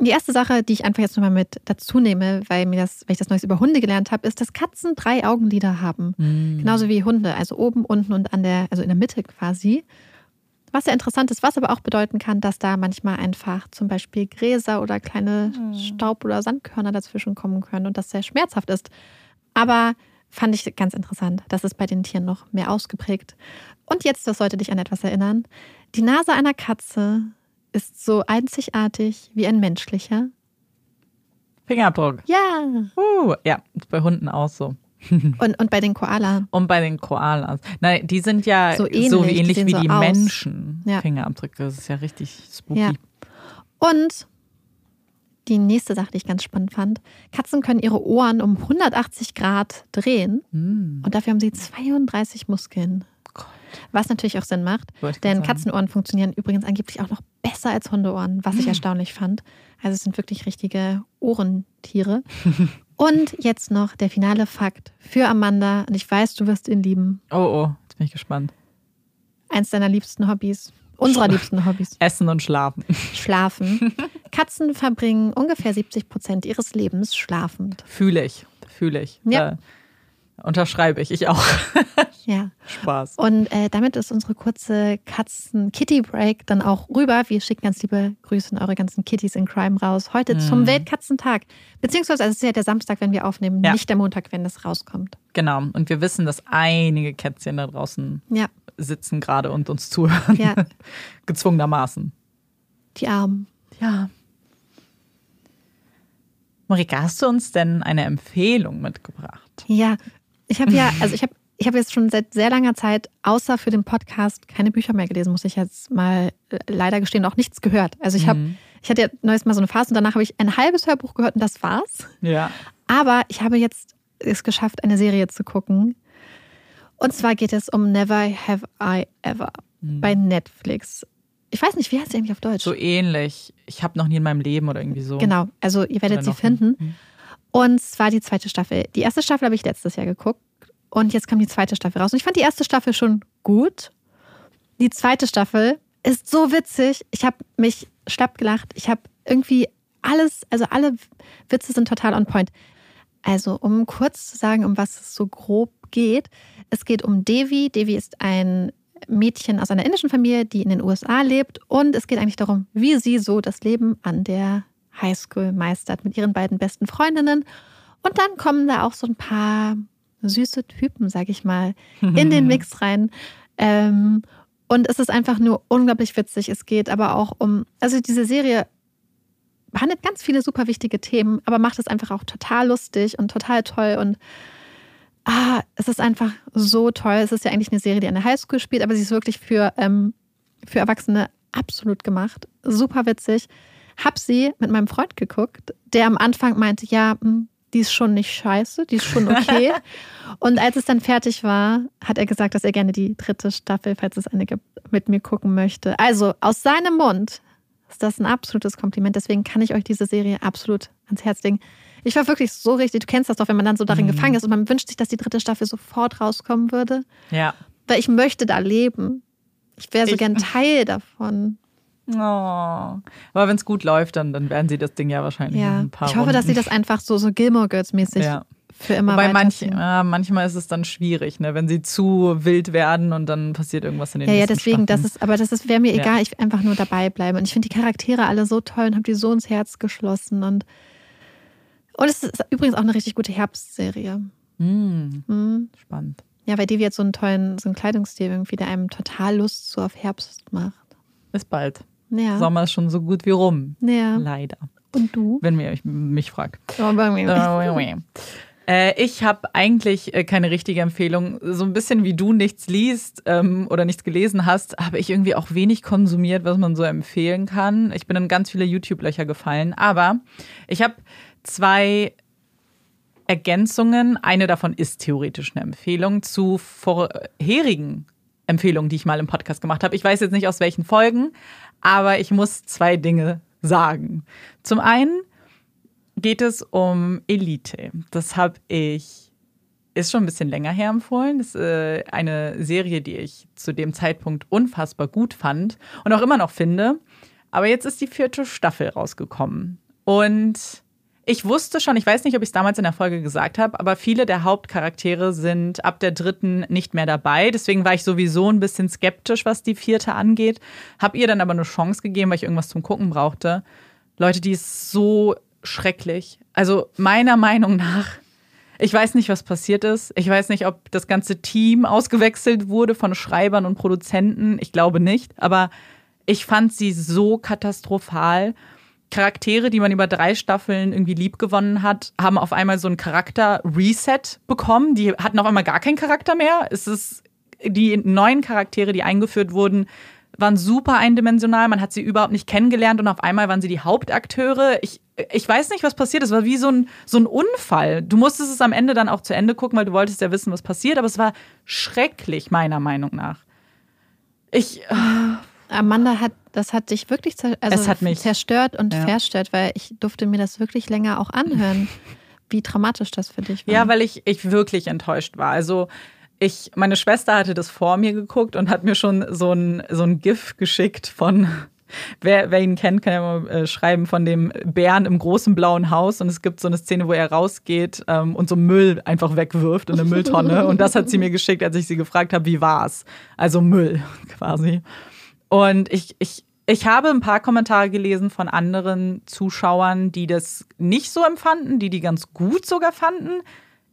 Die erste Sache, die ich einfach jetzt nochmal mit dazu nehme, weil, mir das, weil ich das Neues über Hunde gelernt habe, ist, dass Katzen drei Augenlider haben. Genauso wie Hunde, also oben, unten und an der, also in der Mitte quasi. Was sehr interessant ist, was aber auch bedeuten kann, dass da manchmal einfach zum Beispiel Gräser oder kleine Staub- oder Sandkörner dazwischen kommen können und das sehr schmerzhaft ist. Aber fand ich ganz interessant. Das ist bei den Tieren noch mehr ausgeprägt. Und jetzt, das sollte dich an etwas erinnern. Die Nase einer Katze ist so einzigartig wie ein menschlicher. Fingerabdruck. Ja. Uh, ja, ist bei Hunden auch so. Und, und bei den Koala. Und bei den Koalas. Nein, die sind ja So so, ähnlich, wie die ähnlich wie so die aus. Menschen. Ja. Fingerabdrücke. Das ist ja richtig spooky. Ja. Und die nächste Sache, die ich ganz spannend fand. Katzen können ihre Ohren um 180 Grad drehen Mm. und dafür haben sie 32 Muskeln. Was natürlich auch Sinn macht, denn. Katzenohren funktionieren übrigens angeblich auch noch besser als Hundeohren, was ich erstaunlich fand. Also es sind wirklich richtige Ohrentiere. Und jetzt noch der finale Fakt für Amanda. Und ich weiß, du wirst ihn lieben. Oh, oh, jetzt bin ich gespannt. Eins deiner liebsten Hobbys. Unserer liebsten Hobbys. Essen und schlafen. Schlafen. Katzen verbringen ungefähr 70 Prozent ihres Lebens schlafend. Fühle ich. Fühle ich. Ja. Äh, unterschreibe ich. Ich auch. Ja. Spaß. Und äh, damit ist unsere kurze Katzen-Kitty-Break dann auch rüber. Wir schicken ganz liebe Grüße an eure ganzen Kitties in Crime raus. Heute zum Weltkatzentag. Beziehungsweise, also es ist ja der Samstag, wenn wir aufnehmen, Ja. nicht der Montag, wenn das rauskommt. Genau. Und wir wissen, dass einige Kätzchen da draußen Ja, sitzen gerade und uns zuhören. ja, Gezwungenermaßen. die Armen. Ja. Marika, hast du uns denn eine Empfehlung mitgebracht? Ja, ich habe ja, also ich habe ich habe jetzt schon seit sehr langer Zeit, außer für den Podcast, keine Bücher mehr gelesen, muss ich jetzt mal äh, leider gestehen, auch nichts gehört. Also ich habe, ich hatte ja neues Mal so eine Phase und danach habe ich ein halbes Hörbuch gehört und das war's. Ja. Aber ich habe jetzt es geschafft, eine Serie zu gucken. Und zwar geht es um Never Have I Ever bei Netflix. Ich weiß nicht, wie heißt sie eigentlich auf Deutsch? So ähnlich. Ich habe noch nie in meinem Leben oder irgendwie so. Genau, also ihr werdet sie noch nie. Und zwar die zweite Staffel. Die erste Staffel habe ich letztes Jahr geguckt und jetzt kam die zweite Staffel raus. Und ich fand die erste Staffel schon gut. Die zweite Staffel ist so witzig. Ich habe mich schlapp gelacht. Ich habe irgendwie alles, also alle Witze sind total on point. Also, um kurz zu sagen, um was es so grob geht. Es geht um Devi. Devi ist ein Mädchen aus einer indischen Familie, die in den USA lebt. Und es geht eigentlich darum, wie sie so das Leben an der Highschool meistert mit ihren beiden besten Freundinnen. Und dann kommen da auch so ein paar süße Typen, sag ich mal, in den Mix rein. Ähm, und es ist einfach nur unglaublich witzig. Es geht aber auch um, also diese Serie behandelt ganz viele super wichtige Themen, aber macht es einfach auch total lustig und total toll. Und ah, es ist einfach so toll. Es ist ja eigentlich eine Serie, die an der Highschool spielt, aber sie ist wirklich für, ähm, für Erwachsene absolut gemacht. Super witzig. Hab sie mit meinem Freund geguckt, der am Anfang meinte, ja, hm, die ist schon nicht scheiße, die ist schon okay. und als es dann fertig war, hat er gesagt, dass er gerne die dritte Staffel, falls es eine gibt, mit mir gucken möchte. Also aus seinem Mund ist das ein absolutes Kompliment. Deswegen kann ich euch diese Serie absolut ans Herz legen. Ich war wirklich so richtig, du kennst das doch, wenn man dann so darin gefangen ist und man wünscht sich, dass die dritte Staffel sofort rauskommen würde. Ja. Weil ich möchte da leben. Ich wäre so Ich- gern Teil davon. Oh. Aber wenn es gut läuft, dann, dann werden sie das Ding ja wahrscheinlich Ja. ein paar Ich hoffe, dass sie Runden. das einfach so, so Gilmore Girls mäßig Ja. für immer Wobei manch, ja, manchmal ist es dann schwierig, ne? wenn sie zu wild werden und dann passiert irgendwas in den Ja, ja, deswegen, das Staffeln. ist, aber das ist, wäre mir Ja. egal, ich einfach nur dabei bleiben. Und ich finde die Charaktere alle so toll und habe die so ins Herz geschlossen. Und, und es ist übrigens auch eine richtig gute Herbstserie. Hm, Hm. spannend. Ja, weil Devi jetzt so einen tollen, so einen Kleidungsstil irgendwie, der einem total Lust so auf Herbst macht. Bis bald. Ja. Sommer ist schon so gut wie rum. Ja. Leider. Und du? Wenn ihr euch mich fragt. Aber Äh, ich habe eigentlich äh, keine richtige Empfehlung. So ein bisschen wie du nichts liest ähm, oder nichts gelesen hast, habe ich irgendwie auch wenig konsumiert, was man so empfehlen kann. Ich bin in ganz viele YouTube-Löcher gefallen. Aber ich habe zwei Ergänzungen. Eine davon ist theoretisch eine Empfehlung zu vorherigen Empfehlungen, die ich mal im Podcast gemacht habe. Ich weiß jetzt nicht aus welchen Folgen, aber ich muss zwei Dinge sagen. Zum einen geht es um Elite. Das habe ich, ist schon ein bisschen länger her empfohlen. Das ist äh, eine Serie, die ich zu dem Zeitpunkt unfassbar gut fand und auch immer noch finde. Aber jetzt ist die vierte Staffel rausgekommen. Und ich wusste schon, ich weiß nicht, ob ich es damals in der Folge gesagt habe, aber viele der Hauptcharaktere sind ab der dritten nicht mehr dabei. Deswegen war ich sowieso ein bisschen skeptisch, was die vierte angeht. Hab ihr dann aber eine Chance gegeben, weil ich irgendwas zum Gucken brauchte. Leute, die ist so schrecklich. Also meiner Meinung nach, ich weiß nicht, was passiert ist. Ich weiß nicht, ob das ganze Team ausgewechselt wurde von Schreibern und Produzenten. Ich glaube nicht. Aber ich fand sie so katastrophal. Charaktere, die man über drei Staffeln irgendwie liebgewonnen hat, haben auf einmal so einen Charakter-Reset bekommen. Die hatten auf einmal gar keinen Charakter mehr. Es ist die neuen Charaktere, die eingeführt wurden, waren super eindimensional. Man hat sie überhaupt nicht kennengelernt und auf einmal waren sie die Hauptakteure. Ich, ich weiß nicht, was passiert. Es war wie so ein, so ein Unfall. Du musstest es am Ende dann auch zu Ende gucken, weil du wolltest ja wissen, was passiert. Aber es war schrecklich, meiner Meinung nach. Ich. Amanda hat, das hat dich wirklich zer also Es hat mich- zerstört und Ja. verstört, weil ich durfte mir das wirklich länger auch anhören, wie dramatisch das für dich war. Ja, weil ich, ich wirklich enttäuscht war. Also ich, meine Schwester hatte das vor mir geguckt und hat mir schon so ein, so ein GIF geschickt von, wer, wer ihn kennt, kann ja mal äh, schreiben, von dem Bären im großen blauen Haus. Und es gibt so eine Szene, wo er rausgeht ähm, und so Müll einfach wegwirft in eine Mülltonne. Und das hat sie mir geschickt, als ich sie gefragt habe, wie war's? Also Müll quasi. Und ich, ich, ich habe ein paar Kommentare gelesen von anderen Zuschauern, die das nicht so empfanden, die die ganz gut sogar fanden.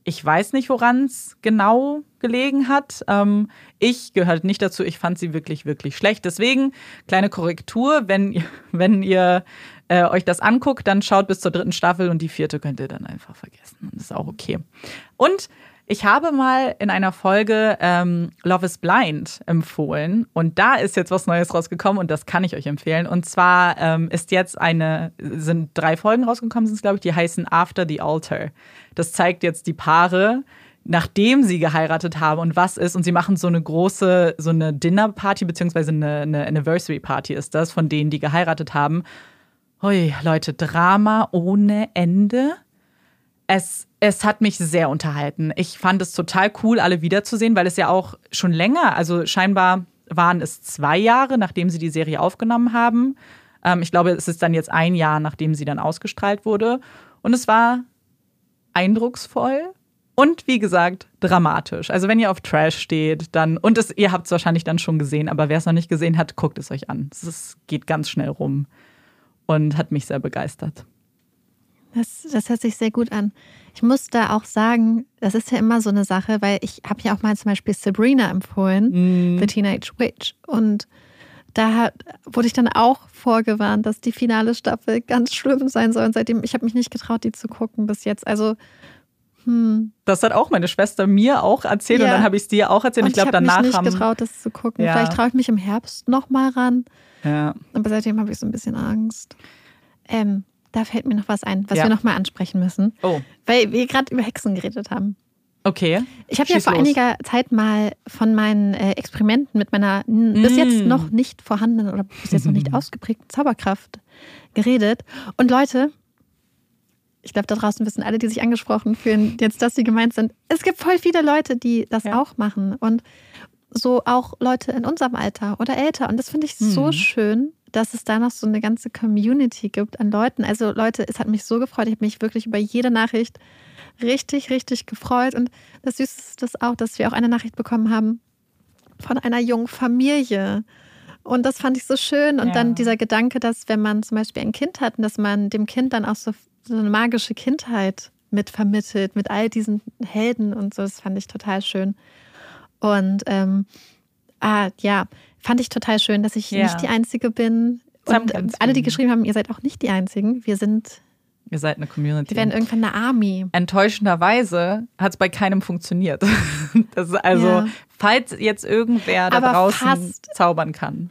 Ich weiß nicht, woran es genau gelegen hat. Ähm, ich gehörte nicht dazu. Ich fand sie wirklich, wirklich schlecht. Deswegen kleine Korrektur, wenn, ihr- wenn ihr äh, euch das anguckt, dann schaut bis zur dritten Staffel und die vierte könnt ihr dann einfach vergessen. Das ist auch okay. Und ich habe mal in einer Folge ähm, Love is Blind empfohlen und da ist jetzt was Neues rausgekommen und das kann ich euch empfehlen. Und zwar ähm, ist jetzt eine, sind drei Folgen rausgekommen, sind glaube ich, die heißen After the Altar. Das zeigt jetzt die Paare, nachdem sie geheiratet haben und was ist. Und sie machen so eine große, so eine Dinnerparty, beziehungsweise eine, eine Anniversary Party ist das, von denen, die geheiratet haben. Hui, Leute, Drama ohne Ende. Es, es hat mich sehr unterhalten. Ich fand es total cool, alle wiederzusehen, weil es ja auch schon länger, also scheinbar waren es zwei Jahre, nachdem sie die Serie aufgenommen haben. Ähm, ich glaube, es ist dann jetzt ein Jahr, nachdem sie dann ausgestrahlt wurde. Und es war eindrucksvoll und wie gesagt, dramatisch. Also wenn ihr auf Trash steht, dann, und es, ihr habt es wahrscheinlich dann schon gesehen, aber wer es noch nicht gesehen hat, guckt es euch an. Es geht ganz schnell rum und hat mich sehr begeistert. Das, das hört sich sehr gut an. Ich muss da auch sagen, das ist ja immer so eine Sache, weil ich habe ja auch mal zum Beispiel Sabrina empfohlen, The Teenage Witch. Und da hat, wurde ich dann auch vorgewarnt, dass die finale Staffel ganz schlimm sein soll. Und seitdem, ich habe mich nicht getraut, die zu gucken bis jetzt. Also, hm. Das hat auch meine Schwester mir auch erzählt und Ja. dann habe ich es dir auch erzählt. Und ich glaube, habe mich danach nicht haben. getraut, das zu gucken. Ja. Vielleicht traue ich mich im Herbst noch mal ran. Ja. Aber seitdem habe ich so ein bisschen Angst. Ähm, da fällt mir noch was ein, was Ja. wir noch mal ansprechen müssen. Oh, Weil wir gerade über Hexen geredet haben. okay. Ich habe ja vor los. einiger Zeit mal von meinen äh, Experimenten mit meiner n- bis jetzt Mm. noch nicht vorhandenen oder bis jetzt noch nicht ausgeprägten Zauberkraft geredet. Und Leute, ich glaube, da draußen wissen alle, die sich angesprochen fühlen, jetzt, dass sie gemeint sind. Es gibt voll viele Leute, die das Ja. auch machen. Und so auch Leute in unserem Alter oder älter. Und das finde ich so Mhm. schön, dass es da noch so eine ganze Community gibt an Leuten. Also Leute, es hat mich so gefreut. Ich habe mich wirklich über jede Nachricht richtig, richtig gefreut. Und das Süßeste ist auch, dass wir auch eine Nachricht bekommen haben von einer jungen Familie. Und das fand ich so schön. Und Ja. dann dieser Gedanke, dass wenn man zum Beispiel ein Kind hat, dass man dem Kind dann auch so, so eine magische Kindheit mit vermittelt, mit all diesen Helden und so, das fand ich total schön. Und ähm, ah, ja, fand ich total schön, dass ich Ja. nicht die Einzige bin. Und alle, die geschrieben haben, ihr seid auch nicht die Einzigen. Wir sind, Ihr seid eine Community. wir werden irgendwann eine Army. Enttäuschenderweise hat es bei keinem funktioniert. Das ist also, Ja. falls jetzt irgendwer da Aber draußen zaubern kann.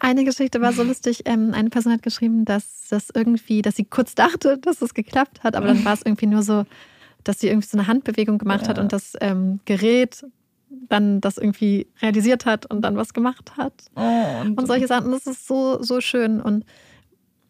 Eine Geschichte war so lustig. Ähm, eine Person hat geschrieben, dass das irgendwie, dass sie kurz dachte, dass es geklappt hat, aber dann war es irgendwie nur so, dass sie irgendwie so eine Handbewegung gemacht hat Ja. und das ähm, Gerät dann das irgendwie realisiert hat und dann was gemacht hat. Oh, und, Und solche Sachen, das ist so, so schön. Und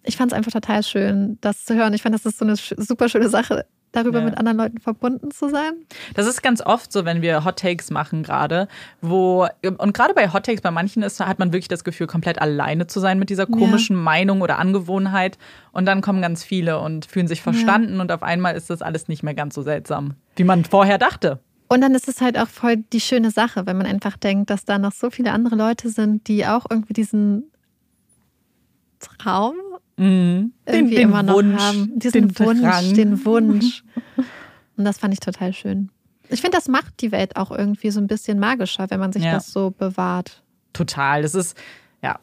ich fand es einfach total schön, das zu hören. Ich fand, das ist so eine super schöne Sache, darüber Ja. mit anderen Leuten verbunden zu sein. Das ist ganz oft so, wenn wir Hot Takes machen gerade, wo und gerade bei Hot Takes bei manchen ist, hat man wirklich das Gefühl, komplett alleine zu sein mit dieser komischen Meinung oder Angewohnheit. Und dann kommen ganz viele und fühlen sich verstanden und auf einmal ist das alles nicht mehr ganz so seltsam, wie man vorher dachte. Und dann ist es halt auch voll die schöne Sache, wenn man einfach denkt, dass da noch so viele andere Leute sind, die auch irgendwie diesen Traum Mhm. irgendwie immer noch haben. Diesen den Wunsch, Drang. den Wunsch. Und das fand ich total schön. Ich finde, das macht die Welt auch irgendwie so ein bisschen magischer, wenn man sich Ja. das so bewahrt. Total. Das ist, ja,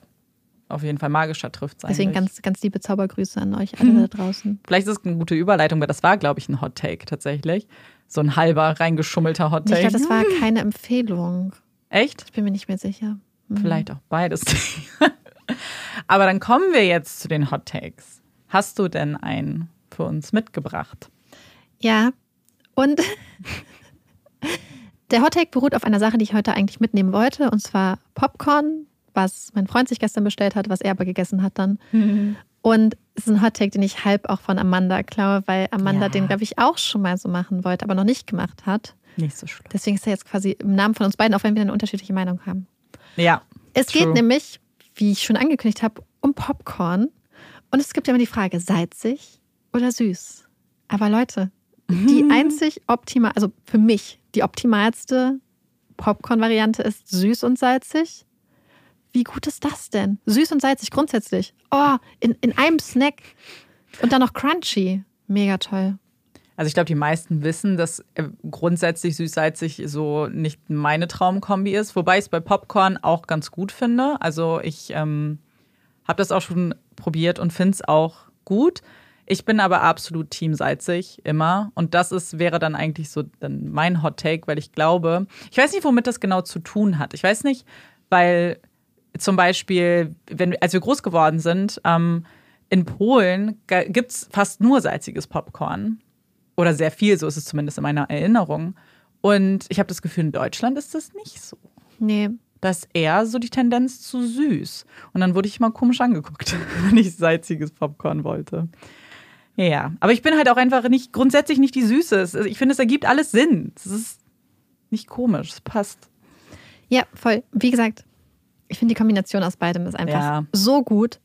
auf jeden Fall magischer trifft es Deswegen eigentlich. ganz, ganz liebe Zaubergrüße an euch alle da draußen. Vielleicht ist es eine gute Überleitung, weil das war, glaube ich, ein Hot Take tatsächlich. So ein halber reingeschummelter Hot Ich Take. glaube, das war keine Empfehlung. Echt? Ich bin mir nicht mehr sicher. Mhm. Vielleicht auch beides. Aber dann kommen wir jetzt zu den Hot Takes. Hast du denn einen für uns mitgebracht? Ja, und der Hottake beruht auf einer Sache, die ich heute eigentlich mitnehmen wollte, und zwar Popcorn was mein Freund sich gestern bestellt hat, was er aber gegessen hat dann. Mhm. Und es ist ein Hot Take, den ich halb auch von Amanda klaue, weil Amanda ja. den, glaube ich, auch schon mal so machen wollte, aber noch nicht gemacht hat. Nicht so schlimm. Deswegen ist er jetzt quasi im Namen von uns beiden, auch wenn wir eine unterschiedliche Meinung haben. Ja. Es true. geht nämlich, wie ich schon angekündigt habe, um Popcorn. Und es gibt ja immer die Frage, salzig oder süß? Aber Leute, mhm. die einzig optimal, also für mich, die optimalste Popcorn-Variante ist süß und salzig. Wie gut ist das denn? Süß und salzig grundsätzlich. Oh, in, in einem Snack. Und dann noch crunchy. Mega toll. Also ich glaube, die meisten wissen, dass äh, grundsätzlich süß-salzig so nicht meine Traumkombi ist, wobei ich es bei Popcorn auch ganz gut finde. Also ich ähm, habe das auch schon probiert und finde es auch gut. Ich bin aber absolut Team salzig immer und das ist wäre dann eigentlich so dann mein Hot Take, weil ich glaube, ich weiß nicht, womit das genau zu tun hat. Ich weiß nicht, weil zum Beispiel, wenn, als wir groß geworden sind, ähm, in Polen gibt es fast nur salziges Popcorn. Oder sehr viel, so ist es zumindest in meiner Erinnerung. Und ich habe das Gefühl, in Deutschland ist das nicht so. Nee. Da ist eher so die Tendenz zu süß. Und dann wurde ich mal komisch angeguckt, wenn ich salziges Popcorn wollte. Ja, aber ich bin halt auch einfach nicht, grundsätzlich nicht die Süße. Ich finde, es ergibt alles Sinn. Es ist nicht komisch, es passt. Ja, voll. Wie gesagt, ich finde die Kombination aus beidem ist einfach ja. so gut.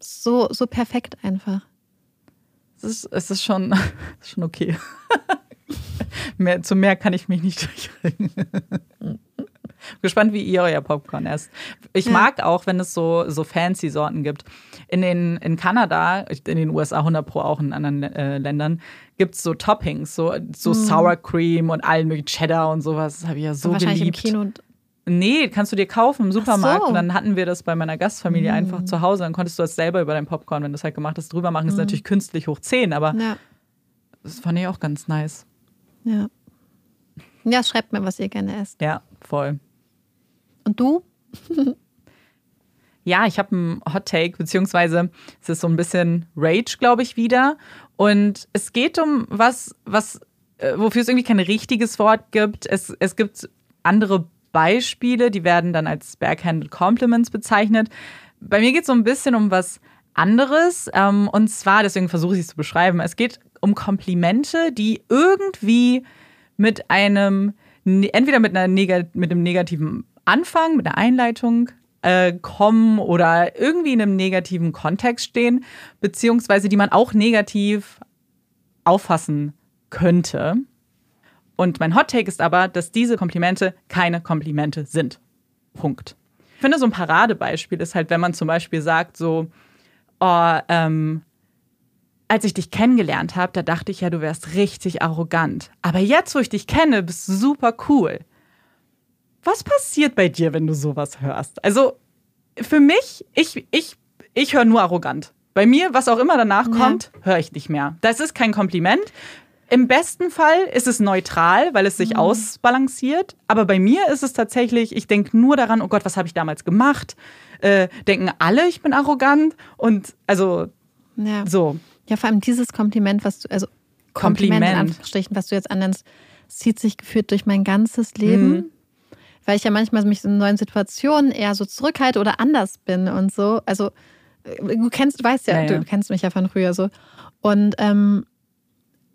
So, so perfekt einfach. Es ist, es ist schon, schon okay. mehr, zu mehr kann ich mich nicht durchringen. Gespannt, wie ihr euer Popcorn esst. Ich ja. mag auch, wenn es so, so fancy Sorten gibt. In, den, in Kanada, in den USA 100 Pro auch in anderen äh, Ländern, gibt es so Toppings, so, so mm. Sour Cream und allen möglichen Cheddar und sowas. Das habe ich ja so wahrscheinlich geliebt. Wahrscheinlich im Kino Nee, kannst du dir kaufen im Supermarkt. So. Und dann hatten wir das bei meiner Gastfamilie mm. einfach zu Hause. Dann konntest du das selber über dein Popcorn, wenn du es halt gemacht hast, drüber machen. Mm. ist natürlich künstlich hoch 10, aber ja. das fand ich auch ganz nice. Ja. Ja, schreibt mir, was ihr gerne esst. Ja, voll. Und du? ja, ich habe einen Hot Take, beziehungsweise es ist so ein bisschen Rage, glaube ich, wieder. Und es geht um was, was, äh, wofür es irgendwie kein richtiges Wort gibt. Es, es gibt andere Beispiele, die werden dann als Backhanded Compliments bezeichnet. Bei mir geht es so ein bisschen um was anderes. Ähm, und zwar, deswegen versuche ich es zu beschreiben, es geht um Komplimente, die irgendwie mit einem, entweder mit, einer mit einem negativen Anfang, mit einer Einleitung äh, kommen oder irgendwie in einem negativen Kontext stehen, beziehungsweise die man auch negativ auffassen könnte. Und mein Hot Take ist aber, dass diese Komplimente keine Komplimente sind. Punkt. Ich finde, so ein Paradebeispiel ist halt, wenn man zum Beispiel sagt, so, oh, ähm, als ich dich kennengelernt habe, da dachte ich ja, du wärst richtig arrogant. Aber jetzt, wo ich dich kenne, bist du super cool. Was passiert bei dir, wenn du sowas hörst? Also, für mich, ich, ich, ich höre nur arrogant. Bei mir, was auch immer danach kommt, ja. höre ich nicht mehr. Das ist kein Kompliment. Im besten Fall ist es neutral, weil es sich mhm. ausbalanciert. Aber bei mir ist es tatsächlich, ich denke nur daran, oh Gott, was habe ich damals gemacht? Äh, denken alle, ich bin arrogant. Und also ja. so. Ja, vor allem dieses Kompliment, was du, also Kompliment, Kompliment in Anführungsstrichen, was du jetzt annennst, zieht sich geführt durch mein ganzes Leben. Mhm. Weil ich ja manchmal mich in neuen Situationen eher so zurückhalte oder anders bin und so. Also du kennst, du weißt ja, ja, ja. du kennst mich ja von früher so. Und ähm,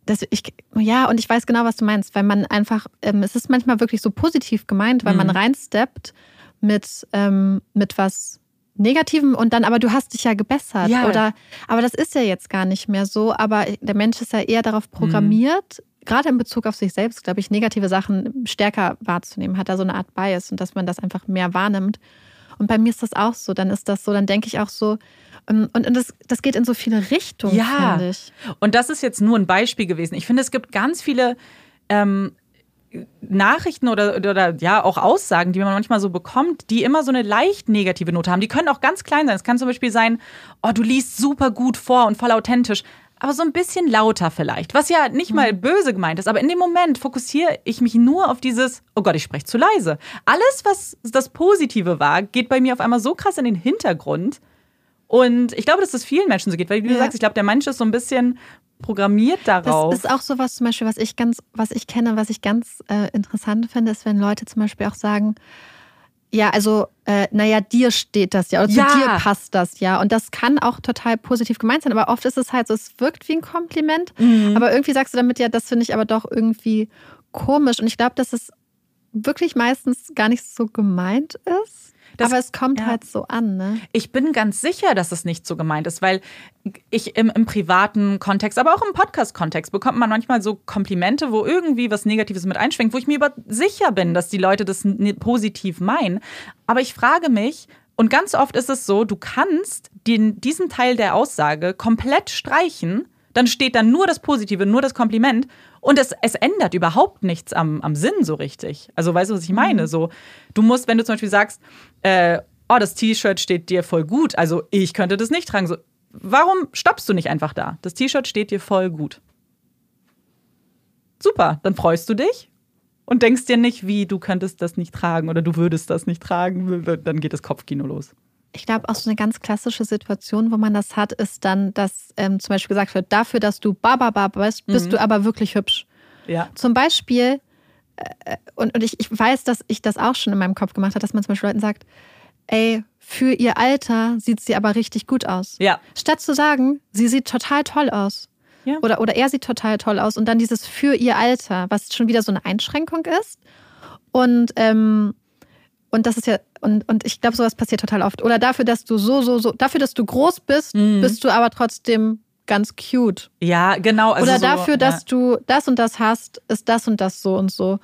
das, ich, ja, und ich weiß genau, was du meinst, weil man einfach, ähm, es ist manchmal wirklich so positiv gemeint, weil mhm. man reinsteppt mit, ähm, mit was Negativem und dann, aber du hast dich ja gebessert. Ja. Oder, aber das ist ja jetzt gar nicht mehr so, aber der Mensch ist ja eher darauf programmiert, mhm. gerade in Bezug auf sich selbst, glaube ich, negative Sachen stärker wahrzunehmen, hat da so eine Art Bias und dass man das einfach mehr wahrnimmt. Und bei mir ist das auch so, dann ist das so, dann denke ich auch so, und, und das, das geht in so viele Richtungen, ja. finde ich. Und das ist jetzt nur ein Beispiel gewesen. Ich finde, es gibt ganz viele ähm, Nachrichten oder, oder ja auch Aussagen, die man manchmal so bekommt, die immer so eine leicht negative Note haben. Die können auch ganz klein sein. Es kann zum Beispiel sein, oh, du liest super gut vor und voll authentisch. Aber so ein bisschen lauter vielleicht, was ja nicht mal mhm. böse gemeint ist. Aber in dem Moment fokussiere ich mich nur auf dieses, oh Gott, ich spreche zu leise. Alles, was das Positive war, geht bei mir auf einmal so krass in den Hintergrund, und ich glaube, dass das vielen Menschen so geht, weil wie du ja. sagst, ich glaube, der Mensch ist so ein bisschen programmiert darauf. Das ist auch so was zum Beispiel, was ich ganz, was ich kenne, was ich ganz äh, interessant finde, ist, wenn Leute zum Beispiel auch sagen, Ja, also, äh, naja, dir steht das ja, oder Ja. zu dir passt das ja. Und das kann auch total positiv gemeint sein, aber oft ist es halt so, es wirkt wie ein Kompliment, Mhm. aber irgendwie sagst du damit ja, das finde ich aber doch irgendwie komisch. Und ich glaube, dass es wirklich meistens gar nicht so gemeint ist. Das- aber es kommt ja. halt so an, ne? Ich bin ganz sicher, dass es nicht so gemeint ist, weil ich im, im privaten Kontext, aber auch im Podcast-Kontext bekommt man manchmal so Komplimente, wo irgendwie was Negatives mit einschwingt, wo ich mir aber sicher bin, dass die Leute das positiv meinen. Aber ich frage mich, und ganz oft ist es so, du kannst den, diesen Teil der Aussage komplett streichen, dann steht dann nur das Positive, nur das Kompliment und es, es ändert überhaupt nichts am, am Sinn so richtig. Also weißt du, was ich meine? So, du musst, wenn du zum Beispiel sagst, äh, oh, das T-Shirt steht dir voll gut, also ich könnte das nicht tragen. So, warum stoppst du nicht einfach da? Das T-Shirt steht dir voll gut. Super, dann freust du dich und denkst dir nicht, wie du könntest das nicht tragen oder du würdest das nicht tragen. Dann geht das Kopfkino los. Ich glaube, auch so eine ganz klassische Situation, wo man das hat, ist dann, dass ähm, zum Beispiel gesagt wird, dafür, dass du Baba bist, bist du aber wirklich hübsch. Ja. Zum Beispiel, äh, und, und ich, ich weiß, dass ich das auch schon in meinem Kopf gemacht habe, dass man zum Beispiel Leuten sagt, ey, für ihr Alter sieht sie aber richtig gut aus. Ja. Statt zu sagen, sie sieht total toll aus. Ja. Oder, oder er sieht total toll aus. Und dann dieses für ihr Alter, was schon wieder so eine Einschränkung ist. Und, ähm, und das ist ja, und, und ich glaube, sowas passiert total oft. Oder dafür, dass du so, so, so, dafür, dass du groß bist, Mhm. bist du aber trotzdem ganz cute. Ja, genau. Also Oder so, dafür, ja. dass du das und das hast, ist das und das so und so.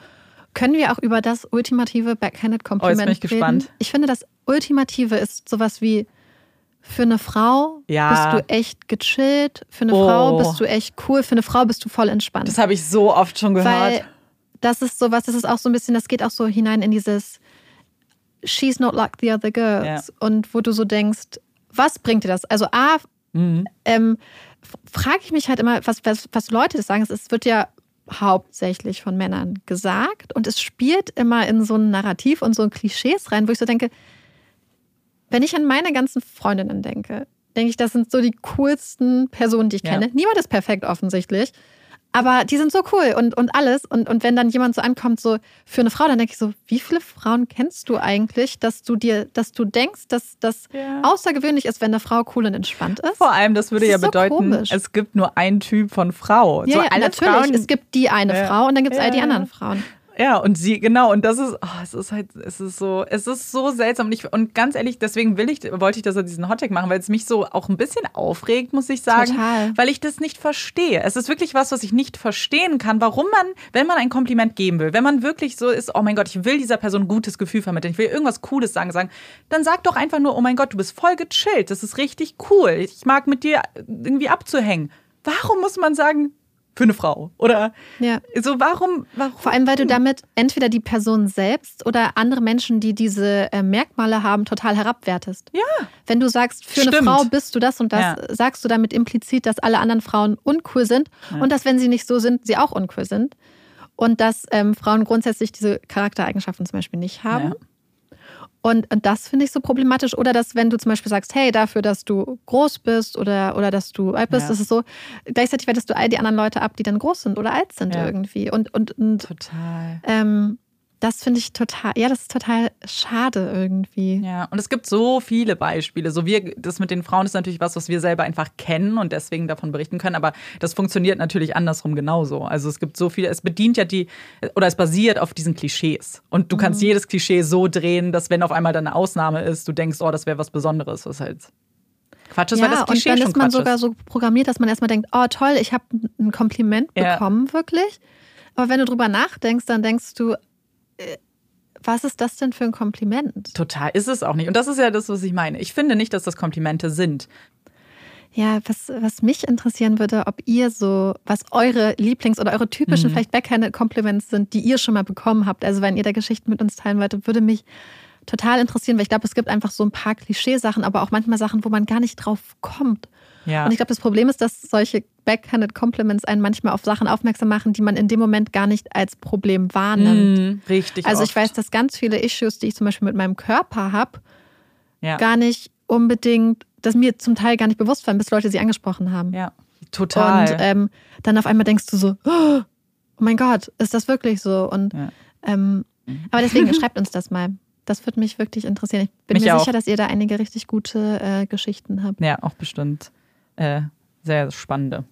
Können wir auch über das ultimative Backhanded Compliment Oh, bin ich reden? gespannt. Ich finde, das Ultimative ist sowas wie für eine Frau Ja. bist du echt gechillt, für eine Oh. Frau bist du echt cool, für eine Frau bist du voll entspannt. Das habe ich so oft schon gehört. Weil das ist sowas, das ist auch so ein bisschen, das geht auch so hinein in dieses She's not like the other girls. Ja. Und wo du so denkst, was bringt dir das? Also A, Mhm. ähm, frage ich mich halt immer, was, was, was Leute das sagen. Es wird ja hauptsächlich von Männern gesagt und es spielt immer in so ein Narrativ und so Klischees rein, wo ich so denke, wenn ich an meine ganzen Freundinnen denke, denke ich, das sind so die coolsten Personen, die ich Ja. kenne. Niemand ist perfekt offensichtlich. Aber die sind so cool und, und alles. Und, und wenn dann jemand so ankommt, so für eine Frau, dann denke ich so, wie viele Frauen kennst du eigentlich, dass du dir, dass du denkst, dass das Ja. außergewöhnlich ist, wenn eine Frau cool und entspannt ist? Vor allem, das würde Das ja so bedeuten, komisch. es gibt nur einen Typ von Frau. Ja, so ja alle natürlich. Frauen, es gibt die eine. Frau und dann gibt es all die anderen Frauen. Ja, und sie, genau, und das ist, oh, es ist halt, es ist so, es ist so seltsam. Und, ich, und ganz ehrlich, deswegen will ich, wollte ich das diesen Hottag machen, weil es mich so auch ein bisschen aufregt, muss ich sagen. Total. Weil ich das nicht verstehe. Es ist wirklich was, was ich nicht verstehen kann, warum man, wenn man ein Kompliment geben will, wenn man wirklich so ist, oh mein Gott, ich will dieser Person ein gutes Gefühl vermitteln, ich will irgendwas Cooles sagen, sagen, dann sag doch einfach nur, oh mein Gott, du bist voll gechillt, das ist richtig cool. Ich mag mit dir irgendwie abzuhängen. Warum muss man sagen, für eine Frau? Oder Ja. so, warum, warum? Vor allem, weil du damit entweder die Person selbst oder andere Menschen, die diese äh, Merkmale haben, total herabwertest. Ja. Wenn du sagst, für eine Stimmt. Frau bist du das und das, Ja. sagst du damit implizit, dass alle anderen Frauen uncool sind und dass, wenn sie nicht so sind, sie auch uncool sind. Und dass ähm, Frauen grundsätzlich diese Charaktereigenschaften zum Beispiel nicht haben. Ja. Und, und das finde ich so problematisch. Oder dass, wenn du zum Beispiel sagst, hey, dafür, dass du groß bist oder, oder dass du alt bist, Ja. ist es so, gleichzeitig wertest du all die anderen Leute ab, die dann groß sind oder alt sind Ja. irgendwie. Und, und, und Total. ähm, das finde ich total, ja, das ist total schade irgendwie. Ja, und es gibt so viele Beispiele. So wir, das mit den Frauen ist natürlich was, was wir selber einfach kennen und deswegen davon berichten können. Aber das funktioniert natürlich andersrum genauso. Also es gibt so viele, es bedient ja die, oder es basiert auf diesen Klischees. Und du kannst jedes Klischee so drehen, dass wenn auf einmal dann eine Ausnahme ist, du denkst, oh, das wäre was Besonderes, was halt Quatsch ist, weil das Ja, und Klischee dann ist man Quatsch sogar ist. so programmiert, dass man erstmal denkt, oh toll, ich habe ein Kompliment Ja. bekommen, wirklich. Aber wenn du drüber nachdenkst, dann denkst du, was ist das denn für ein Kompliment? Total ist es auch nicht. Und das ist ja das, was ich meine. Ich finde nicht, dass das Komplimente sind. Ja, was, was mich interessieren würde, ob ihr so, was eure Lieblings- oder eure typischen, vielleicht backhanded Compliments sind, die ihr schon mal bekommen habt. Also wenn ihr da Geschichten mit uns teilen wollt, würde mich total interessieren, weil ich glaube, es gibt einfach so ein paar Klischeesachen, aber auch manchmal Sachen, wo man gar nicht drauf kommt. Ja. Und ich glaube, das Problem ist, dass solche backhanded Compliments einen manchmal auf Sachen aufmerksam machen, die man in dem Moment gar nicht als Problem wahrnimmt. Mm, richtig. also ich oft. weiß, dass ganz viele Issues, die ich zum Beispiel mit meinem Körper habe, ja. gar nicht unbedingt, dass mir zum Teil gar nicht bewusst waren, bis Leute sie angesprochen haben. ja, total. Und ähm, dann auf einmal denkst du so, oh mein Gott, ist das wirklich so? Und Ja. ähm, aber deswegen schreibt uns das mal. Das würde mich wirklich interessieren. Ich bin Mich mir auch. sicher, dass ihr da einige richtig gute äh, Geschichten habt. Ja, auch bestimmt äh, sehr spannende.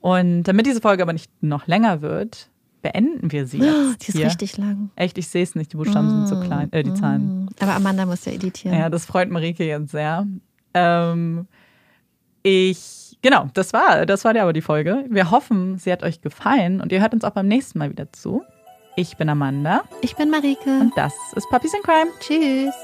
Und damit diese Folge aber nicht noch länger wird, beenden wir sie jetzt. Die ist hier. richtig lang. Echt, ich sehe es nicht. Die Buchstaben sind so klein, äh, die Zahlen. Mm. Aber Amanda muss ja editieren. Ja, das freut Marike jetzt sehr. Ähm, ich, genau, das war, das war ja aber die Folge. Wir hoffen, sie hat euch gefallen und ihr hört uns auch beim nächsten Mal wieder zu. Ich bin Amanda Ich bin Marike. und das ist Puppies in Crime. Tschüss.